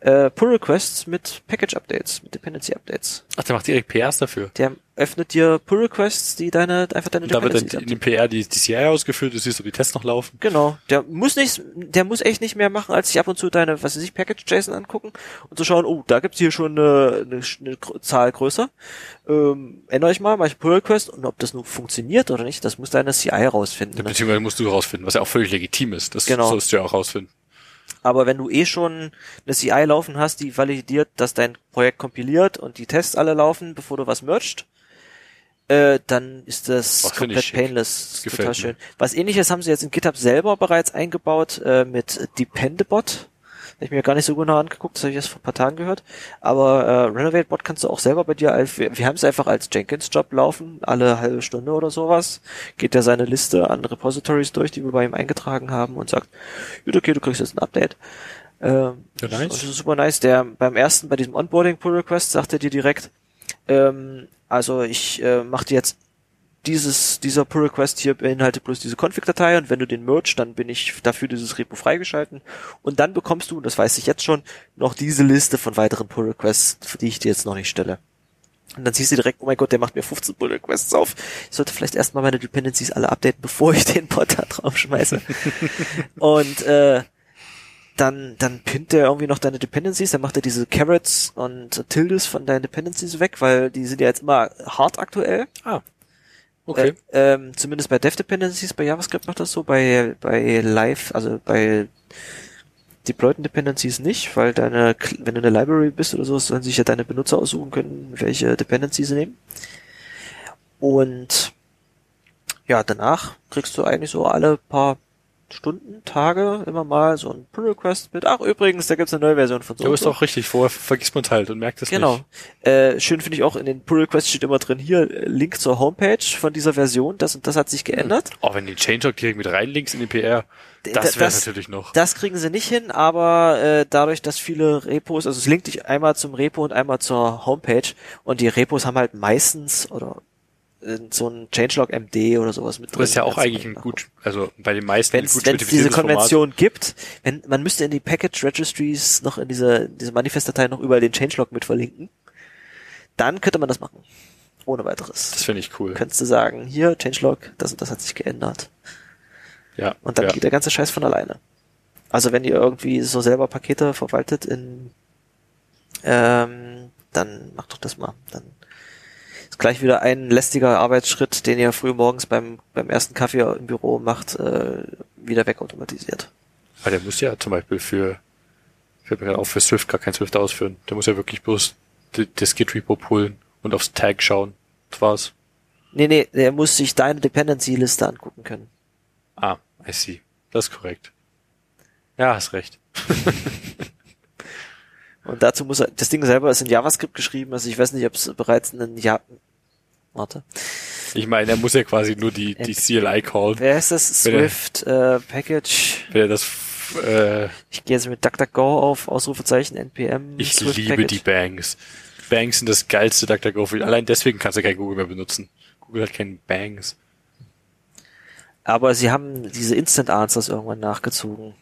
äh, Pull-Requests mit Package-Updates, mit Dependency-Updates. Ach, der macht direkt PRs dafür. Der öffnet dir Pull-Requests, die deine, einfach deine da wird dann in dem PR die, die CI ausgeführt, du siehst, ob die Tests noch laufen. Genau, der muss nicht, der muss echt nicht mehr machen, als sich ab und zu deine, was weiß ich, Package-JSON angucken und zu schauen, oh, da gibt's hier schon eine, eine, eine Zahl größer. Ähm, ändere ich mal, mache ich Pull Request und ob das nun funktioniert oder nicht, das muss deine CI rausfinden. Ne? Beziehungsweise musst du rausfinden, was ja auch völlig legitim ist. Das Genau. sollst du ja auch rausfinden. Aber wenn du eh schon eine CI laufen hast, die validiert, dass dein Projekt kompiliert und die Tests alle laufen, bevor du was merged, äh, dann ist das Ach, komplett painless. Das total mir. schön. Was ähnliches haben sie jetzt in GitHub selber bereits eingebaut äh, mit Dependabot. Hab ich mir gar nicht so genau angeguckt, das habe ich erst vor ein paar Tagen gehört. Aber äh, RenovateBot kannst du auch selber bei dir, wir, wir haben es einfach als Jenkins-Job laufen, alle halbe Stunde oder sowas. Geht er seine Liste an Repositories durch, die wir bei ihm eingetragen haben und sagt, gut, okay, du kriegst jetzt ein Update. Ähm, Ja, nice. Ist super nice. Der beim ersten, bei diesem Onboarding Pull Request, sagt er dir direkt, ähm, also ich äh, mache dir jetzt dieses, dieser Pull Request hier beinhaltet bloß diese Config-Datei und wenn du den mergst, dann bin ich dafür dieses Repo freigeschalten und dann bekommst du, das weiß ich jetzt schon, noch diese Liste von weiteren Pull Requests, für die ich dir jetzt noch nicht stelle. Und dann siehst du direkt, oh mein Gott, der macht mir 15 Pull Requests auf. Ich sollte vielleicht erstmal meine Dependencies alle updaten, bevor ich den Bot da drauf schmeiße. und äh, dann, dann pinnt er irgendwie noch deine Dependencies, dann macht er diese Carrots und Tildes von deinen Dependencies weg, weil die sind ja jetzt immer hart aktuell. Ah. Okay. Äh, ähm, zumindest bei Dev Dependencies, bei JavaScript macht das so, bei, bei Live, also bei deployten Dependencies nicht, weil deine, wenn du eine Library bist oder so, sollen sich ja deine Benutzer aussuchen können, welche Dependencies sie nehmen. Und ja, danach kriegst du eigentlich so alle paar Stunden, Tage immer mal so ein Pull Request mit, ach übrigens, da gibt's eine neue Version von so. Du bist auch richtig, vorher vergisst man halt und merkt es Genau. nicht. Äh, schön finde ich auch, in den Pull Requests steht immer drin, hier, äh, Link zur Homepage von dieser Version, das und das hat sich geändert. Oh, wenn den Changelog direkt mit reinlinkst in den PR, das da- wäre natürlich noch. Das kriegen sie nicht hin, aber äh, dadurch, dass viele Repos, also es linkt dich einmal zum Repo und einmal zur Homepage und die Repos haben halt meistens oder so ein Changelog MD oder sowas mit drin. Das ist ja auch eigentlich ein gut, also bei den meisten wenn ein es gut diese spezifiziertes Format. Konvention gibt, wenn man müsste in die Package Registries noch in diese diese Manifestdatei noch überall den Changelog mit verlinken, dann könnte man das machen. Ohne weiteres. Das finde ich cool. Könntest du sagen, hier Changelog, das und das hat sich geändert. Ja. Und dann ja. geht der ganze Scheiß von alleine. Also wenn ihr irgendwie so selber Pakete verwaltet in ähm, dann macht doch das mal. Dann gleich wieder ein lästiger Arbeitsschritt, den ihr früh morgens beim, beim ersten Kaffee im Büro macht, äh, wieder wegautomatisiert. Aber der muss ja zum Beispiel für, fällt mir gerade auf, für Swift gar kein Swift ausführen. Der muss ja wirklich bloß das Git-Repo pullen und aufs Tag schauen. Das war's. Nee, nee, der muss sich deine Dependency-Liste angucken können. Ah, I see. Das ist korrekt. Ja, hast recht. Und dazu muss er, das Ding selber ist in JavaScript geschrieben, also ich weiß nicht, ob es bereits einen Ja, warte. Ich meine, er muss ja quasi nur die, die CLI callen. Wer ist das? Wenn er- Swift, äh, Package. Wenn er das, äh, Ich gehe jetzt mit DuckDuckGo auf, Ausrufezeichen, NPM. ich Swift liebe Package. die Bangs. Bangs sind das geilste DuckDuckGo. Allein deswegen kannst du kein Google mehr benutzen. Google hat keinen Bangs. Aber sie haben diese Instant Answers irgendwann nachgezogen.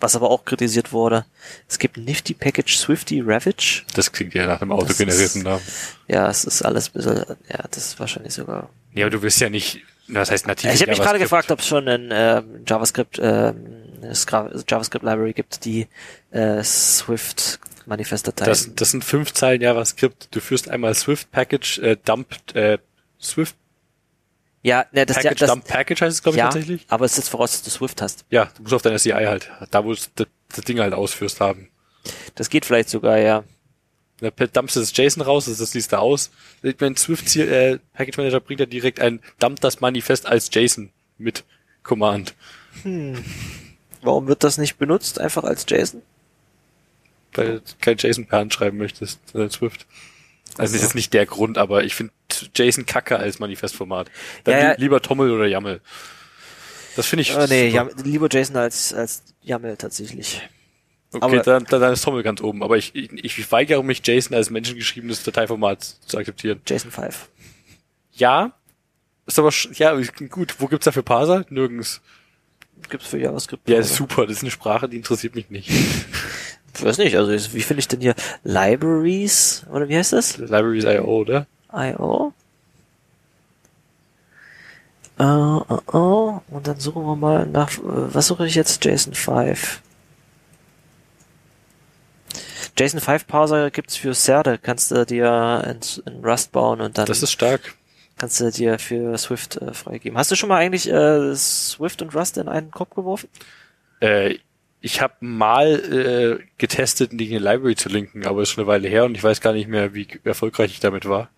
Was aber auch kritisiert wurde. Es gibt Nifty Package Swifty Ravage. Das klingt ja nach einem autogenerierten Namen. Ja, es ist alles ein bisschen, ja, das ist wahrscheinlich sogar. Ja, aber du wirst ja nicht, das heißt nativ. ich habe mich gerade gefragt, ob es schon ein ähm, JavaScript, Scra- JavaScript Library gibt, die äh, Swift Manifestdateien. Das, das sind fünf Zeilen JavaScript. Du führst einmal Swift Package, äh, Dump, äh, Swift ja, ne, das, ja, Package, das Dump Package heißt es, glaube ich, ja, tatsächlich. aber es setzt voraus, dass du Swift hast. Ja, du musst auf deiner CI halt, da wo du das, das Ding halt ausführst haben. Das geht vielleicht sogar, ja. Da dumpst du das JSON raus, das, liest er aus. Mein Swift äh, Package Manager bringt ja direkt ein Dump das Manifest als JSON mit Command. Warum wird das nicht benutzt? Einfach als JSON? Weil du kein JSON per Hand schreiben möchtest, sondern Swift. Also das so. ist jetzt nicht der Grund, aber ich finde JSON kacke als Manifestformat. Dann Ja, ja. li- lieber Tommel oder YAML. Das finde ich. Äh, nee. Yam lieber Jason als, als YAML tatsächlich. Okay, aber- dann, dann, ist Tommel ganz oben. Aber ich, ich, ich weigere mich, JSON als menschengeschriebenes Dateiformat zu akzeptieren. Jason 5. Ja, ist aber ja gut. Wo gibt's dafür Parser? Nirgends. Gibt's für JavaScript. Ja, super. Das ist eine Sprache, die interessiert mich nicht. Ich weiß nicht, also wie finde ich denn hier Libraries, oder wie heißt das? Libraries IO, oder? IO. Äh, äh, äh, und dann suchen wir mal nach, äh, was suche ich jetzt? JSON 5. JSON 5 Parser gibt's für Cerde, kannst du dir in, in Rust bauen und dann Das ist stark. kannst du dir für Swift äh, freigeben. Hast du schon mal eigentlich äh, Swift und Rust in einen Kopf geworfen? Äh, ich habe mal äh, getestet, die Library zu linken, aber ist schon eine Weile her und ich weiß gar nicht mehr, wie erfolgreich ich damit war.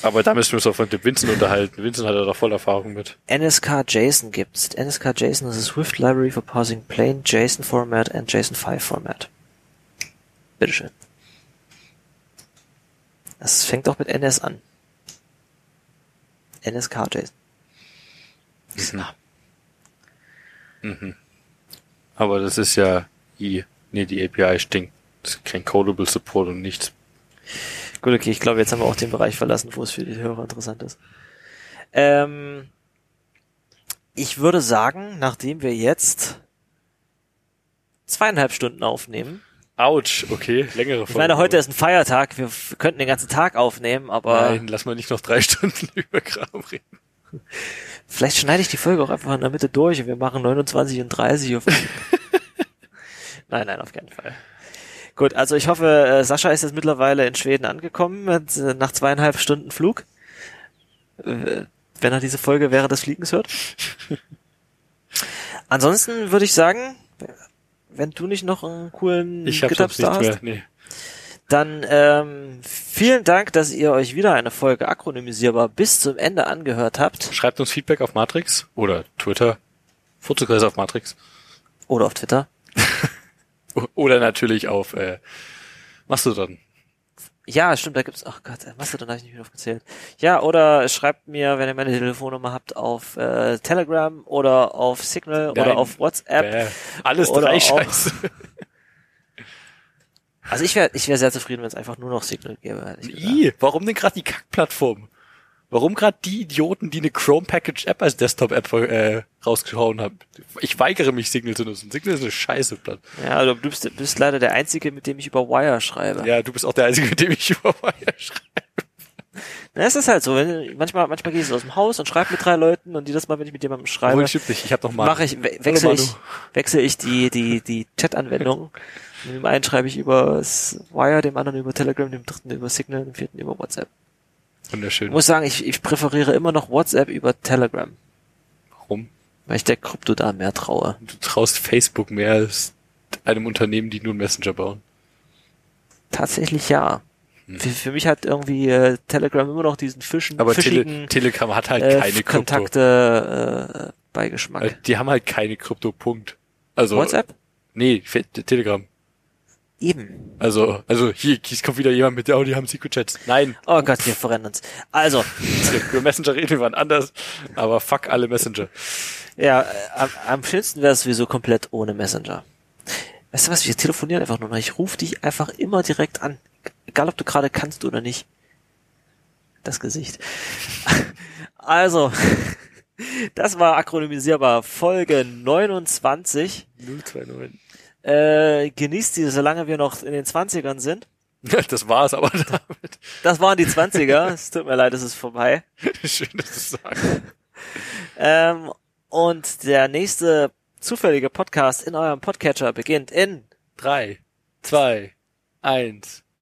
Aber da müssen wir uns auch von dem Vincent unterhalten. Vincent hat da doch voll Erfahrung mit. NSK JSON gibt's. NSK JSON is a Swift library for parsing plain JSON format and JSON 5 format. Bitteschön. Das fängt doch mit NS an. NSK JSON. Mhm. Aber das ist ja I. Nee, die API stinkt. Das ist kein Codable Support und nichts. Gut, okay, ich glaube, jetzt haben wir auch den Bereich verlassen, wo es für die Hörer interessant ist. Ähm, ich würde sagen, nachdem wir jetzt zweieinhalb Stunden aufnehmen, Autsch, okay, längere Ich meine, heute ist ein Feiertag, wir könnten den ganzen Tag aufnehmen, aber Nein, lass mal nicht noch drei Stunden über Kram reden. vielleicht schneide ich die Folge auch einfach in der Mitte durch und wir machen 29 und 30 auf Nein, nein, auf keinen Fall. Gut, also ich hoffe, äh, Sascha ist jetzt mittlerweile in Schweden angekommen, äh, nach zweieinhalb Stunden Flug. Äh, Wenn er diese Folge während des Fliegens hört. Ansonsten würde ich sagen, wenn du nicht noch einen coolen Ich habe GitHub sonst nichts Star hast, mehr. Nee. Dann ähm, vielen Dank, dass ihr euch wieder eine Folge akronymisierbar bis zum Ende angehört habt. Schreibt uns Feedback auf Matrix oder Twitter. Fotokreis auf Matrix. Oder auf Twitter. Oder natürlich auf äh, Mastodon. Ja, stimmt, da gibt's. Ach Gott, äh, Mastodon habe ich nicht mehr aufgezählt. Ja, oder schreibt mir, wenn ihr meine Telefonnummer habt, auf äh, Telegram oder auf Signal oder Nein. auf WhatsApp. Bäh. Alles Oder drei Scheiße. Also ich wäre ich wär sehr zufrieden, wenn es einfach nur noch Signal gäbe. warum denn gerade die Kackplattform? Warum gerade die Idioten, die eine Chrome Package App als Desktop-App äh, rausgehauen haben? Ich weigere mich, Signal zu nutzen. Signal ist eine scheiße Platt. Ja, also du bist, bist leider der Einzige, mit dem ich über Wire schreibe. Ja, du bist auch der Einzige, mit dem ich über Wire schreibe. Na, es ist halt so, wenn, manchmal, manchmal gehe ich so aus dem Haus und schreibe mit drei Leuten und jedes Mal, wenn ich mit jemandem schreibe, Obwohl, stimmt nicht. Ich habe noch mal. mache ich, we wechsle Hallo, ich, wechsle ich die, die, die Chat-Anwendung. Mit dem einen schreibe ich über Wire, dem anderen über Telegram, dem dritten über Signal, dem vierten über WhatsApp. Ich Wunderschön. muss sagen, ich, ich präferiere immer noch WhatsApp über Telegram, Warum? weil ich der Krypto da mehr traue. Du traust Facebook mehr als einem Unternehmen, die nur Messenger bauen. Tatsächlich ja. Hm. Für, für mich hat irgendwie äh, Telegram immer noch diesen Fischen, Aber Tele fischigen Telegram hat halt äh, keine Krypto. Kontakte äh, Beigeschmack. Äh, Die haben halt keine Krypto, Punkt. Also, WhatsApp? Nee, Telegram. Eben. Also, also hier, hier kommt wieder jemand mit, oh, die haben Secret Chats. Nein, Oh Gott, wir verrennen uns. Also, über Messenger reden wir wann anders, aber fuck alle Messenger. Ja, äh, am, am schönsten wäre es sowieso komplett ohne Messenger. Weißt du was, wir telefonieren einfach nur noch. Ich rufe dich einfach immer direkt an. Egal, ob du gerade kannst oder nicht. Das Gesicht. Also, das war akronymisierbar Folge 29. 029. Äh, genießt sie, solange wir noch in den 20ern sind. Das war's aber damit. Das waren die 20er. es tut mir leid, es ist vorbei. Schön, dass du sagst. Ähm, und der nächste zufällige Podcast in eurem Podcatcher beginnt in Drei, zwei, eins.